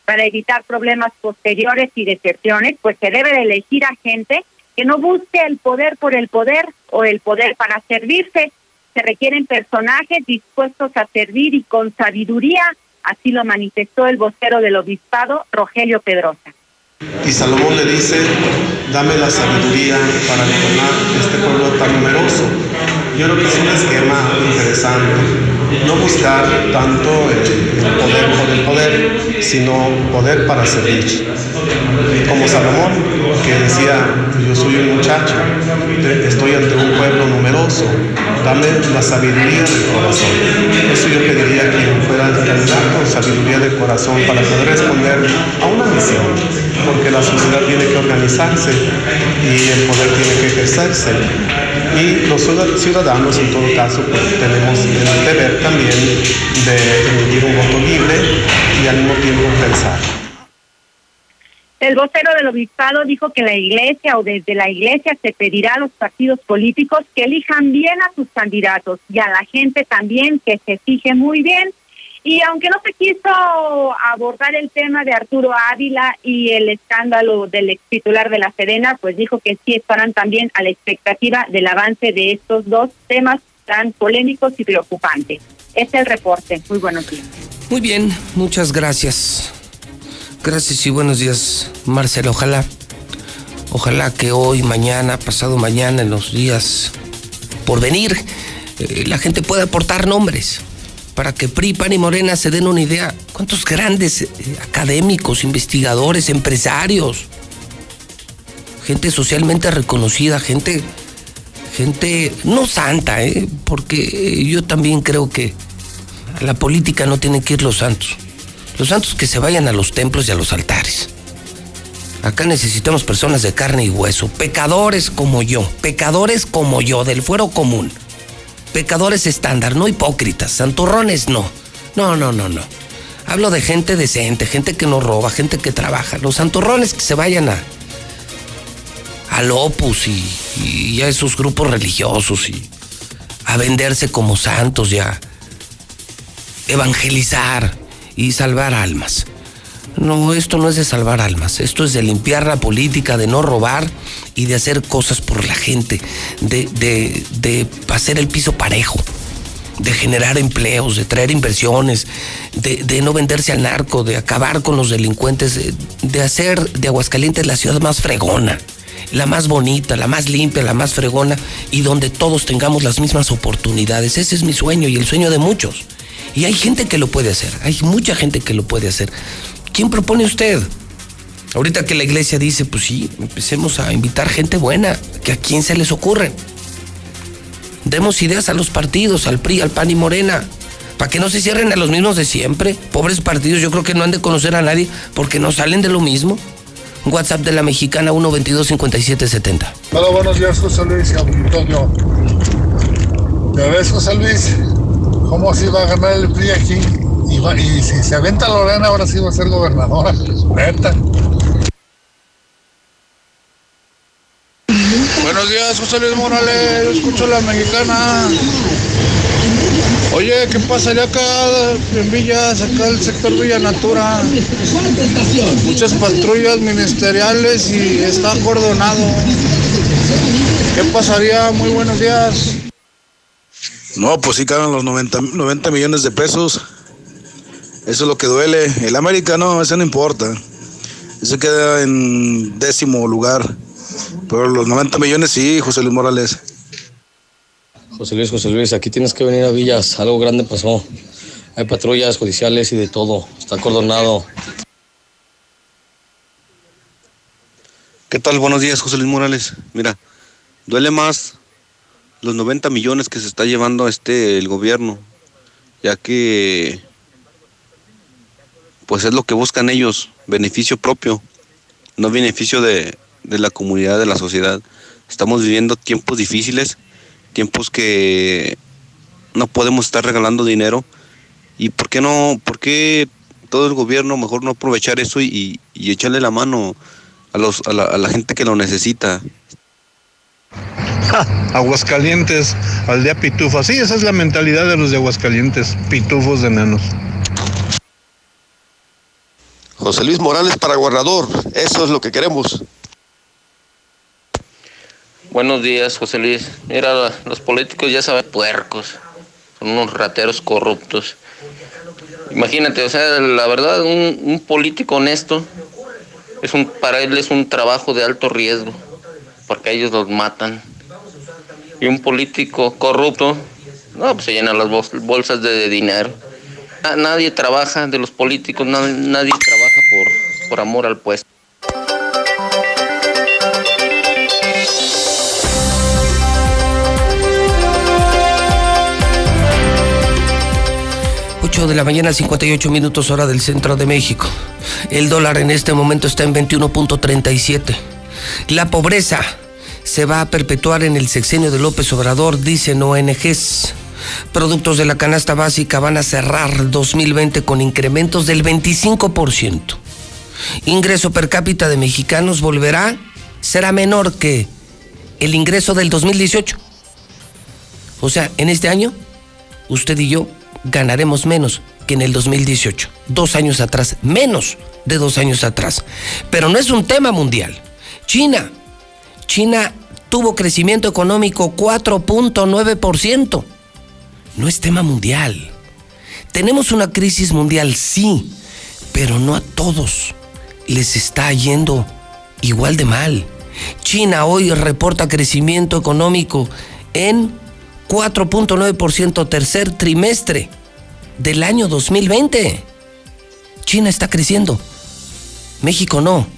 Para evitar problemas posteriores y decepciones, pues se debe de elegir a gente que no busque el poder por el poder o el poder para servirse. Se requieren personajes dispuestos a servir y con sabiduría, así lo manifestó el vocero del obispado, Rogelio Pedrosa. Y Salomón le dice, dame la sabiduría para gobernar este pueblo tan numeroso. Yo creo que es un esquema interesante, no buscar tanto el, poder por el poder, sino poder para servir. Como Salomón, que decía, yo soy un muchacho, estoy ante un pueblo numeroso, dame la sabiduría del corazón. Eso yo pediría que fuera el candidato, sabiduría del corazón, para poder responder a una misión porque la sociedad tiene que organizarse y el poder tiene que ejercerse. Y los ciudadanos, en todo caso, pues, tenemos el deber también de emitir un voto libre y al mismo tiempo pensar. El vocero del obispado dijo que la iglesia o desde la iglesia se pedirá a los partidos políticos que elijan bien a sus candidatos y a la gente también que se fije muy bien y aunque no se quiso abordar el tema de Arturo Ávila y el escándalo del ex titular de la Sedena, pues dijo que sí estarán también a la expectativa del avance de estos dos temas tan polémicos y preocupantes. Este es el reporte. Muy buenos días. Muy bien, muchas gracias. Gracias y buenos días, Marcelo. Ojalá, ojalá que hoy, mañana, pasado mañana, en los días por venir, eh, la gente pueda aportar nombres para que PRI, PAN y Morena se den una idea. ¿Cuántos grandes eh, académicos, investigadores, empresarios? Gente socialmente reconocida, gente, gente no santa, ¿eh? porque yo también creo que la política no tienen que ir los santos. Los santos que se vayan a los templos y a los altares. Acá necesitamos personas de carne y hueso, pecadores como yo, pecadores como yo, del fuero común pecadores estándar, no hipócritas, santurrones no. No, no, no, no. Hablo de gente decente, gente que no roba, gente que trabaja. Los santurrones que se vayan a al opus y, a esos grupos religiosos y a venderse como santos y a evangelizar y salvar almas. No, esto no es de salvar almas, esto es de limpiar la política, de no robar y de hacer cosas por la gente, de, de, de hacer el piso parejo, de generar empleos, de traer inversiones, de, de, no venderse al narco, de acabar con los delincuentes, de, de hacer de Aguascalientes la ciudad más fregona, la más bonita, la más limpia, la más fregona y donde todos tengamos las mismas oportunidades. Ese es mi sueño y el sueño de muchos. Y hay gente que lo puede hacer, hay mucha gente que lo puede hacer. ¿Quién propone usted? Ahorita que la iglesia dice, pues sí, empecemos a invitar gente buena, que a quién se les ocurre. Demos ideas a los partidos, al PRI, al PAN y Morena, para que no se cierren a los mismos de siempre. Pobres partidos, yo creo que no han de conocer a nadie porque no salen de lo mismo. WhatsApp de la mexicana 122-5770. Hola, buenos días, José Luis y Antonio. ¿Ya ves, José Luis? ¿Cómo se va a ganar el PRI aquí? Y, si se aventa Lorena, ahora sí va a ser gobernadora. Neta. Buenos días, José Luis Morales. Escucho la mexicana. Oye, ¿qué pasaría acá en Villas, acá el sector Villa Natura? Muchas patrullas ministeriales y está acordonado. ¿Qué pasaría? Muy buenos días. No, pues sí caben los 90, 90 millones de pesos. Eso es lo que duele. El América no, eso no importa. Eso queda en décimo lugar. Pero los 90 millones sí, José Luis Morales. José Luis, José Luis, aquí tienes que venir a Villas. Algo grande pasó. Hay patrullas judiciales y de todo. Está acordonado. ¿Qué tal? Buenos días, José Luis Morales. Mira, duele más los 90 millones que se está llevando este el gobierno, ya que pues es lo que buscan ellos, beneficio propio, no beneficio de, de la comunidad, de la sociedad. Estamos viviendo tiempos difíciles, tiempos que no podemos estar regalando dinero. ¿Y por qué no, por qué todo el gobierno mejor no aprovechar eso y, echarle la mano a, los, a, la, a la gente que lo necesita? Aguascalientes, aldea pitufa. Sí, esa es la mentalidad de los de Aguascalientes, pitufos de enanos. José Luis Morales para gobernador, eso es lo que queremos. Buenos días, José Luis. Mira, los políticos ya saben puercos, son unos rateros corruptos. Imagínate, o sea, la verdad, un, un político honesto, es un, para él es un trabajo de alto riesgo, porque ellos los matan. Y un político corrupto, no, pues se llenan las bol- bolsas de, dinero. Na- Nadie trabaja de los políticos, na- nadie trabaja por, por amor al puesto. 8 de la mañana, 58 minutos hora del centro de México. El dólar en este momento está en 21.37. La pobreza se va a perpetuar en el sexenio de López Obrador, dicen ONGs. Productos de la canasta básica van a cerrar 2020 con incrementos del 25%. Ingreso per cápita de mexicanos volverá, será menor que el ingreso del 2018. O sea, en este año, usted y yo ganaremos menos que en el 2018, dos años atrás, menos de dos años atrás. Pero no es un tema mundial. China, China tuvo crecimiento económico 4.9%. No es tema mundial. Tenemos una crisis mundial, sí, pero no a todos les está yendo igual de mal. China hoy reporta crecimiento económico en 4.9% tercer trimestre del año 2020. China está creciendo, México no.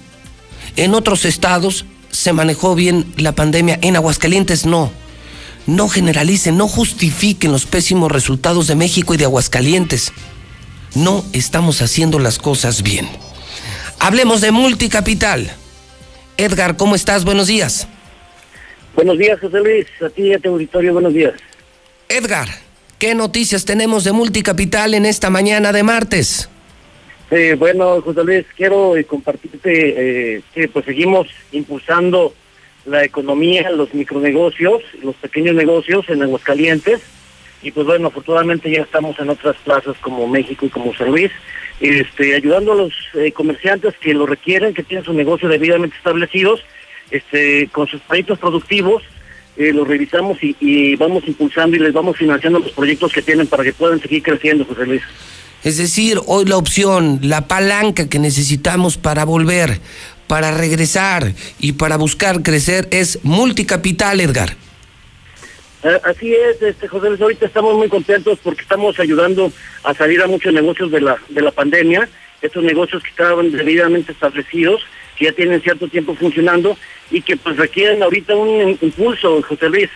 En otros estados se manejó bien la pandemia, en Aguascalientes no. No generalicen, no justifiquen los pésimos resultados de México y de Aguascalientes. No estamos haciendo las cosas bien. Hablemos de multicapital. Edgar, ¿cómo estás? Buenos días. Buenos días, José Luis. A ti y a tu auditorio, buenos días. Edgar, ¿qué noticias tenemos de multicapital en esta mañana de martes? Eh, bueno, José Luis, quiero eh, compartirte eh, que pues seguimos impulsando la economía, los micronegocios, los pequeños negocios en Aguascalientes. Y pues bueno, afortunadamente ya estamos en otras plazas como México y como San Luis, este, ayudando a los comerciantes que lo requieren, que tienen su negocio debidamente establecidos, este, con sus proyectos productivos, los revisamos y vamos impulsando y les vamos financiando los proyectos que tienen para que puedan seguir creciendo, José Luis. Es decir, hoy la opción, la palanca que necesitamos para volver, para regresar y para buscar crecer es multicapital, Edgar. Eh, Así es, este José Luis, ahorita estamos muy contentos porque estamos ayudando a salir a muchos negocios de la, de la pandemia, estos negocios que estaban debidamente establecidos, que ya tienen cierto tiempo funcionando y que pues requieren ahorita un impulso, José Luis.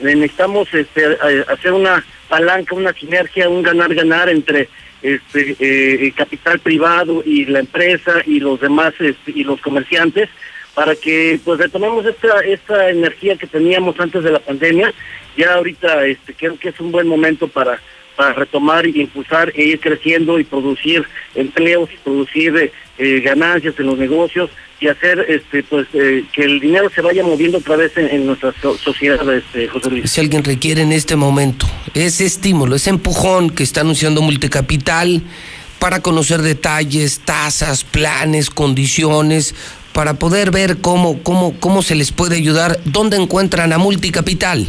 Eh, Necesitamos este, hacer una palanca, una sinergia, un ganar-ganar entre este eh, capital privado y la empresa y los demás este, y los comerciantes para que pues retomemos esta esta energía que teníamos antes de la pandemia. Ya ahorita este creo que es un buen momento para para retomar y impulsar e ir creciendo y producir empleos y producir eh, eh, ganancias en los negocios y hacer este pues eh, que el dinero se vaya moviendo otra vez en, en nuestra so- sociedad, este, José Luis. Si alguien requiere en este momento ese estímulo, ese empujón que está anunciando Multicapital para conocer detalles, tasas, planes, condiciones, para poder ver cómo, cómo, cómo se les puede ayudar, ¿dónde encuentran a Multicapital?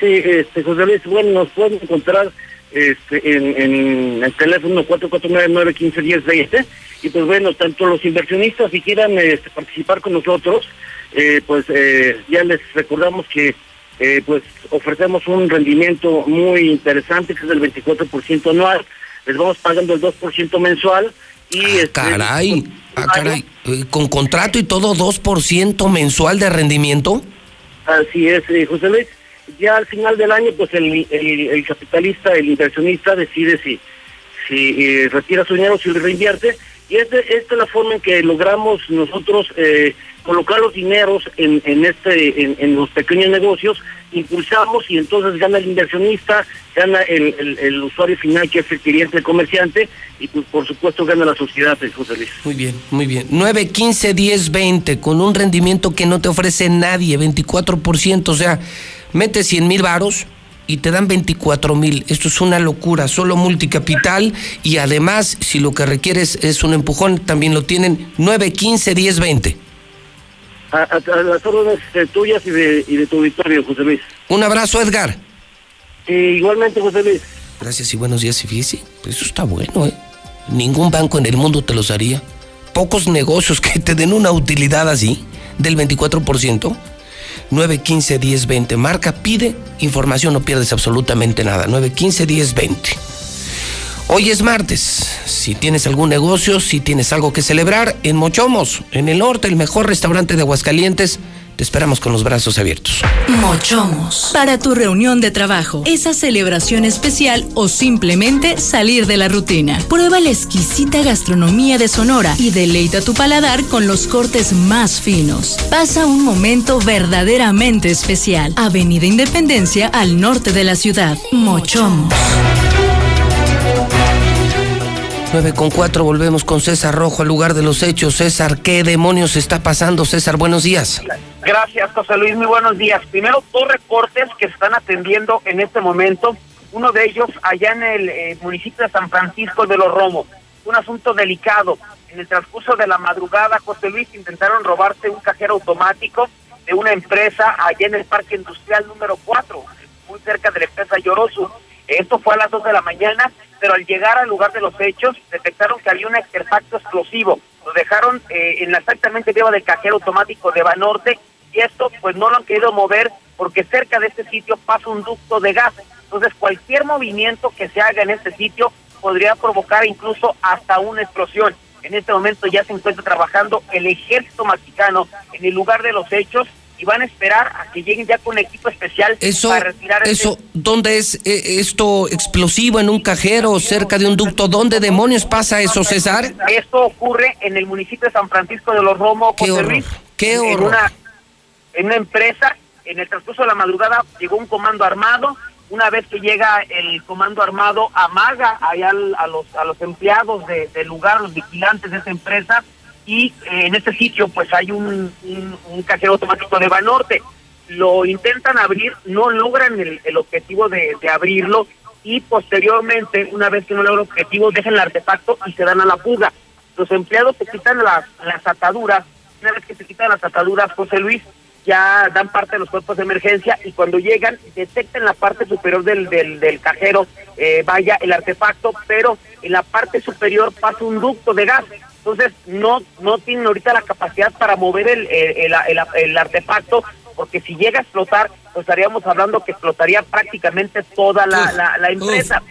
Sí, este, José Luis, bueno, nos pueden encontrar este, en, en el teléfono 449-915-1020 y pues bueno, tanto los inversionistas si quieran este, participar con nosotros, eh, pues eh, ya les recordamos que eh, pues ofrecemos un rendimiento muy interesante que es del 24% anual, les vamos pagando el 2% mensual y... este, Caray, ah, caray, eh, con contrato y todo 2% mensual de rendimiento. Así es, eh, José Luis. Ya al final del año, pues el, el- capitalista, el inversionista decide si, si eh, retira su dinero, si reinvierte. Y este- esta es la forma en que logramos nosotros eh, colocar los dineros en, en este en, los pequeños negocios, impulsamos y entonces gana el inversionista, gana el, el- el usuario final que es el cliente, el comerciante, y pues, por supuesto gana la sociedad, eh, José Luis. Muy bien, muy bien. 9, 15, 10, 20, con un rendimiento que no te ofrece nadie, 24%, o sea, metes 100 mil varos y te dan 24 mil. Esto es una locura, solo multicapital y además, si lo que requieres es un empujón, también lo tienen 9, 15, 10, 20. A, a- a las órdenes tuyas y de, y de tu auditorio, José Luis. Un abrazo, Edgar. Igualmente, José Luis. Gracias y buenos días. Y fíjese, pues eso está bueno, ¿eh? Ningún banco en el mundo te los daría. Pocos negocios que te den una utilidad así, del 24%. 915 1020. Marca, pide información, no pierdes absolutamente nada. 915 1020. Hoy es martes. Si tienes algún negocio, si tienes algo que celebrar, en Mochomos, en el norte, el mejor restaurante de Aguascalientes, te esperamos con los brazos abiertos. Mochomos. Para tu reunión de trabajo, esa celebración especial o simplemente salir de la rutina. Prueba la exquisita gastronomía de Sonora y deleita tu paladar con los cortes más finos. Pasa un momento verdaderamente especial. Avenida Independencia al norte de la ciudad. Mochomos. 9 con 4, volvemos con César Rojo al lugar de los hechos. César, ¿qué demonios está pasando? César, buenos días. Gracias, José Luis. Muy buenos días. Primero, dos reportes que están atendiendo en este momento. Uno de ellos allá en el eh, municipio de San Francisco de los Romos. Un asunto delicado. En el transcurso de la madrugada, José Luis intentaron robarse un cajero automático de una empresa allá en el Parque Industrial número 4, muy cerca de la empresa Yorosu. Esto fue a las 2 de la mañana, pero al llegar al lugar de los hechos, detectaron que había un artefacto explosivo. Lo dejaron eh, en la exactamente arriba del cajero automático de Banorte y esto pues no lo han querido mover porque cerca de este sitio pasa un ducto de gas. Entonces cualquier movimiento que se haga en este sitio podría provocar incluso hasta una explosión. En este momento ya se encuentra trabajando el ejército mexicano en el lugar de los hechos y van a esperar a que lleguen ya con equipo especial Eso, para retirar este- eso, ¿dónde es eh, esto explosivo en un cajero cerca de un ducto? ¿Dónde demonios pasa eso, César? Esto ocurre en el municipio de San Francisco de los Romos, Qué horror, En una, en una empresa, en el transcurso de la madrugada llegó un comando armado. Una vez que llega el comando armado, amaga allá al- a los, a los empleados de- lugar, los vigilantes de esa empresa, y eh, en este sitio pues hay un, cajero automático de Banorte. Lo intentan abrir, no logran el, el objetivo de, abrirlo y posteriormente, una vez que no logran el objetivo, dejan el artefacto y se dan a la fuga. Los empleados se quitan las ataduras, una vez que se quitan las ataduras, José Luis, ya dan parte de los cuerpos de emergencia y cuando llegan detectan la parte superior del, del, del cajero, eh, vaya el artefacto, pero en la parte superior pasa un ducto de gas. Entonces no no tienen ahorita la capacidad para mover el, el, el- el- el artefacto, porque si llega a explotar, pues estaríamos hablando que explotaría prácticamente toda la, la, la empresa.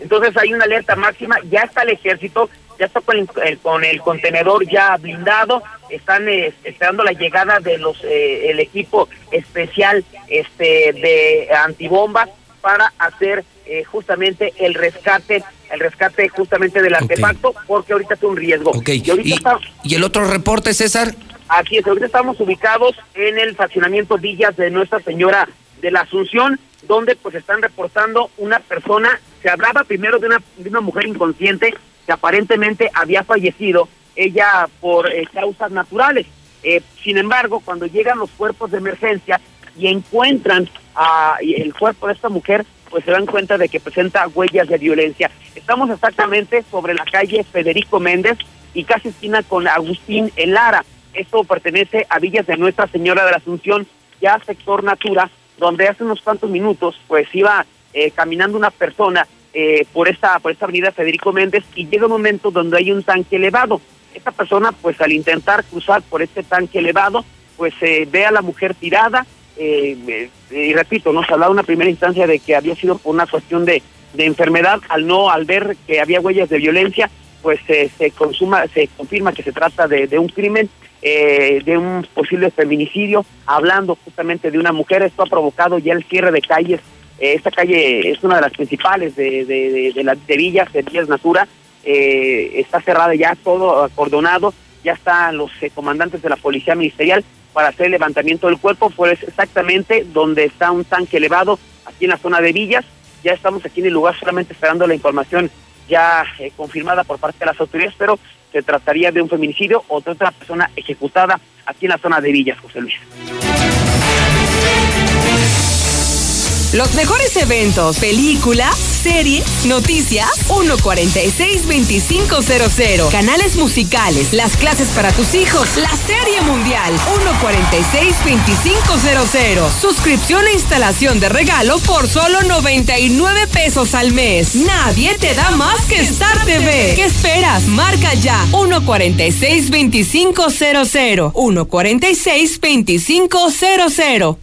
Entonces hay una alerta máxima, ya está el ejército, ya está con el, el- con el contenedor ya blindado, están eh, esperando la llegada de los eh, el equipo especial este de antibombas para hacer eh, justamente el rescate, el rescate justamente del artefacto, porque ahorita es un riesgo. Ok, Y ¿Y, está- y el otro reporte, César? Así es, ahorita estamos ubicados en el fraccionamiento Villas de Nuestra Señora de la Asunción, donde pues están reportando una persona, se hablaba primero de una, de una mujer inconsciente que aparentemente había fallecido ella por eh, causas naturales. Eh, sin embargo, cuando llegan los cuerpos de emergencia y encuentran a el cuerpo de esta mujer, pues se dan cuenta de que presenta huellas de violencia. Estamos exactamente sobre la calle Federico Méndez y casi esquina con Agustín Elara. Esto pertenece a Villas de Nuestra Señora de la Asunción, ya sector Natura, donde hace unos cuantos minutos pues iba eh, caminando una persona eh, por esta por esta avenida Federico Méndez y llega un momento donde hay un tanque elevado. Esta persona pues al intentar cruzar por este tanque elevado pues eh, ve a la mujer tirada eh, y repito, nos hablaba una primera instancia de que había sido por una cuestión de, de enfermedad, al no, al ver que había huellas de violencia, pues se consuma, se confirma que se trata de, de un crimen, eh, de un posible feminicidio, hablando justamente de una mujer, esto ha provocado ya el cierre de calles, eh, esta calle es una de las principales de, de, las de Villas, de Villas Natura, está cerrada ya, todo acordonado, ya están los comandantes de la Policía Ministerial, para hacer el levantamiento del cuerpo, pues exactamente donde está un tanque elevado, aquí en la zona de Villas. Ya estamos aquí en el lugar solamente esperando la información ya eh, confirmada por parte de las autoridades, pero se trataría de un feminicidio o de otra persona ejecutada aquí en la zona de Villas, José Luis. Los mejores eventos, película, serie, noticias, 146-2500. Canales musicales, las clases para tus hijos, la serie mundial, 146-2500. Suscripción e instalación de regalo por solo 99 pesos al mes. Nadie te da más que Star TV. ¿Qué esperas? Marca ya, 146-2500. 146-2500.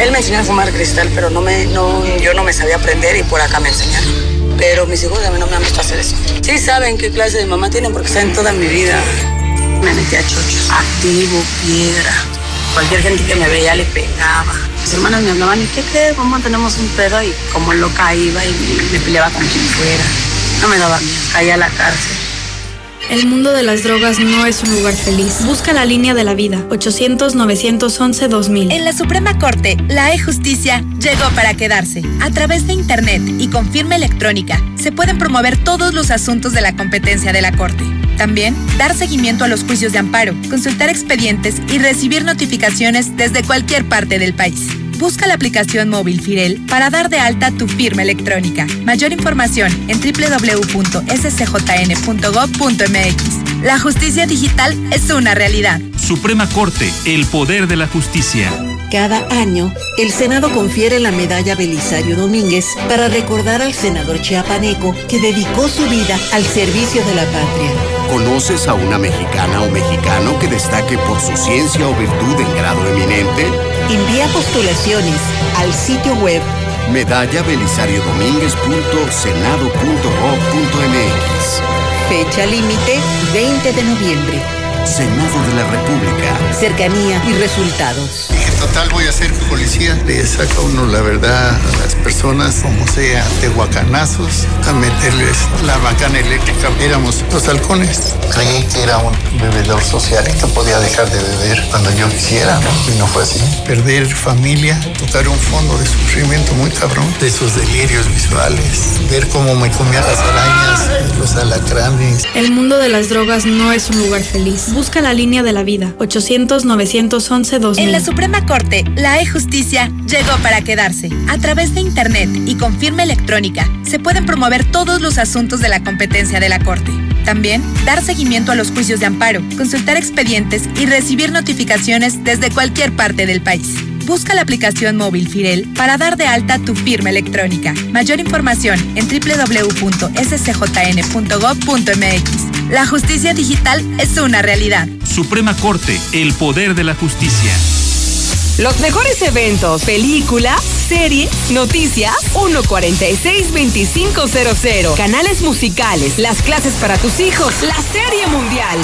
Él me enseñó a fumar cristal, pero no me, no, yo no me sabía aprender y por acá me enseñaron. Pero mis hijos a mí no me han visto hacer eso. Sí saben qué clase de mamá tienen porque saben toda mi vida. Me metí a chochos, activo, piedra. Cualquier gente que me veía le pegaba. Mis hermanas me hablaban, ¿y qué crees? Mamá, tenemos un pedo y como loca iba y me, me peleaba con quien fuera. No me daba miedo, caía a la cárcel. El mundo de las drogas no es un lugar feliz. Busca la línea de la vida. 800-911-2000. En la Suprema Corte, la e-justicia llegó para quedarse. A través de Internet y con firma electrónica, se pueden promover todos los asuntos de la competencia de la Corte. También, dar seguimiento a los juicios de amparo, consultar expedientes y recibir notificaciones desde cualquier parte del país. Busca la aplicación móvil Firel para dar de alta tu firma electrónica. Mayor información en www.scjn.gov.mx. La justicia digital es una realidad. Suprema Corte, el poder de la justicia. Cada año, el Senado confiere la medalla Belisario Domínguez para recordar al senador chiapaneco que dedicó su vida al servicio de la patria. ¿Conoces a una mexicana o mexicano que destaque por su ciencia o virtud en grado eminente? Envía postulaciones al sitio web medalla Belisario Domínguez.senado.gov.mx. Fecha límite 20 de noviembre. Senado de la República. Cercanía y resultados. En total voy a ser policía. Le saca uno la verdad a las personas, como sea, de guacanazos, a meterles la bacana eléctrica. Éramos los halcones. Creí que era un bebedor social y que podía dejar de beber cuando yo quisiera, ¿no? Y no fue así. Perder familia, tocar un fondo de sufrimiento muy cabrón, de esos delirios visuales, ver cómo me comían las arañas, los alacranes. El mundo de las drogas no es un lugar feliz. Busca la línea de la vida. 800-911-2000. En la Suprema Corte, la e-justicia llegó para quedarse. A través de Internet y con firma electrónica, se pueden promover todos los asuntos de la competencia de la Corte. También, dar seguimiento a los juicios de amparo, consultar expedientes y recibir notificaciones desde cualquier parte del país. Busca la aplicación móvil Firel para dar de alta tu firma electrónica. Mayor información en www.scjn.gov.mx. La justicia digital es una realidad. Suprema Corte, el poder de la justicia. Los mejores eventos, películas, series, noticias, 146-2500. Canales musicales, las clases para tus hijos, la serie mundial,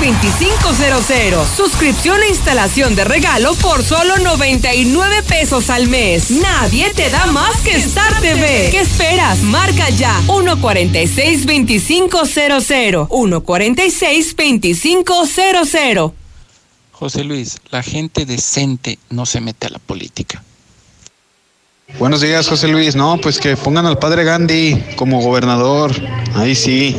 146-2500. Suscripción e instalación de regalo por solo 99 pesos al mes. Nadie te da más que Star TV. ¿Qué esperas? Marca ya 146-2500. 146-2500. José Luis, la gente decente no se mete a la política. Buenos días, José Luis. No, pues que pongan al padre Gandhi como gobernador. Ahí sí.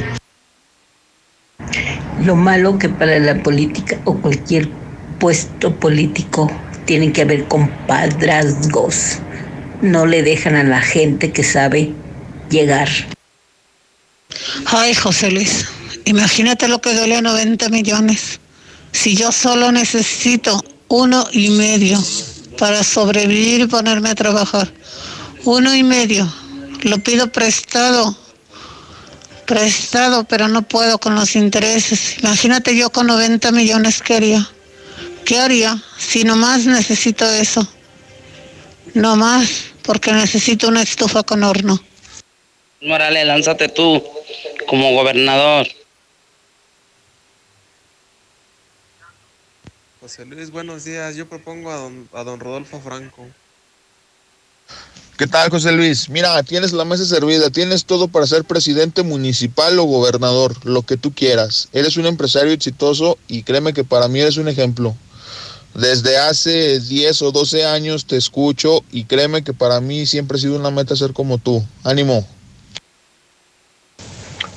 Lo malo que para la política o cualquier puesto político tienen que haber compadrazgos. No le dejan a la gente que sabe llegar. Ay, José Luis, imagínate lo que duele 90 millones. Si yo solo necesito uno y medio para sobrevivir y ponerme a trabajar. Uno y medio. Lo pido prestado. Prestado, pero no puedo con los intereses. Imagínate yo con 90 millones, ¿qué haría? ¿Qué haría si nomás necesito eso? No más, porque necesito una estufa con horno. Morales, lánzate tú como gobernador. José Luis, buenos días. Yo propongo a don, a don Rodolfo Franco. ¿Qué tal, José Luis? Mira, tienes la mesa servida, tienes todo para ser presidente municipal o gobernador, lo que tú quieras. Eres un empresario exitoso y créeme que para mí eres un ejemplo. Desde hace 10 o 12 años te escucho y créeme que para mí siempre ha sido una meta ser como tú. Ánimo.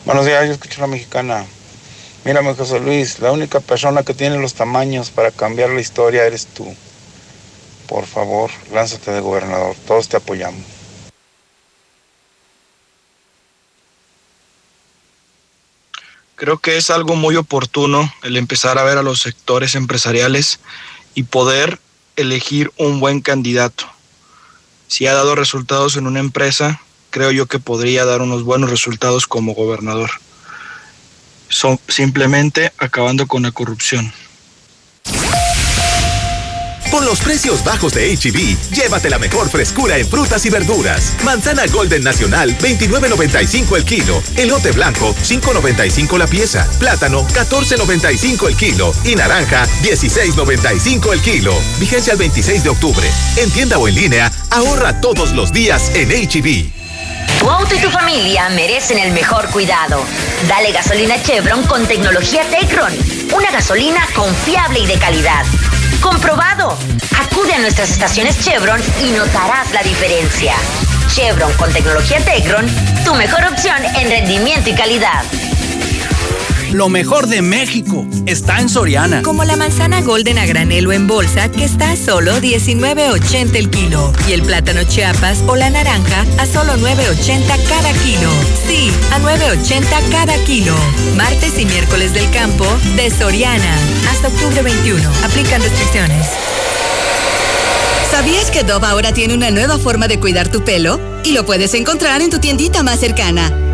Buenos días, yo escucho a la mexicana. Mírame, José Luis, la única persona que tiene los tamaños para cambiar la historia eres tú. Por favor, lánzate de gobernador, todos te apoyamos. Creo que es algo muy oportuno el empezar a ver a los sectores empresariales y poder elegir un buen candidato. Si ha dado resultados en una empresa, creo yo que podría dar unos buenos resultados como gobernador. Son simplemente acabando con la corrupción. Con los precios bajos de HB, llévate la mejor frescura en frutas y verduras. Manzana Golden Nacional, 29.95 el kilo. Elote blanco, 5.95 la pieza. Plátano, 14.95 el kilo. Y naranja, 16.95 el kilo. Vigencia el 26 de octubre. En tienda o en línea, ahorra todos los días en HB. Tu auto y tu familia merecen el mejor cuidado. Dale gasolina Chevron con tecnología Tecron. Una gasolina confiable y de calidad. ¡Comprobado! Acude a nuestras estaciones Chevron y notarás la diferencia. Chevron con tecnología Tecron, tu mejor opción en rendimiento y calidad. Lo mejor de México está en Soriana. Como la manzana golden a granelo en bolsa que está a solo 19.80 el kilo. Y el plátano chiapas o la naranja a solo 9.80 cada kilo. Sí, a 9.80 cada kilo. Martes y miércoles del campo de Soriana. Hasta octubre 21. Aplican restricciones. ¿Sabías que Dove ahora tiene una nueva forma de cuidar tu pelo? Y lo puedes encontrar en tu tiendita más cercana.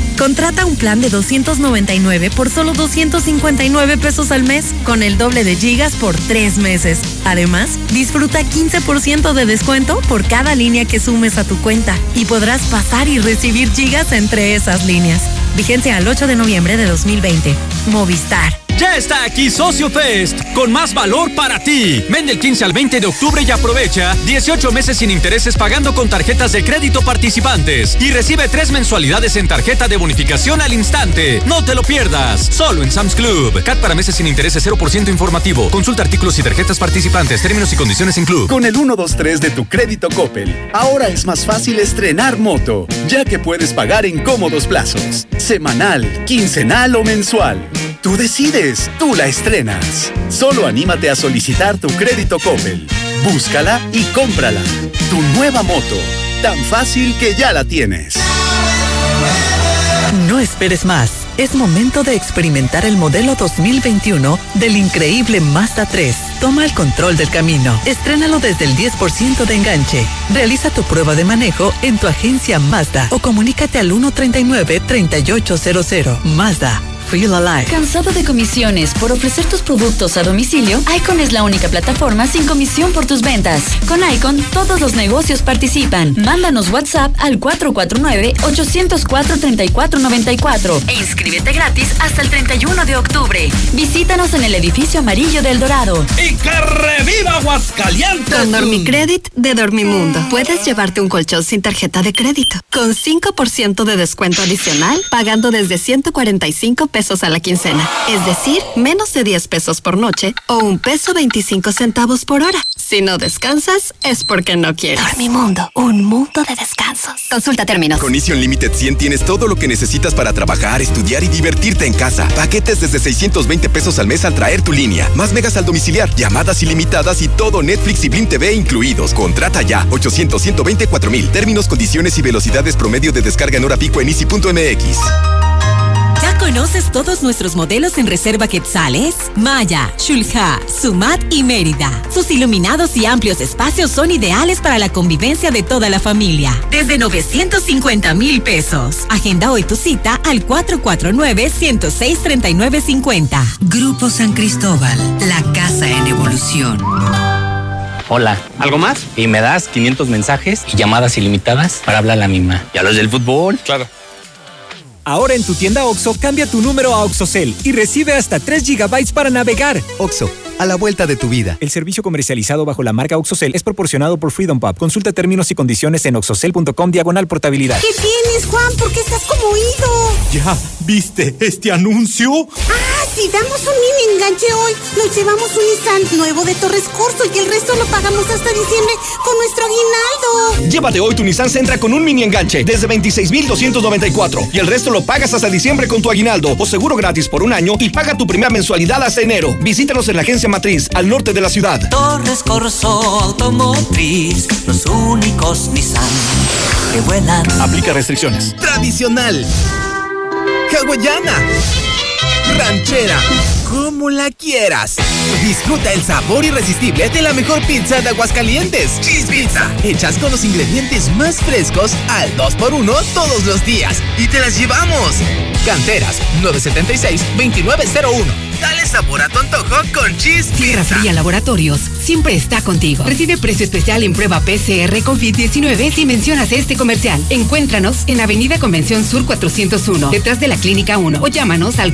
Contrata un plan de 299 por solo 259 pesos al mes, con el doble de gigas por tres meses. Además, disfruta 15% de descuento por cada línea que sumes a tu cuenta y podrás pasar y recibir gigas entre esas líneas. Vigencia al 8 de noviembre de 2020. Movistar. Ya está aquí Socio Fest, con más valor para ti. Ven del 15 al 20 de octubre y aprovecha 18 meses sin intereses pagando con tarjetas de crédito participantes y recibe tres mensualidades en tarjeta de bonificación al instante. No te lo pierdas, solo en Sam's Club. CAT para meses sin intereses 0% informativo. Consulta artículos y tarjetas participantes, términos y condiciones en Club. Con el 123 de tu crédito Coppel, ahora es más fácil estrenar moto, ya que puedes pagar en cómodos plazos, semanal, quincenal o mensual. Tú decides, tú la estrenas. Solo anímate a solicitar tu crédito Coppel. Búscala y cómprala. Tu nueva moto, tan fácil que ya la tienes. No esperes más. Es momento de experimentar el modelo 2021 del increíble Mazda 3. Toma el control del camino. Estrénalo desde el 10% de enganche. Realiza tu prueba de manejo en tu agencia Mazda o comunícate al 139-3800. Mazda ¿Cansado de comisiones por ofrecer tus productos a domicilio? Icon es la única plataforma sin comisión por tus ventas. Con Icon, todos los negocios participan. Mándanos WhatsApp al 449-804-3494 e inscríbete gratis hasta el 31 de octubre. Visítanos en el edificio amarillo del Dorado. ¡Y que reviva Aguascalientes! Con Dormicredit de Dormimundo, puedes llevarte un colchón sin tarjeta de crédito, con 5% de descuento adicional, pagando desde 145 pesos pesos a la quincena. Es decir, menos de 10 pesos por noche o un peso 25 centavos por hora. Si no descansas, es porque no quieres. Dormimundo, un mundo de descansos. Consulta términos. Con Easy Unlimited 100 tienes todo lo que necesitas para trabajar, estudiar y divertirte en casa. Paquetes desde 620 pesos al mes al traer tu línea. Más megas al domiciliar, llamadas ilimitadas y todo Netflix y Blim TV incluidos. Contrata ya 800 124 mil. Términos, condiciones y velocidades promedio de descarga en hora pico en easy.mx. ¿Ya conoces todos nuestros modelos en reserva Quetzales? Maya, Shulha, Sumat y Mérida. Sus iluminados y amplios espacios son ideales para la convivencia de toda la familia. Desde 950 mil pesos. Agenda hoy tu cita al 449-106-3950. Grupo San Cristóbal, la casa en evolución. Hola. ¿Algo más? Y me das 500 mensajes y llamadas ilimitadas para hablar a la misma. ¿Y a los del fútbol? Claro. Ahora en tu tienda OXO, cambia tu número a OXOCEL y recibe hasta 3 GB para navegar. OXO, a la vuelta de tu vida. El servicio comercializado bajo la marca OXOCEL es proporcionado por Freedom Pub. Consulta términos y condiciones en oxocel.com diagonal portabilidad. ¿Qué tienes, Juan? ¿Por qué estás como oído? ¿Ya viste este anuncio? Ah, si damos un mini enganche hoy, nos llevamos un Nissan nuevo de Torres Corso y el resto lo pagamos hasta diciembre con nuestro aguinaldo. Llévate hoy tu Nissan Sentra con un mini enganche desde 26,294 y el resto lo pagas hasta diciembre con tu aguinaldo o seguro gratis por un año y paga tu primera mensualidad hasta enero. Visítanos en la agencia matriz al norte de la ciudad. Torres Corso Automotriz, los únicos Nissan que vuelan. Aplica restricciones. Tradicional. Hawaiana. Ranchera. Como la quieras. Disfruta el sabor irresistible de la mejor pizza de Aguascalientes. Cheese Pizza. Hechas con los ingredientes más frescos al 2x1 todos los días. Y te las llevamos. Canteras 976-2901. Dale sabor a tu antojo con Cheese Tierra Pizza. Fría Laboratorios siempre está contigo. Recibe precio especial en prueba PCR COVID-19 si mencionas este comercial. Encuéntranos en Avenida Convención Sur 401, detrás de la Clínica 1 o llámanos al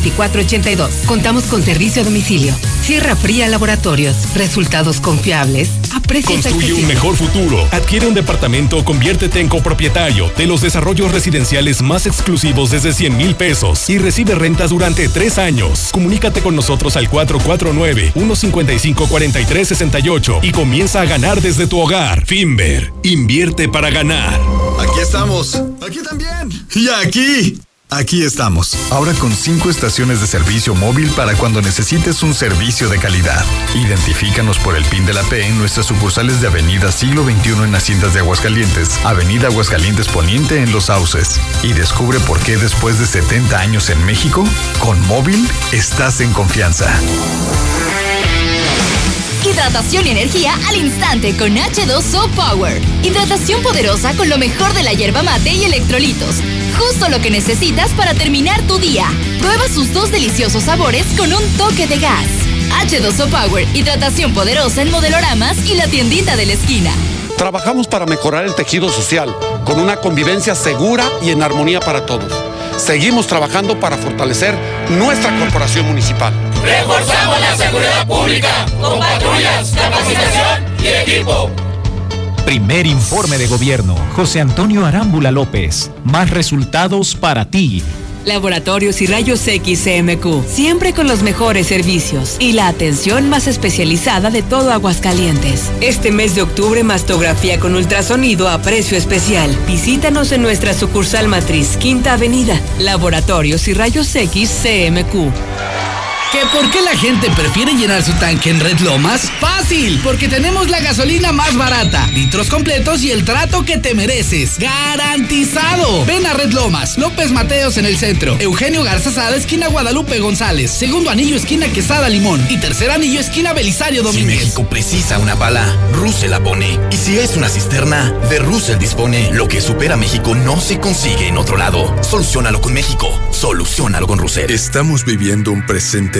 449-488-2482. Contamos con servicio a domicilio. Sierra Fría Laboratorios. Resultados confiables a precios Construye un mejor futuro. Adquiere un departamento o conviértete en copropietario de los desarrollos residenciales más exclusivos desde 100 mil pesos y recibe rentas durante tres años. Comunícate con nosotros al 449-155-4368 y comienza a ganar desde tu hogar. Finver, invierte para ganar. Aquí estamos. Aquí también. Y aquí. Aquí estamos. Ahora con cinco estaciones de servicio móvil para cuando necesites un servicio de calidad. Identifícanos por el PIN de la P en nuestras sucursales de Avenida Siglo XXI en Haciendas de Aguascalientes, Avenida Aguascalientes Poniente en Los Sauces. Y descubre por qué después de 70 años en México, con móvil estás en confianza. Hidratación y energía al instante con H2O Power. Hidratación poderosa con lo mejor de la hierba mate y electrolitos. Justo lo que necesitas para terminar tu día. Prueba sus dos deliciosos sabores con un toque de gas. H2O Power, hidratación poderosa en modeloramas y la tiendita de la esquina. Trabajamos para mejorar el tejido social, con una convivencia segura y en armonía para todos. Seguimos trabajando para fortalecer nuestra corporación municipal. Reforzamos la seguridad pública con patrullas, capacitación y equipo. Primer informe de gobierno. José Antonio Arámbula López. Más resultados para ti. Laboratorios y Rayos X CMQ, siempre con los mejores servicios y la atención más especializada de todo Aguascalientes. Este mes de octubre, mastografía con ultrasonido a precio especial. Visítanos en nuestra sucursal matriz, Quinta Avenida. Laboratorios y Rayos X CMQ. ¿Que por qué la gente prefiere llenar su tanque en Red Lomas? Fácil, porque tenemos la gasolina más barata, litros completos y el trato que te mereces. ¡Garantizado! Ven a Red Lomas, López Mateos en el centro, Eugenio Garza Sada, esquina Guadalupe González, segundo anillo, esquina Quesada Limón y tercer anillo, esquina Belisario Domínguez. Si México precisa una bala, Russell la pone. Y si es una cisterna, de Russell dispone. Lo que supera México no se consigue en otro lado. Solucionalo con México. Solucionalo con Russell. Estamos viviendo un presente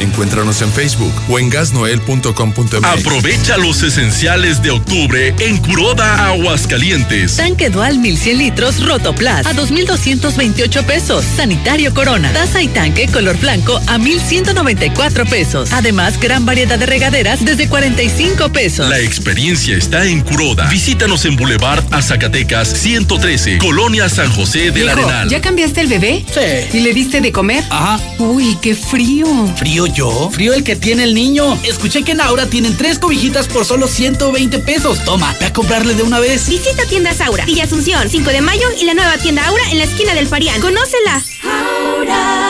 Encuéntranos en Facebook o en gasnoel.com.mx. Aprovecha los esenciales de octubre en Curoda Aguascalientes. Tanque Dual 1100 litros Rotoplas a 2,228 pesos. Sanitario Corona. Taza y tanque color blanco a 1,194 pesos. Además, gran variedad de regaderas desde 45 pesos. La experiencia está en Curoda. Visítanos en Boulevard a Zacatecas 113, Colonia San José del Arenal. ¿Ya cambiaste el bebé? Sí. ¿Y le diste de comer? Ajá. Uy, qué frío. ¿Frío yo? Frío el que tiene el niño. Escuché que en Aura tienen tres cobijitas por solo 120 pesos. Toma, ve a comprarle de una vez. Visita tiendas Aura, Villa Asunción, 5 de mayo y la nueva tienda Aura en la esquina del Parián. ¡Conócela! Aura.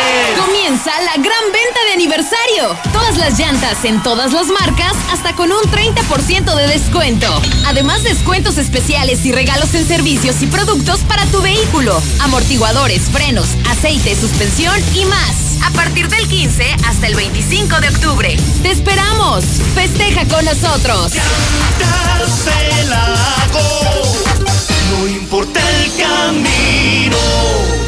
Comienza la gran venta de aniversario. Todas las llantas en todas las marcas hasta con un 30% de descuento. Además, descuentos especiales y regalos en servicios y productos para tu vehículo. Amortiguadores, frenos, aceite, suspensión y más. A partir del 15 hasta el 25 de octubre. ¡Te esperamos! Festeja con nosotros. No importa el camino.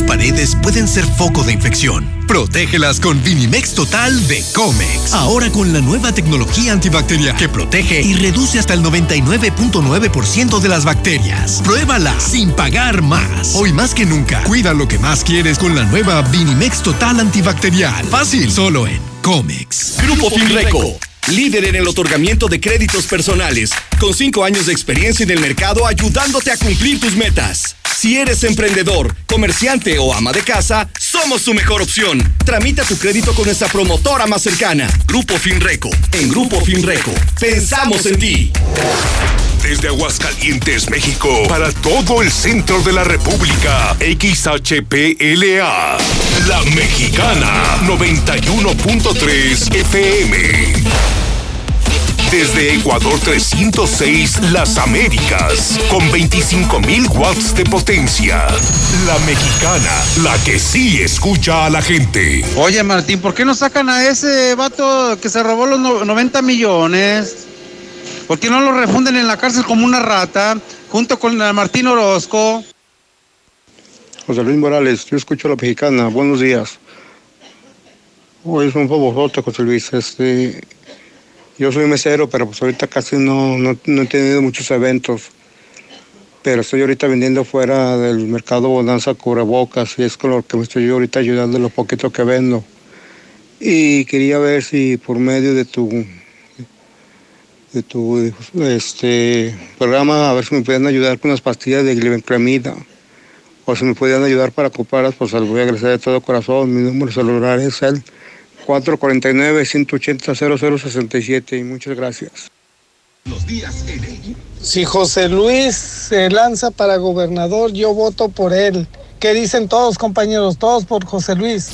Tus paredes pueden ser foco de infección. Protégelas con Vinimex Total de Comex. Ahora con la nueva tecnología antibacterial que protege y reduce hasta el 99.9% de las bacterias. Pruébala sin pagar más. Hoy más que nunca, cuida lo que más quieres con la nueva Vinimex Total antibacterial. Fácil, solo en Comex. Grupo Finreco. Líder en el otorgamiento de créditos personales, con cinco años de experiencia en el mercado ayudándote a cumplir tus metas. Si eres emprendedor, comerciante o ama de casa, somos tu mejor opción. Tramita tu crédito con nuestra promotora más cercana, Grupo Finreco. En Grupo Finreco, pensamos en ti. Desde Aguascalientes, México, para todo el centro de la República, XHPLA, La Mexicana, 91.3 FM. Desde Ecuador 306, Las Américas, con 25.000 watts de potencia. La Mexicana, la que sí escucha a la gente. Oye, Martín, ¿por qué no sacan a ese vato que se robó los no- 90 millones? ¿Por qué no lo refunden en la cárcel como una rata, junto con Martín Orozco? José Luis Morales, yo escucho a la mexicana. Buenos días. Hoy es un favorzote, José Luis. Este, yo soy mesero, pero pues ahorita casi no, no, no he tenido muchos eventos. Pero estoy ahorita vendiendo fuera del mercado Bonanza cubrebocas y es con lo que me estoy ahorita ayudando lo poquito que vendo. Y quería ver si por medio de tu de tu este programa a ver si me pueden ayudar con las pastillas de glibenclamida o si me podían ayudar para comprarlas, pues los voy a agradecer de todo corazón. Mi número celular es el 449-180-0067 y muchas gracias. Si José Luis se lanza para gobernador, yo voto por él. ¿Qué dicen todos, compañeros? Todos por José Luis.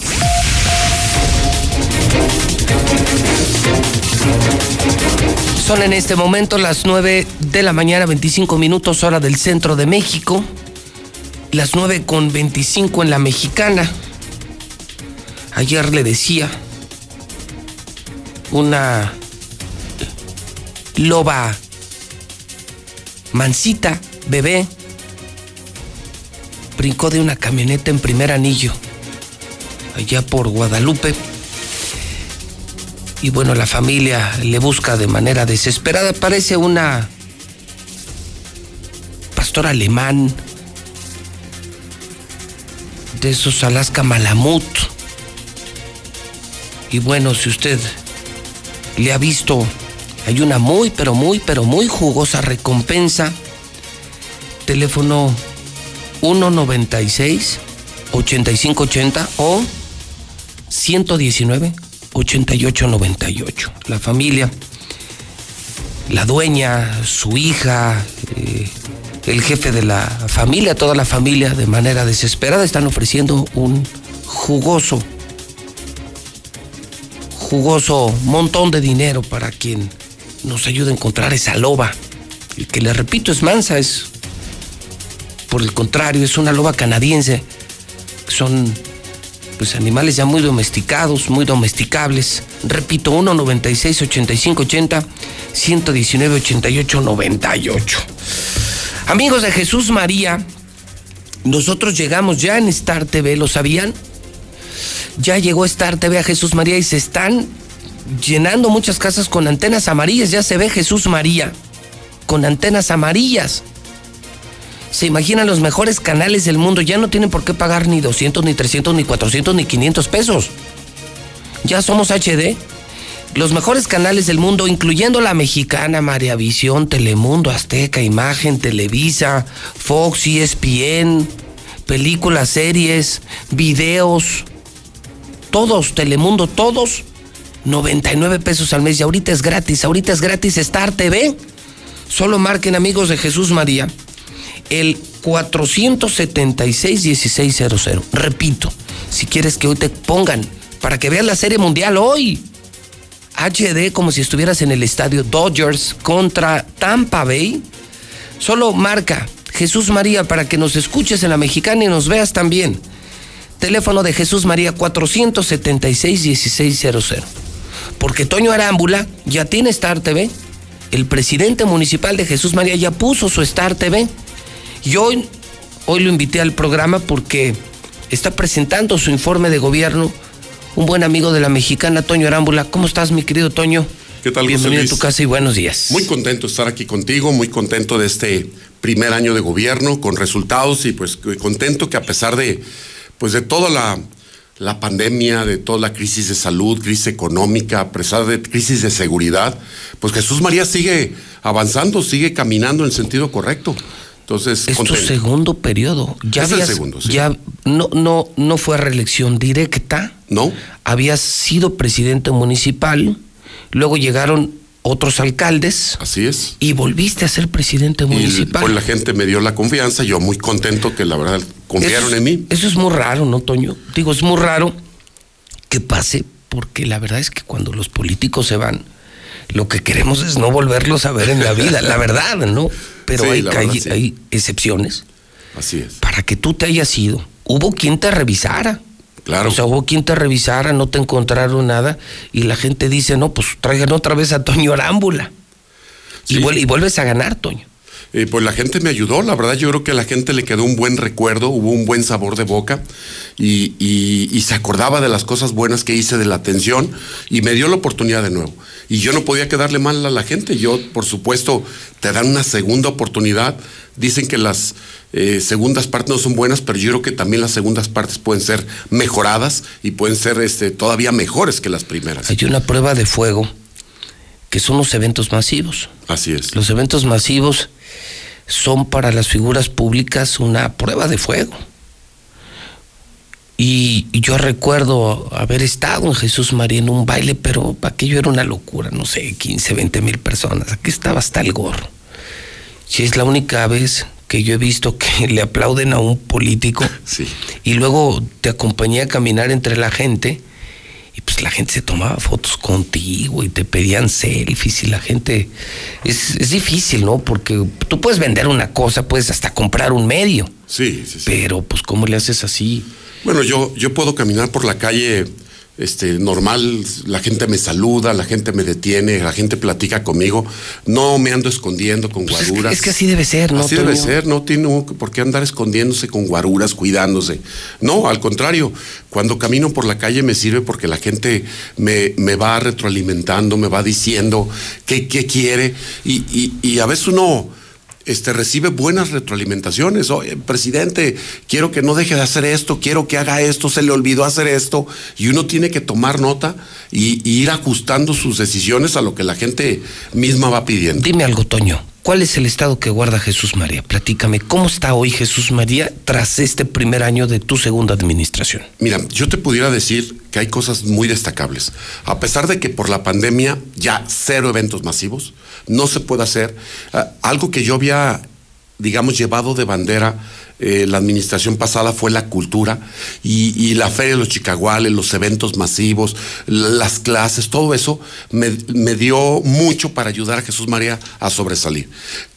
Son en este momento las 9 de la mañana, 25 minutos hora del centro de México. Las 9 con 25 en la mexicana. Ayer le decía una loba mansita, bebé, brincó de una camioneta en primer anillo, allá por Guadalupe. Y bueno, la familia le busca de manera desesperada. Parece una pastor alemán, de esos Alaska Malamut. Y bueno, si usted le ha visto, hay una muy, pero muy, pero muy jugosa recompensa. Teléfono 196 8580 o 119 8898. La familia, la dueña, su hija, eh, el jefe de la familia, toda la familia de manera desesperada están ofreciendo un jugoso, jugoso montón de dinero para quien nos ayude a encontrar esa loba. El que le repito es mansa, es por el contrario, es una loba canadiense. Son pues animales ya muy domesticados, muy domesticables. Repito, 196 85 80 119 88 98. Amigos de Jesús María, nosotros llegamos ya en Star TV, ¿lo sabían? Ya llegó Star TV a Jesús María y se están llenando muchas casas con antenas amarillas. Ya se ve Jesús María con antenas amarillas. Se imaginan los mejores canales del mundo. Ya no tienen por qué pagar ni 200, ni 300, ni 400, ni 500 pesos. Ya somos HD. Los mejores canales del mundo, incluyendo la mexicana, María Visión, Telemundo, Azteca, Imagen, Televisa, Fox, ESPN, películas, series, videos, todos, Telemundo, todos, 99 pesos al mes y ahorita es gratis, ahorita es gratis Star TV. Solo marquen amigos de Jesús María el 476-1600. Repito, si quieres que hoy te pongan para que veas la serie mundial hoy. HD como si estuvieras en el estadio Dodgers contra Tampa Bay. Solo marca Jesús María para que nos escuches en la mexicana y nos veas también. Teléfono de Jesús María 476-1600. Porque Toño Arámbula ya tiene Star TV. El presidente municipal de Jesús María ya puso su Star TV. Y hoy, hoy lo invité al programa porque está presentando su informe de gobierno un buen amigo de la mexicana, Toño Arámbula. ¿Cómo estás, mi querido Toño? ¿Qué tal, Bienvenido a tu casa y buenos días. Muy contento de estar aquí contigo, muy contento de este primer año de gobierno con resultados y pues contento que a pesar de pues de toda la, la pandemia, de toda la crisis de salud, crisis económica, a pesar de crisis de seguridad, pues Jesús María sigue avanzando, sigue caminando en el sentido correcto. Entonces, es tu segundo periodo. Ya es el segundo, sí. Ya no, no, no fue reelección directa. No. Habías sido presidente municipal, luego llegaron otros alcaldes. Así es. Y volviste a ser presidente municipal. Y pues la gente me dio la confianza, yo muy contento que la verdad confiaron eso, en mí. Eso es muy raro, ¿no, Toño? Digo, es muy raro que pase, porque la verdad es que cuando los políticos se van, lo que queremos es no volverlos a ver en la vida, la verdad, ¿no? Pero Sí, hay, sí. excepciones. Así es. Para que tú te hayas ido, hubo quien te revisara. Claro. O sea, hubo quien te revisara, no te encontraron nada y la gente dice, no, pues traigan otra vez a Toño Arámbula. Y, vuel- y vuelves a ganar, Toño. Eh, pues la gente me ayudó, la verdad yo creo que a la gente le quedó un buen recuerdo, hubo un buen sabor de boca y, y- y se acordaba de las cosas buenas que hice de la atención y me dio la oportunidad de nuevo. Y yo no podía quedarle mal a la gente, yo por supuesto te dan una segunda oportunidad, dicen que las eh, segundas partes no son buenas, pero yo creo que también las segundas partes pueden ser mejoradas y pueden ser este, todavía mejores que las primeras. Hay una prueba de fuego que son los eventos masivos. Así es. Los eventos masivos son para las figuras públicas una prueba de fuego. Y, y yo recuerdo haber estado en Jesús María en un baile, pero aquello era una locura, no sé, 15, 20 mil personas. Aquí estaba hasta el gorro. Si es la única vez que yo he visto que le aplauden a un político Sí. y luego te acompañé a caminar entre la gente y pues la gente se tomaba fotos contigo y te pedían selfies y la gente es, es difícil, ¿no? Porque tú puedes vender una cosa, puedes hasta comprar un medio, Sí, sí, sí. pero pues ¿cómo le haces así? Bueno, yo, yo puedo caminar por la calle este, normal, la gente me saluda, la gente me detiene, la gente platica conmigo, no me ando escondiendo con Pues es que- guaruras. es que así debe ser, ¿no, Así debe ser, no tiene por qué andar escondiéndose con guaruras, cuidándose. No, al contrario, cuando camino por la calle me sirve porque la gente me, me va retroalimentando, me va diciendo qué, qué quiere y, y- y a veces uno este, recibe buenas retroalimentaciones. Oye, presidente, quiero que no deje de hacer esto, quiero que haga esto, se le olvidó hacer esto. Y uno tiene que tomar nota y, y ir ajustando sus decisiones a lo que la gente misma va pidiendo. Dime algo, Toño. ¿Cuál es el estado que guarda Jesús María? Platícame, ¿cómo está hoy Jesús María tras este primer año de tu segunda administración? Mira, yo te pudiera decir que hay cosas muy destacables. A pesar de que por la pandemia ya cero eventos masivos, no se puede hacer ah, algo que yo había, digamos, llevado de bandera eh, la administración pasada fue la cultura y, y, la feria de los chicaguales, los eventos masivos, las clases, todo eso me, me dio mucho para ayudar a Jesús María a sobresalir.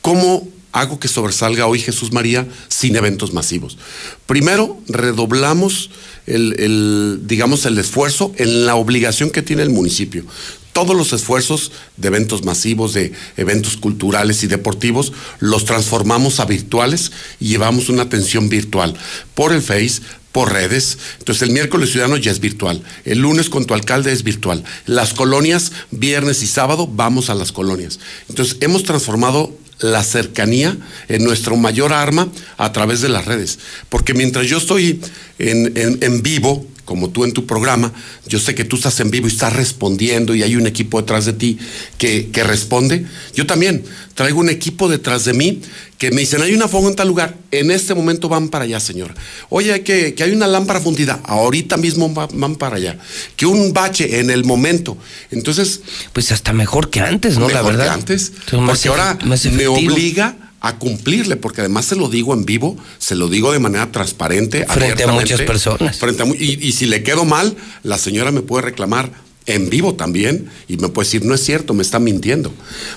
¿Cómo hago que sobresalga hoy Jesús María sin eventos masivos? Primero, redoblamos el, digamos, el esfuerzo en la obligación que tiene el municipio todos los esfuerzos de eventos masivos, de eventos culturales y deportivos, los transformamos a virtuales y llevamos una atención virtual por el Face, por redes. Entonces el miércoles ciudadano ya es virtual. El lunes con tu alcalde es virtual. Las colonias, viernes y sábado, vamos a las colonias. Entonces hemos transformado la cercanía en nuestro mayor arma a través de las redes. Porque mientras yo estoy en, en, en vivo, como tú en tu programa, yo sé que tú estás en vivo y estás respondiendo y hay un equipo detrás de ti que, que responde. Yo también traigo un equipo detrás de mí que me dicen, hay una fuego en tal lugar, en este momento van para allá, señora. Oye, que, que hay una lámpara fundida, ahorita mismo van para allá. Que un bache en el momento. Entonces... Pues hasta mejor que antes, ¿no? Mejor La verdad. que antes. Entonces, porque ahora me obliga a cumplirle, porque además se lo digo en vivo, se lo digo de manera transparente. Frente a muchas personas. frente a y, y si le quedo mal, la señora me puede reclamar en vivo también y me puede decir, no es cierto, me está mintiendo.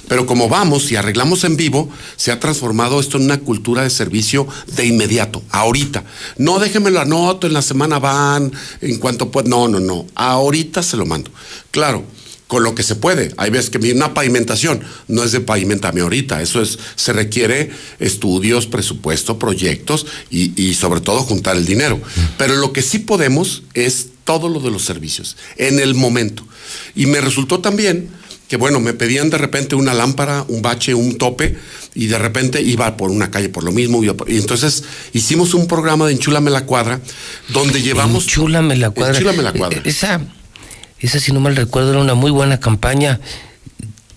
Pero como vamos y arreglamos en vivo, se ha transformado esto en una cultura de servicio de inmediato, ahorita. No déjeme lo anoto, en la semana van, en cuanto pueda. No, no, no, ahorita se lo mando. Claro con lo que se puede. Hay veces que una pavimentación no es de pavimentame ahorita, eso es, se requiere estudios, presupuesto, proyectos y, y sobre todo juntar el dinero. Pero lo que sí podemos es todo lo de los servicios, en el momento. Y me resultó también que bueno, me pedían de repente una lámpara, un bache, un tope, y de repente iba por una calle por lo mismo. iba por- Y entonces hicimos un programa de Enchúlame la Cuadra, donde llevamos... Enchúlame la cuadra. Enchúlame la cuadra. Eh, Esa, esa, si no mal recuerdo, era una muy buena campaña.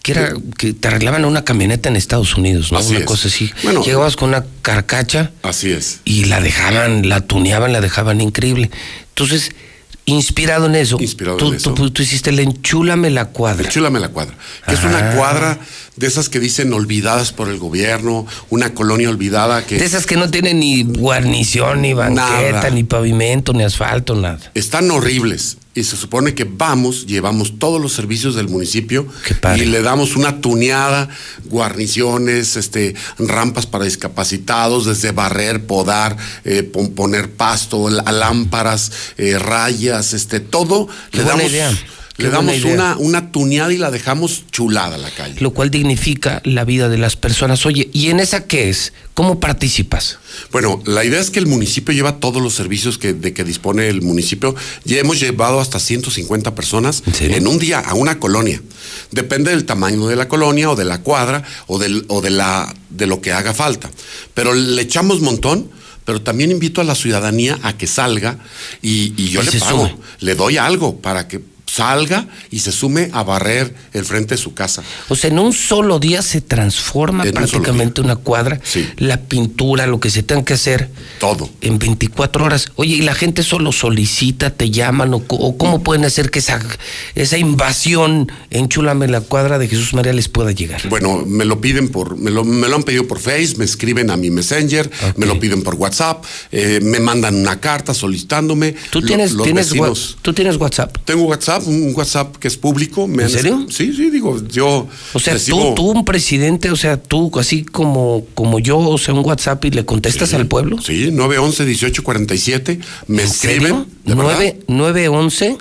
Que era que te arreglaban una camioneta en Estados Unidos, ¿no? Así una es. cosa así. Bueno. Llegabas con una carcacha Así es. y la dejaban, la tuneaban, la dejaban increíble. Entonces, inspirado en eso, Inspirado tú, en eso. tú- tú hiciste el enchúlame la cuadra. Enchúlame la cuadra. Que es Ah. una cuadra de esas que dicen olvidadas por el gobierno, una colonia olvidada que De esas que no tienen ni guarnición, ni banqueta, Nada. ni pavimento, ni asfalto, nada. están horribles. Y se supone que vamos, llevamos todos los servicios del municipio y le damos una tuneada, guarniciones, este, rampas para discapacitados, desde barrer, podar, eh, pon- poner pasto, lámparas, eh, rayas, este, todo. Qué le damos, idea. Le damos una, una tuneada y la dejamos chulada la calle. Lo cual dignifica la vida de las personas. Oye, ¿y en esa qué es? ¿Cómo participas? Bueno, la idea es que el municipio lleva todos los servicios que, de que dispone el municipio. Ya hemos llevado hasta 150 personas ¿En, un día a una colonia. Depende del tamaño de la colonia o de la cuadra o, del, o de, la, de lo que haga falta. Pero le echamos montón. Pero también invito a la ciudadanía a que salga y, y yo Y le pago, le doy algo para que salga y se sume a barrer el frente de su casa. O sea, en un solo día se transforma En un solo prácticamente una cuadra, la pintura, lo que se tenga que hacer. Todo. En 24 horas. Oye, ¿y la gente solo solicita, te llaman o, cómo pueden hacer que esa, esa invasión en Chúlame la cuadra de Jesús María les pueda llegar? Bueno, me lo piden por, me lo, me lo han pedido por Face, me escriben a mi Messenger, me lo piden por WhatsApp, eh, me mandan una carta solicitándome. ¿Tú Lo- tienes, los tienes, vecinos- ¿Tú tienes WhatsApp? Tengo WhatsApp, un WhatsApp que es público. me ¿En serio? Sí, sí, digo, yo. O sea, recibo- tú, tú, un presidente, o sea, tú, así como, como yo, o sea, un WhatsApp y le contestas al pueblo. Sí, 911-1847. Me ¿En escriben. serio? ¿de verdad? 9, 911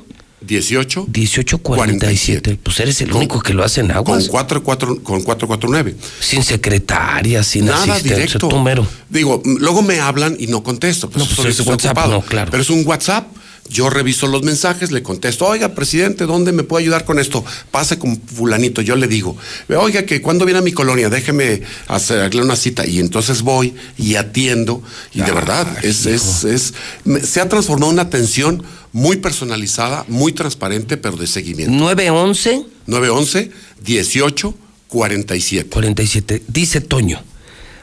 18 1847. Pues eres el único que lo hace en aguas. Con 4, con 449. Sin secretaria, sin Nada directo. tú mero. Digo, luego me hablan y no contesto. Pues, No, pues es WhatsApp, no, claro. Pero es un WhatsApp yo reviso los mensajes, le contesto, oiga, presidente, ¿dónde me puede ayudar con esto? Pase con fulanito, yo le digo, oiga, que cuando viene a mi colonia, déjeme hacerle una cita. Y entonces voy y atiendo, y de verdad, es, es, es, se ha transformado en una atención muy personalizada, muy transparente, pero de seguimiento. 911. 911 18 47. 47. Dice Toño,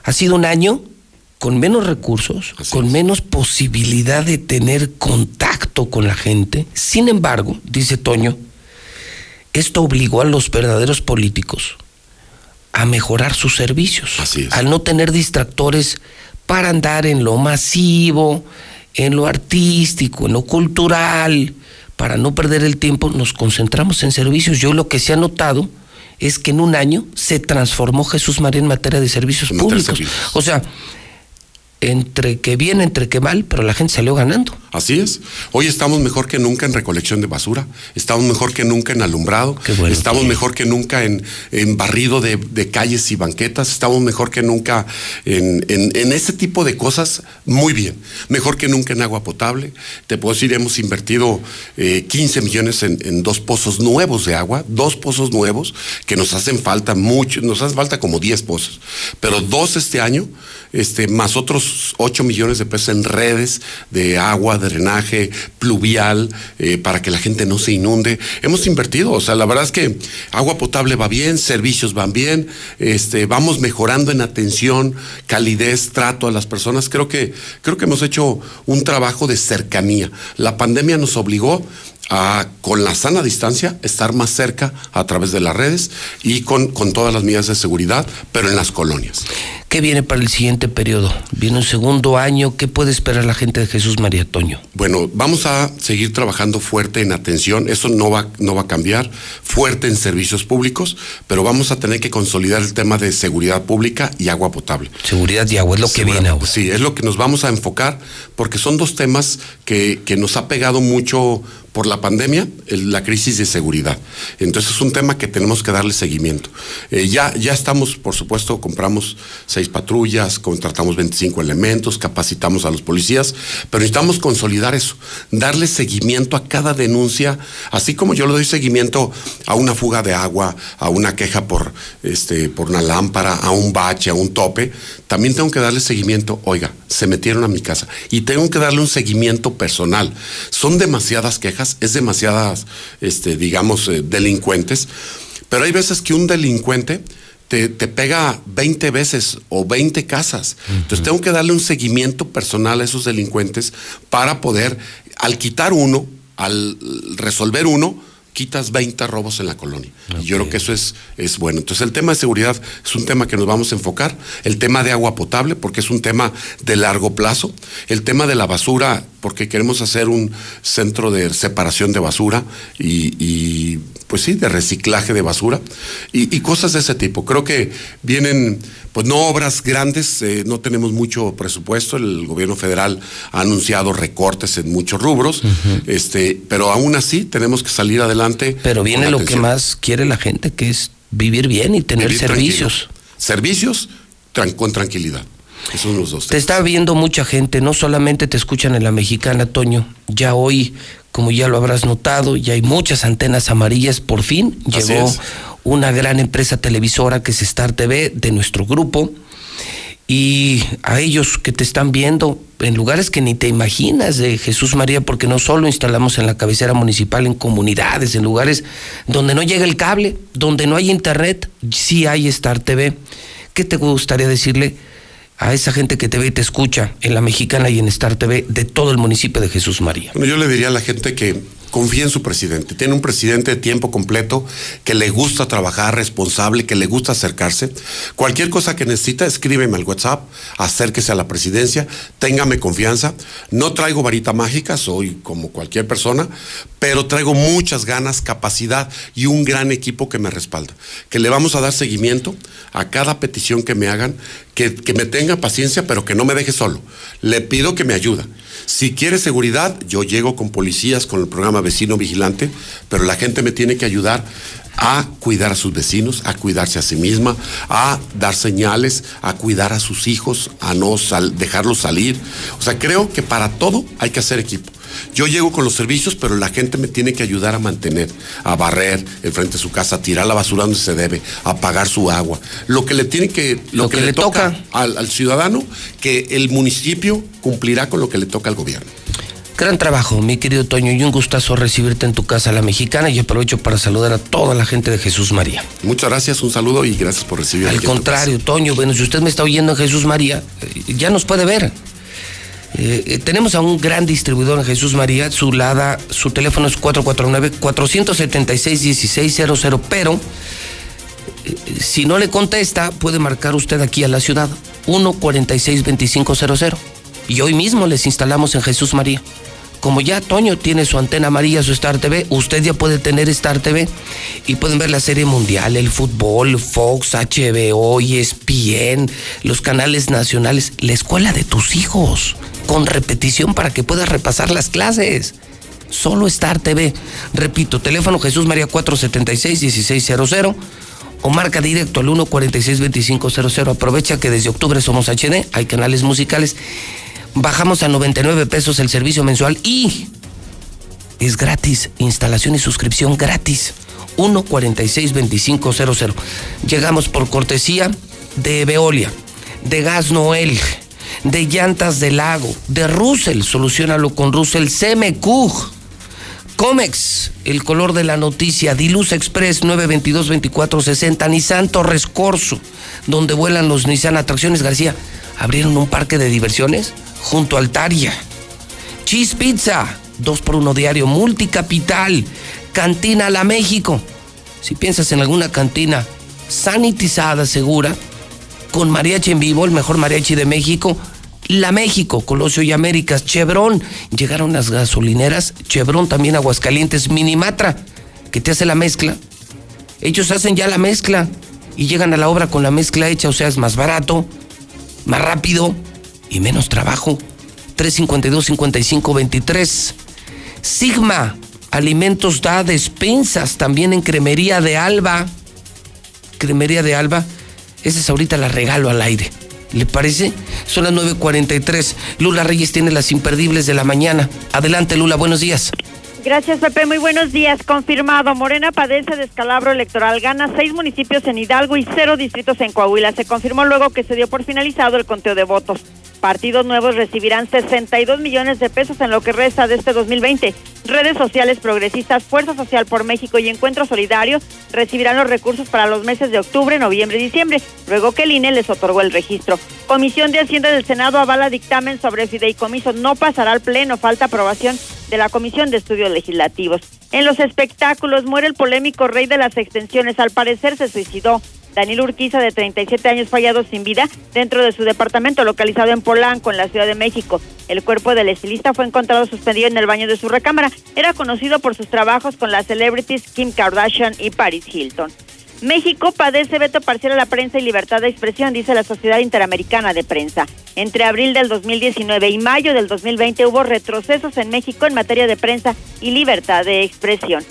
ha sido un año con menos recursos, con menos posibilidad de tener contacto con la gente. Sin embargo, dice Toño, esto obligó a los verdaderos políticos a mejorar sus servicios, al no tener distractores para andar en lo masivo, en lo artístico, en lo cultural, para no perder el tiempo, nos concentramos en servicios. Yo lo que se ha notado es que en un año se transformó Jesús María en materia de servicios públicos. O sea, entre que bien, entre que mal, pero la gente salió ganando. Así es. Hoy estamos mejor que nunca en recolección de basura, estamos mejor que nunca en alumbrado, estamos mejor que nunca en, barrido de, calles y banquetas, estamos mejor que nunca en, en, ese tipo de cosas, muy bien. Mejor que nunca en agua potable. Te puedo decir, hemos invertido 15 eh, millones en, dos pozos nuevos de agua, dos pozos nuevos que nos hacen falta mucho, nos hacen falta como 10 pozos, pero dos este año, este, más otros 8 millones de pesos en redes de agua, drenaje pluvial, eh, para que la gente no se inunde. Hemos invertido, o sea, la verdad es que agua potable va bien, servicios van bien, este, vamos mejorando en atención, calidez, trato a las personas. Creo que, creo que hemos hecho un trabajo de cercanía. La pandemia nos obligó a, con la sana distancia, estar más cerca a través de las redes y con, con todas las medidas de seguridad, pero en las colonias. ¿Qué viene para el siguiente periodo? Viene un segundo año. ¿Qué puede esperar la gente de Jesús María Toño? Bueno, vamos a seguir trabajando fuerte en atención. Eso no va, no va a cambiar. Fuerte en servicios públicos, pero vamos a tener que consolidar el tema de seguridad pública y agua potable. Seguridad y agua es lo que viene ahora. Sí, es lo que nos vamos a enfocar porque son dos temas que, que nos ha pegado mucho por la pandemia, la crisis de seguridad. Entonces es un tema que tenemos que darle seguimiento. Eh, ya, ya estamos, por supuesto, compramos patrullas, contratamos 25 elementos, capacitamos a los policías, pero necesitamos consolidar eso, darle seguimiento a cada denuncia, así como yo le doy seguimiento a una fuga de agua, a una queja por, este, por una lámpara, a un bache, a un tope, también tengo que darle seguimiento, oiga, se metieron a mi casa y tengo que darle un seguimiento personal. Son demasiadas quejas, es demasiadas, este, digamos, eh, delincuentes, pero hay veces que un delincuente te, pega 20 veces o 20 casas. Entonces tengo que darle un seguimiento personal a esos delincuentes para poder, al quitar uno, al resolver uno, quitas 20 robos en la colonia. Y yo creo que eso es, es bueno. Entonces el tema de seguridad es un tema que nos vamos a enfocar. El tema de agua potable, porque es un tema de largo plazo. El tema de la basura, porque queremos hacer un centro de separación de basura y, pues sí, de reciclaje de basura y, y cosas de ese tipo. Creo que vienen pues no obras grandes, eh, no tenemos mucho presupuesto, el gobierno federal ha anunciado recortes en muchos rubros, este, pero aún así tenemos que salir adelante. Pero viene lo que más quiere la gente, que es vivir bien y tener servicios. Servicios con tranquilidad. Esos son los dos. Te está viendo mucha gente, no solamente te escuchan en la mexicana, Toño, ya hoy como ya lo habrás notado, ya hay muchas antenas amarillas. Por fin llegó una gran empresa televisora que es Star TV de nuestro grupo. Y a ellos que te están viendo en lugares que ni te imaginas de Jesús María, porque no solo instalamos en la cabecera municipal, en comunidades, en lugares donde no llega el cable, donde no hay internet, sí hay Star TV. ¿Qué te gustaría decirle a esa gente que te ve y te escucha en la mexicana y en Star TV de todo el municipio de Jesús María? Bueno, yo le diría a la gente que confía en su presidente. Tiene un presidente de tiempo completo que le gusta trabajar, responsable, que le gusta acercarse. Cualquier cosa que necesita, escríbeme al WhatsApp, acérquese a la presidencia, téngame confianza. No traigo varita mágica, soy como cualquier persona, pero traigo muchas ganas, capacidad y un gran equipo que me respalda. Que le vamos a dar seguimiento a cada petición que me hagan, que, que me tenga paciencia, pero que no me deje solo. Le pido que me ayude. Si quiere seguridad, yo llego con policías, con el programa Vecino Vigilante, pero la gente me tiene que ayudar a cuidar a sus vecinos, a cuidarse a sí misma, a dar señales, a cuidar a sus hijos, a no dejarlos salir. O sea, creo que para todo hay que hacer equipo. Yo llego con los servicios, pero la gente me tiene que ayudar a mantener, a barrer enfrente de su casa, a tirar la basura donde se debe, a pagar su agua. Lo que le tiene que, lo, que, le toca, Al, al ciudadano, que el municipio cumplirá con lo que le toca al gobierno. Gran trabajo, mi querido Toño, y un gustazo recibirte en tu casa la mexicana y aprovecho para saludar a toda la gente de Jesús María. Muchas gracias, un saludo y gracias por recibirme. Al contrario, Toño, bueno, si usted me está oyendo en Jesús María, eh, ya nos puede ver. Eh, eh, tenemos a un gran distribuidor en Jesús María, su LADA, su teléfono es 449-476-1600, pero eh, si no le contesta, puede marcar usted aquí a la ciudad, 146-2500. Y hoy mismo les instalamos en Jesús María. Como ya Toño tiene su antena amarilla, su Star TV, usted ya puede tener Star TV y pueden ver la serie mundial, el fútbol, Fox, HBO, ESPN, los canales nacionales, la escuela de tus hijos, con repetición para que puedas repasar las clases. Solo Star TV. Repito, teléfono Jesús María 476-1600 o marca directo al 146-2500. Aprovecha que desde octubre somos HD, hay canales musicales. Bajamos a 99 pesos el servicio mensual y es gratis. Instalación y suscripción gratis. 146-2500. Llegamos por cortesía de Veolia, de Gas Noel, de Llantas del Lago, de Russell. Solucionalo con Russell CMQ. Comex, el color de la noticia, Diluz Express 922-2460, Nissan Torres Corso, donde vuelan los Nissan Atracciones García. Abrieron un parque de diversiones junto al Taria. Cheese Pizza, 2 por 1 diario, multicapital, Cantina La México. Si piensas en alguna cantina sanitizada, segura, con mariachi en vivo, el mejor mariachi de México, La México, Colosio y Américas, Chevron. Llegaron las gasolineras, Chevron también Aguascalientes, Minimatra, que te hace la mezcla. Ellos hacen ya la mezcla y llegan a la obra con la mezcla hecha, o sea, es más barato, más rápido y menos trabajo. 352-5523. Sigma, alimentos da despensas también en Cremería de Alba. Cremería de Alba, esa es ahorita la regalo al aire. ¿Le parece? Son las 9.43. Lula Reyes tiene las imperdibles de la mañana. Adelante, Lula, buenos días. Gracias, Pepe. Muy buenos días. Confirmado, Morena padece descalabro electoral. Gana seis municipios en Hidalgo y cero distritos en Coahuila. Se confirmó luego que se dio por finalizado el conteo de votos. Partidos nuevos recibirán 62 millones de pesos en lo que resta de este 2020. Redes sociales progresistas, Fuerza Social por México y Encuentro Solidario recibirán los recursos para los meses de octubre, noviembre y diciembre, luego que el INE les otorgó el registro. Comisión de Hacienda del Senado avala dictamen sobre fideicomiso. No pasará al Pleno, falta aprobación de la Comisión de Estudios Legislativos. En los espectáculos muere el polémico rey de las extensiones. Al parecer se suicidó. Daniel Urquiza, de 37 años, fallado sin vida dentro de su departamento localizado en Polanco, en la Ciudad de México. El cuerpo del estilista fue encontrado suspendido en el baño de su recámara. Era conocido por sus trabajos con las celebrities Kim Kardashian y Paris Hilton. México padece veto parcial a la prensa y libertad de expresión, dice la Sociedad Interamericana de Prensa. Entre abril del 2019 y mayo del 2020 hubo retrocesos en México en materia de prensa y libertad de expresión.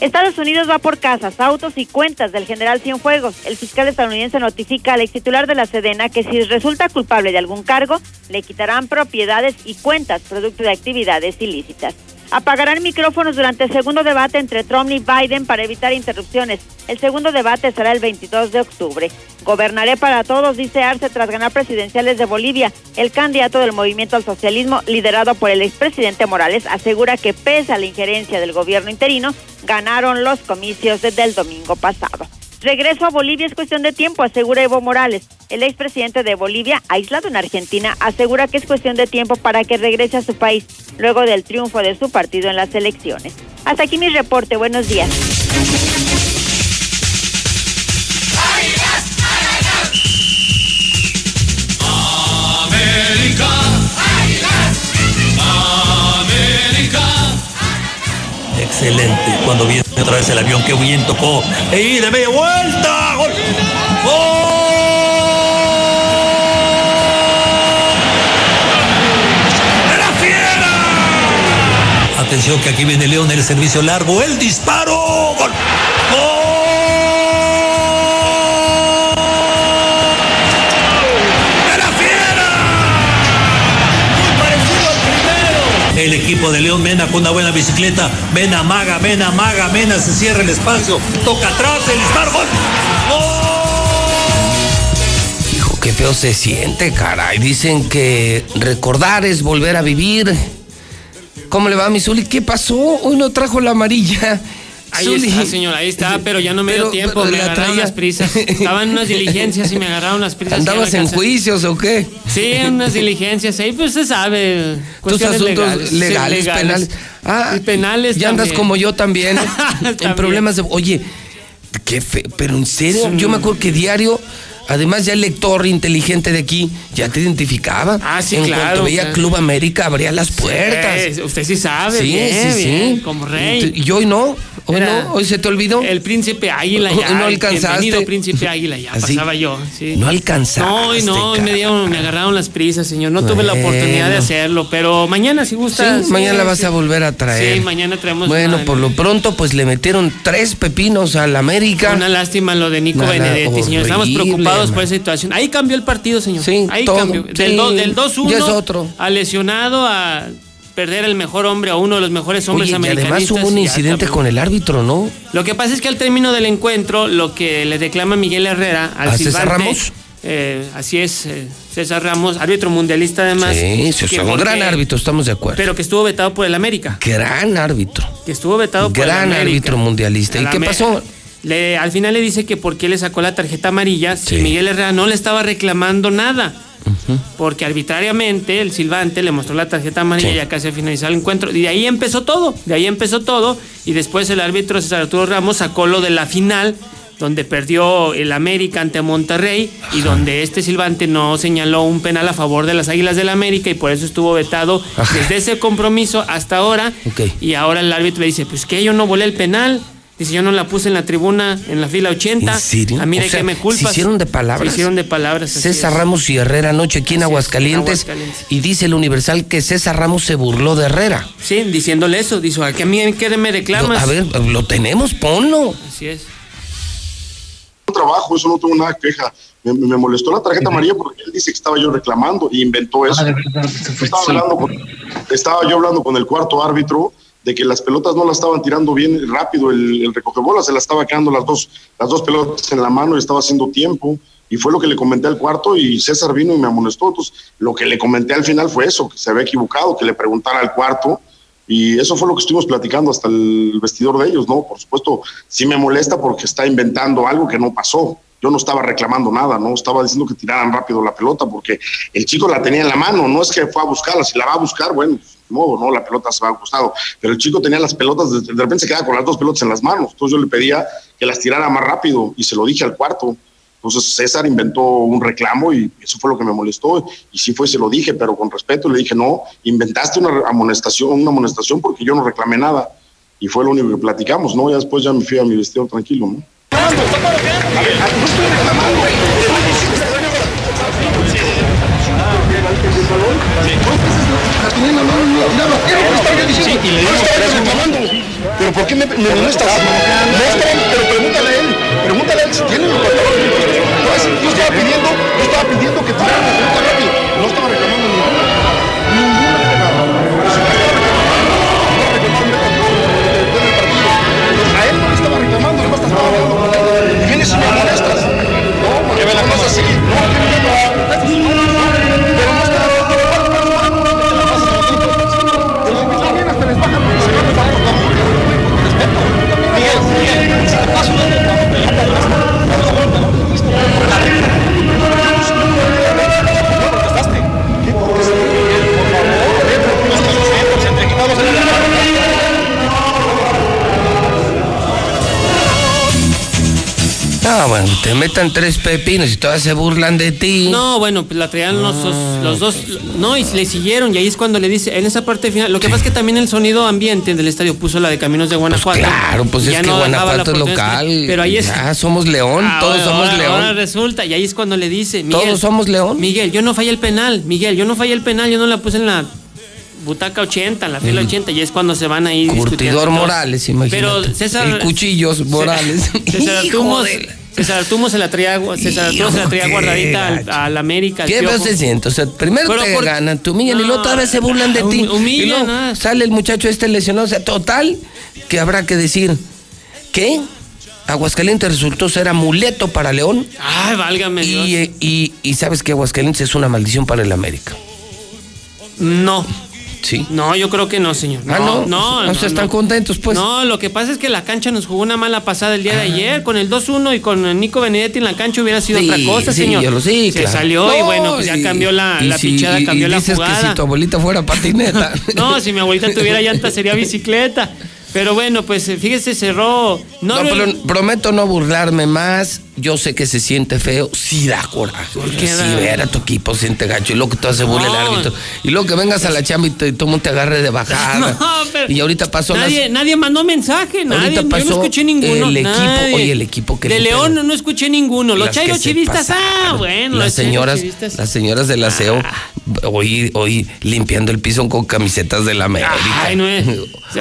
Estados Unidos va por casas, autos y cuentas del general Cienfuegos. El fiscal estadounidense notifica al ex titular de la Sedena que si resulta culpable de algún cargo, le quitarán propiedades y cuentas producto de actividades ilícitas. Apagarán micrófonos durante el segundo debate entre Trump y Biden para evitar interrupciones. El segundo debate será el 22 de octubre. Gobernaré para todos, dice Arce tras ganar presidenciales de Bolivia. El candidato del movimiento al socialismo, liderado por el expresidente Morales, asegura que pese a la injerencia del gobierno interino, ganaron los comicios desde el domingo pasado. Regreso a Bolivia es cuestión de tiempo, asegura Evo Morales. El expresidente de Bolivia, aislado en Argentina, asegura que es cuestión de tiempo para que regrese a su país luego del triunfo de su partido en las elecciones. Hasta aquí mi reporte. Buenos días. Excelente. Cuando viene otra vez el avión, qué bien tocó. ¡Y de media vuelta! ¡Gol! ¡Gol! Atención que aquí viene León, el servicio largo, el disparo. ¡Gol! El equipo de León. Mena con una buena bicicleta. Mena maga, Mena maga, Mena se cierra el espacio. Toca atrás, el disparo. ¡Gol! Hijo, qué feo se siente, caray. Dicen que recordar es volver a vivir. ¿Cómo le va a mi Zuli? ¿Qué pasó? Hoy no trajo la amarilla. Ahí Zuli. está, señor, ahí está, pero ya no me dio tiempo, me la agarraron traía- las prisas. Estaba en unas diligencias y me agarraron las prisas. ¿Andabas en juicios o qué? Sí, en unas diligencias, ahí pues se sabe. Tus asuntos legales, sí, penales. Ah, Y penales Ya andas también. como yo también. ¿eh? en También. problemas de. Oye, qué fe. Pero en serio, yo me acuerdo que diario. Además, ya el lector inteligente de aquí ya te identificaba. Ah, sí, en claro, cuanto veía claro. Club América, abría las puertas. Eh, usted sí sabe, Sí, bien, sí, bien, sí. como rey. Y hoy no, hoy Era no, hoy se te olvidó. El príncipe Águila ya. no alcanzaste. Bienvenido príncipe Águila ya Así. pasaba yo. Sí. No alcanzaste. No, hoy no, hoy me dieron, me agarraron las prisas, señor. No tuve la oportunidad de hacerlo, pero mañana si gusta. Sí, mañana la vas a volver a traer. Sí, mañana traemos Bueno, una- por lo pronto, pues le metieron tres pepinos al América. Una lástima lo de Nico Nada, Benedetti, señor. Estamos horrible, preocupados por esa situación. Ahí cambió el partido, señor. Sí, Ahí todo. cambió. Del, Sí, do- del 2-1 ya es otro. a lesionado a perder el mejor hombre, a uno de los mejores hombres Oye, y además hubo un incidente con el árbitro, ¿no? Lo que pasa es que al término del encuentro, lo que le reclama Miguel Herrera al ¿A César silbante, Ramos? eh, así es, eh, César Ramos, árbitro mundialista además. sí, sí, o sea, un porque- gran árbitro, estamos de acuerdo. Pero que estuvo vetado por el América. gran árbitro. Que estuvo vetado por el Gran América. árbitro mundialista. ¿Y qué pasó? Le, al final le dice que por qué le sacó la tarjeta amarilla si Sí. Miguel Herrera no le estaba reclamando nada. Porque arbitrariamente el silbante le mostró la tarjeta amarilla Sí. ya casi al finalizar el encuentro. Y de ahí empezó todo. De ahí empezó todo. Y después el árbitro César Arturo Ramos sacó lo de la final, donde perdió el América ante Monterrey y donde este silbante no señaló un penal a favor de las Águilas del América y por eso estuvo vetado Ajá. desde ese compromiso hasta ahora. Y ahora el árbitro le dice, pues que yo no volé el penal. Dice, yo no la puse en la tribuna, en la fila 80. ¿En serio? A mí de O sea, qué me culpas. se hicieron de palabras. Se hicieron de palabras. César es. Ramos y Herrera anoche aquí en Aguascalientes, en Aguascalientes. y dice el Universal que César Ramos se burló de Herrera. Sí, diciéndole eso. Dijo, ¿a que a mí qué me reclamas? A ver, lo tenemos, ponlo. Así es. trabajo, eso no tengo nada que queja. Me, me molestó la tarjeta amarilla porque él dice que estaba yo reclamando y inventó eso. Estaba, hablando con- estaba yo hablando con el cuarto árbitro de que las pelotas no las estaban tirando bien rápido, el, el recogebolas se las estaba quedando las dos, las dos pelotas en la mano y estaba haciendo tiempo. Y fue lo que le comenté al cuarto y César vino y me amonestó. Entonces, lo que le comenté al final fue eso, que se había equivocado, que le preguntara al cuarto. Y eso fue lo que estuvimos platicando hasta el vestidor de ellos, ¿no? Por supuesto, sí me molesta porque está inventando algo que no pasó. Yo no estaba reclamando nada, no estaba diciendo que tiraran rápido la pelota porque el chico la tenía en la mano, no es que fue a buscarla, si la va a buscar, bueno, modo, no, la pelota se va a costado. Pero el chico tenía las pelotas, de, de repente se queda con las dos pelotas en las manos. Entonces yo le pedía que las tirara más rápido y se lo dije al cuarto. Entonces César inventó un reclamo y eso fue lo que me molestó. Y sí fue, se lo dije, pero con respeto le dije, no, inventaste una amonestación, una amonestación porque yo no reclamé nada. Y fue lo único que platicamos, ¿no? Ya después ya me fui a mi vestido tranquilo, ¿no? Sí, y le dimos tres reclamando. Pero ¿por qué me, me molestas? Muéstrame, pero pregúntale a él. Pregúntale a él si tiene los pantalones. Yo estaba pidiendo, yo estaba pidiendo que tiraran la pelota rápido. No estaba reclamando ninguna. Ninguna Te metan tres pepinos y todas se burlan de ti. No, bueno, pues la traían los, dos- los dos. No, y le siguieron. Y ahí es cuando le dice, en esa parte final. Lo que pasa es que también el sonido ambiente del estadio puso la de Caminos de Guanajuato. Claro, pues es que no Guanajuato es local. Pero ahí es. Ya somos León, Ah, todos ahora- somos León. Ahora resulta, y ahí es cuando le dice, Miguel. Todos somos León. Miguel, yo no fallé el penal. Miguel, yo no fallé el penal. Yo no la puse en la butaca 80, en la fila 80. Y es cuando se van ahí. discutiendo Curtidor. Morales, imagínate. Pero César. El Cuchillos Morales. César Hijo de César Artumo se la traía, César Artumo se la traía qué guardadita al, al América. al ¿Qué Piojo. se siente? O sea, primero Pero te por- ganan, te humillan y luego todavía se burlan de ti. humillan, y luego ah. sale el muchacho este lesionado. O sea, total, que habrá que decir que Aguascalientes resultó ser amuleto para León. Ay, válgame Dios. Y, eh, y, y sabes que Aguascalientes es una maldición para el América. No. Sí. No, yo creo que no, señor. Ah, no. no. No, sea, están no. contentos, pues. No, lo que pasa es que la cancha nos jugó una mala pasada el día Ah. de ayer. Con el 2-1 y con Nico Benedetti en la cancha hubiera sido Sí, otra cosa, sí, señor. yo lo- sí, Se claro. salió y No, bueno, pues ya cambió la, y la si- pichada, cambió y la dices jugada. que si tu abuelita fuera patineta. No, si mi abuelita tuviera llanta sería bicicleta. Pero bueno, pues eh, fíjese, cerró. No, No, pero prometo no burlarme más. Yo sé que se siente feo. Sí da coraje. qué sí, da? ver a tu equipo siente gacho. Y luego que tú hace burla el árbitro. Y luego que vengas a la chamba y, todo el mundo te agarre de bajada. No, pero y ahorita pasó las- nadie, nadie mandó mensaje, nadie. Ahorita Yo pasó no escuché ninguno. el equipo- nadie. oye, el equipo que De le León no, no escuché ninguno. Los chairos se chivistas, ah, bueno. Las señoras, chivistas. las señoras del aseo, hoy, hoy limpiando el piso con camisetas de la América. Ay, no es.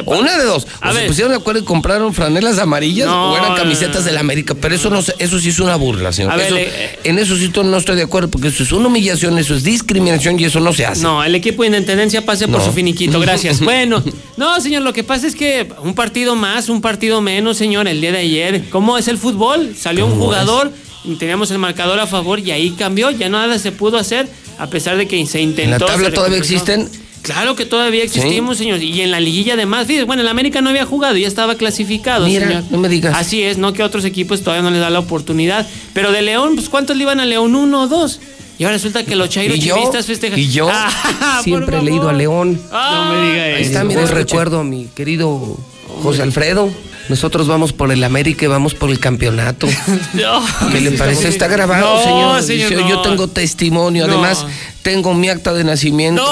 O una de dos. A o se ver. pusieron de acuerdo y compraron franelas amarillas o eran camisetas de la América. Pero eso no sé, eso sí es una burla, señor. A ver, Eso- eh, en eso sí no estoy de acuerdo, porque eso es una humillación, eso es discriminación y eso no se hace. No, el equipo de intendencia pase por su finiquito, gracias. Bueno, no, señor, lo que pasa es que un partido más, un partido menos, señor, el día de ayer. ¿Cómo es el fútbol? Salió un ¿Cómo jugador, y teníamos el marcador a favor y ahí cambió, ya nada se pudo hacer, a pesar de que se intentó. ¿En la tabla todavía existen? Claro que todavía existimos, señor. Y en la liguilla además, fíjese, bueno, el América no había jugado, ya estaba clasificado, Mira, señor. no me digas. Así es, no que otros equipos todavía no les da la oportunidad. Pero de León, pues ¿cuántos le iban a León? ¿Uno o dos? Y ahora resulta que los Chairo Y yo, chivistas festejan. y yo Ah, siempre he leído a. León. no me diga Ahí eso. está, el Escuche. recuerdo a mi querido José Alfredo. Nosotros vamos por el América y vamos por el campeonato. No, ¿Qué le parece? está grabado, No, señor. señor, Dice, no. Yo tengo testimonio. Además, tengo mi acta de nacimiento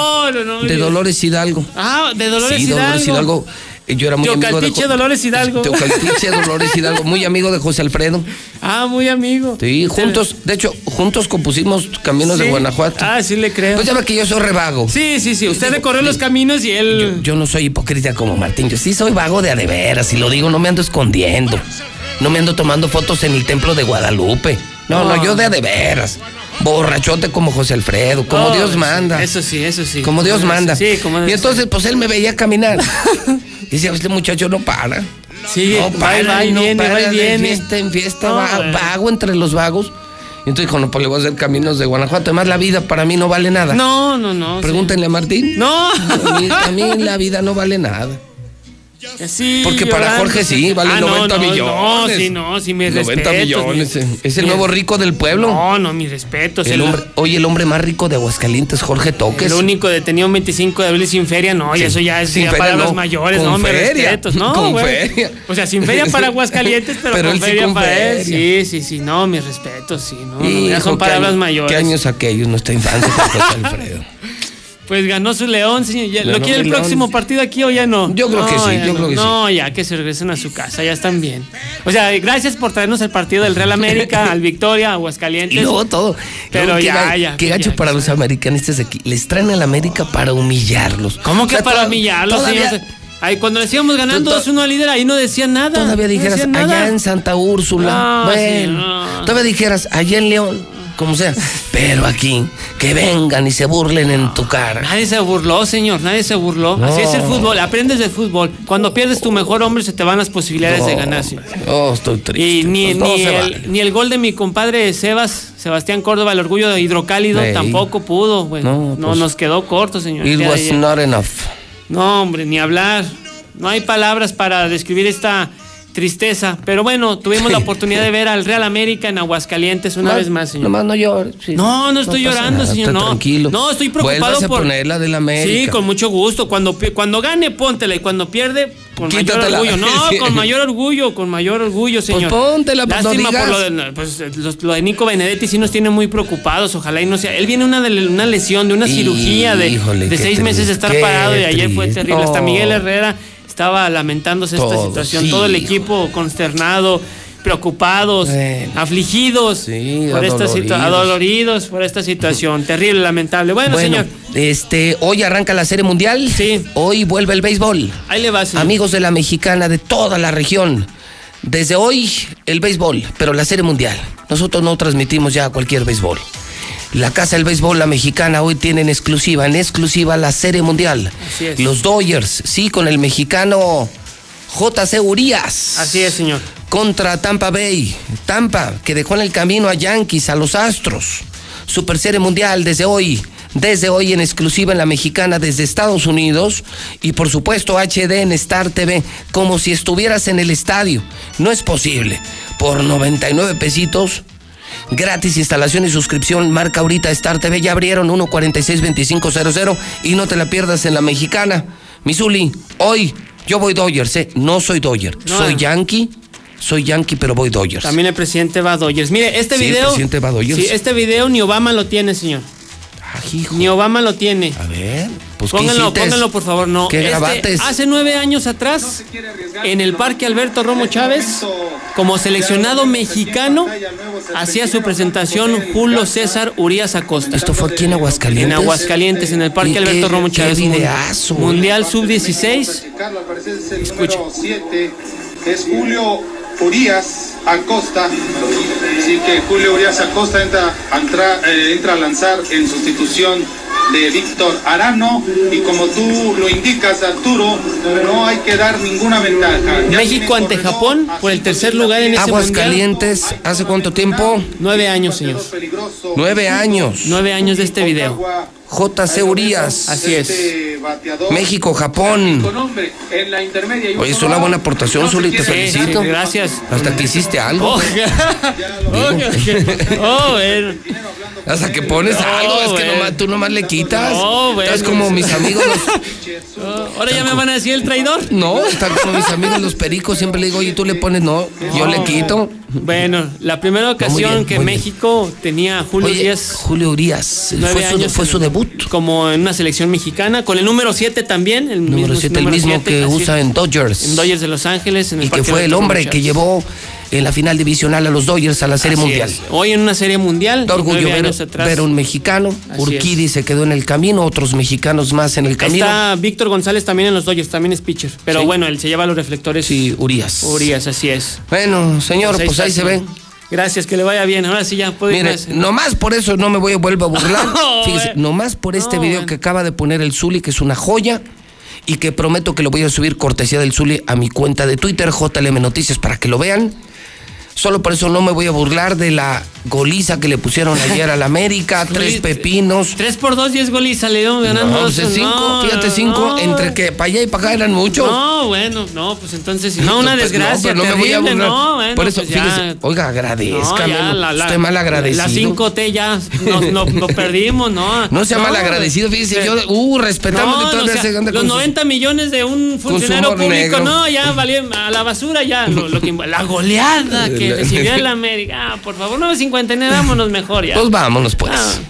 de. Dolores Hidalgo. Ah, de Dolores sí, Hidalgo. Dolores Hidalgo. Yo era muy amigo de... Dolores Hidalgo. Teocaltiche Dolores Hidalgo. Muy amigo de José Alfredo. Ah, muy amigo. Sí, juntos, de hecho, juntos compusimos Caminos de. Guanajuato. Ah, sí le creo. Pues ya ve que yo soy revago. Sí, sí, sí. Usted recorrió los caminos y él. Yo no soy hipócrita como Martín, yo sí soy vago de a de veras, y lo digo, no me ando escondiendo. No me ando tomando fotos en el templo de Guadalupe. No, no, No. yo de a de veras. Borrachote como José Alfredo, como Oh, Dios manda. Eso sí, eso sí. Como Dios manda. Sí, como Y entonces, pues él me veía caminar. Y decía, este muchacho no para. Sí, no y- va y no viene, para, va y de viene. fiesta en fiesta, No, va- vago entre los vagos. Y entonces dijo, no, pues le voy a hacer caminos de Guanajuato. Además, la vida para mí no vale nada. No, no, no. Pregúntenle a Martín. No. A mí, a mí la vida no vale nada. Sí, Porque para llorando. Jorge sí, vale Ah, no, 90 no, millones. No, sí, no, sí, mis 90 respetos. millones. mi- eh. Es el mi- nuevo rico del pueblo. No, no, mis respetos. El el, hombre, oye, el hombre más rico de Aguascalientes, Jorge Toques. el único detenido un 25 de abril sin feria, no, y Sí, eso ya es sin ya feria palabras no, mayores, no, mis feria, respetos, no, con güey. feria. O sea, sin feria para Aguascalientes, pero, Pero con feria con para él. Sí, sí, sí, no, mis respetos, sí, no, no, Hijo, ya son palabras mayores. ¿Qué años aquellos? Nuestra infancia José Alfredo. Pues ganó su León, señor. Ya- ¿Lo quiere el León. próximo partido aquí o ya no? Yo creo que sí, yo no. creo que sí. No, ya que se regresen a su casa, ya están bien. O sea, gracias por traernos el partido del Real América, al Victoria, Aguascalientes. Y luego todo. Pero Luego, ya, ya, Qué ya, gacho ya, para los americanistas aquí. Les traen a la América para humillarlos. ¿Cómo que O sea, para humillarlos, todavía- señor? Ay, cuando les íbamos ganando Tú- tú- 2-1 al líder, ahí no decían nada. Todavía dijeras, allá nada. en Santa Úrsula. No, bueno, sí, todavía dijeras, allá en León, como sea. Pero aquí, que vengan y se burlen en tu cara. Nadie se burló, señor, nadie se burló. Así es el fútbol, aprendes del fútbol. Cuando pierdes tu mejor hombre, se te van las posibilidades de ganar. Oh, estoy triste. Y ni, Pues el, vale. ni el gol de mi compadre Sebas, Sebastián Córdoba, el orgullo de hidrocálido, tampoco pudo, güey. No, No, pues, nos quedó corto, señor. It was not enough. No, hombre, ni hablar. No hay palabras para describir esta tristeza. Pero bueno, tuvimos la oportunidad de ver al Real América en Aguascalientes una vez más, señor. Nomás no llores. sí. No, no estoy llorando, nada, señor. No, tranquilo. no, estoy preocupado por. poner la del América. Sí, con mucho gusto. Cuando, cuando gane, póntela. Y cuando pierde, con Quítatela. mayor orgullo. No, con mayor orgullo, con mayor orgullo, señor. póntela, pues, no Lástima por lo de, pues, lo de Nico Benedetti sí nos tiene muy preocupados. Ojalá y no sea. Él viene una de una lesión, de una cirugía de, Híjole, de seis meses de estar parado. Y ayer fue terrible. Hasta. Miguel Herrera estaba lamentándose esta situación. sí, Todo el hijo. equipo consternado. Preocupados, afligidos Sí, por esta situa- adoloridos. adoloridos por esta situación terrible, lamentable. Bueno, Bueno, señor, este, hoy arranca la Serie Mundial. Sí. Hoy vuelve el béisbol. ahí le va, señor. Amigos de la mexicana de toda la región. Desde hoy, el béisbol, pero la Serie Mundial. Nosotros no transmitimos ya cualquier béisbol. La Casa del Béisbol, la mexicana, hoy tiene en exclusiva, en exclusiva la Serie Mundial. Así es. Los Dodgers, sí, con el mexicano J.C. Urias. Así es, señor. Contra Tampa Bay. Tampa, que dejó en el camino a Yankees, a los Astros. Super Serie Mundial desde hoy. Desde hoy en exclusiva en la mexicana desde Estados Unidos y por supuesto HD en Star TV como si estuvieras en el estadio. No es posible. Por 99 pesitos Gratis instalación y suscripción. Marca ahorita Star TV. Ya abrieron 1462500 y no te la pierdas en la mexicana. Misuli, hoy yo voy Dodgers, ¿eh? No soy Dodger. No. Soy Yankee. Soy Yankee, pero voy Dodgers. También el presidente va a Dodgers. Mire, este Sí, el video. presidente va a Dodgers. Sí, este video ni Obama lo tiene, señor. Ni Obama lo tiene. A ver, pues ¿qué pónganlo, pónganlo, por favor. No. ¿Qué Este, hace nueve años atrás, en el Parque Alberto Romo Chávez, como seleccionado mexicano, hacía su presentación Julio César Urias Acosta. ¿Esto fue aquí en Aguascalientes? En Aguascalientes, en el ¿Y Parque qué- Alberto Romo qué Chávez. Mundial Sub-16. Escucha. 7 es Julio Urias Acosta. Así que Julio Urias Acosta entra, entra, eh, entra a lanzar en sustitución de Víctor Arano. Y como tú lo indicas, Arturo, no hay que dar ninguna ventaja. Ya México ante Japón por el tercer lugar en ese mundial. Aguascalientes, ¿hace cuánto tiempo? Nueve años, señor. Nueve años. Nueve años de este video. JC Urias. Así es. México, Japón. Oye, es una buena aportación, No Zuli, te felicito. Sí, gracias. Hasta que hiciste algo. Oh, oh, bueno. Hasta que pones algo, es que nomás, tú nomás le quitas. Oh. Estás como mis amigos los... Oh, Ahora ya me van a decir el traidor. No, están como mis amigos los pericos. Siempre le digo, oye, tú le pones, no, yo le quito. Bueno, la primera ocasión bien, que bien. México tenía a Julio Oye, Díaz. Julio Urias, fue, su, años fue en- su debut. Como en una selección mexicana, con el número 7 también. El Número mismo, 7, el mismo siete, que usa en Dodgers. En Dodgers de Los Ángeles. En el Y que fue el hombre que llevó en la final divisional a los Dodgers a la Serie Así Mundial. es. Hoy en una serie mundial. Da orgullo ver, un mexicano. Así Urquidi se quedó en el camino, otros mexicanos más en el camino. Está Víctor González también en los Dodgers, también es pitcher. Pero Sí. bueno, él se lleva los reflectores. Sí, Urias. Urias, así es. Bueno, señor, pues ahí, está, se ve. señor. Gracias, que le vaya bien. Ahora sí ya puedo Mire, irme. nomás por eso no me voy a volver a burlar. No, Fíjese, nomás por este No, video que acaba de poner el Zuli, que es una joya, y que prometo que lo voy a subir cortesía del Zuli a mi cuenta de Twitter, JLM Noticias, para que lo vean. Solo por eso no me voy a burlar de la goliza que le pusieron ayer al América, tres pepinos. 3 por 2, 10 goles salieron ganando. No, dos. pues es cinco, No, fíjate, cinco, no. entre que para allá y para acá eran muchos. No, bueno, no, pues entonces, no, una Pues no, desgracia. pero no me voy a burlar. no, bueno, Por eso, pues fíjese, oiga. No, la- Usted mal agradecido. La 5T ya nos, perdimos, ¿no? No sea mal agradecido, fíjese, yo, uh, respetamos No, todas no, maneras, sea, los con sus- 90 millones de un funcionario público, negro. no, ya valieron a la basura ya. Lo, lo que, la goleada que recibió el América. Ah, por favor, 9.59, vámonos mejor ya. Pues vámonos, pues.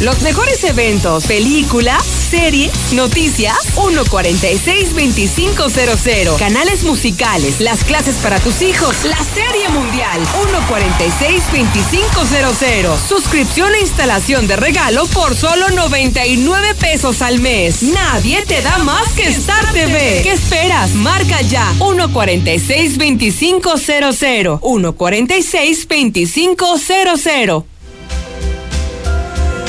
Los mejores eventos, películas, series, noticias, 146-2500. Canales musicales, las clases para tus hijos, la serie mundial, 146-2500. Suscripción e instalación de regalo por solo 99 pesos al mes. Nadie te da más que Star TV. ¿Qué esperas? Marca ya 146-2500. 146-2500.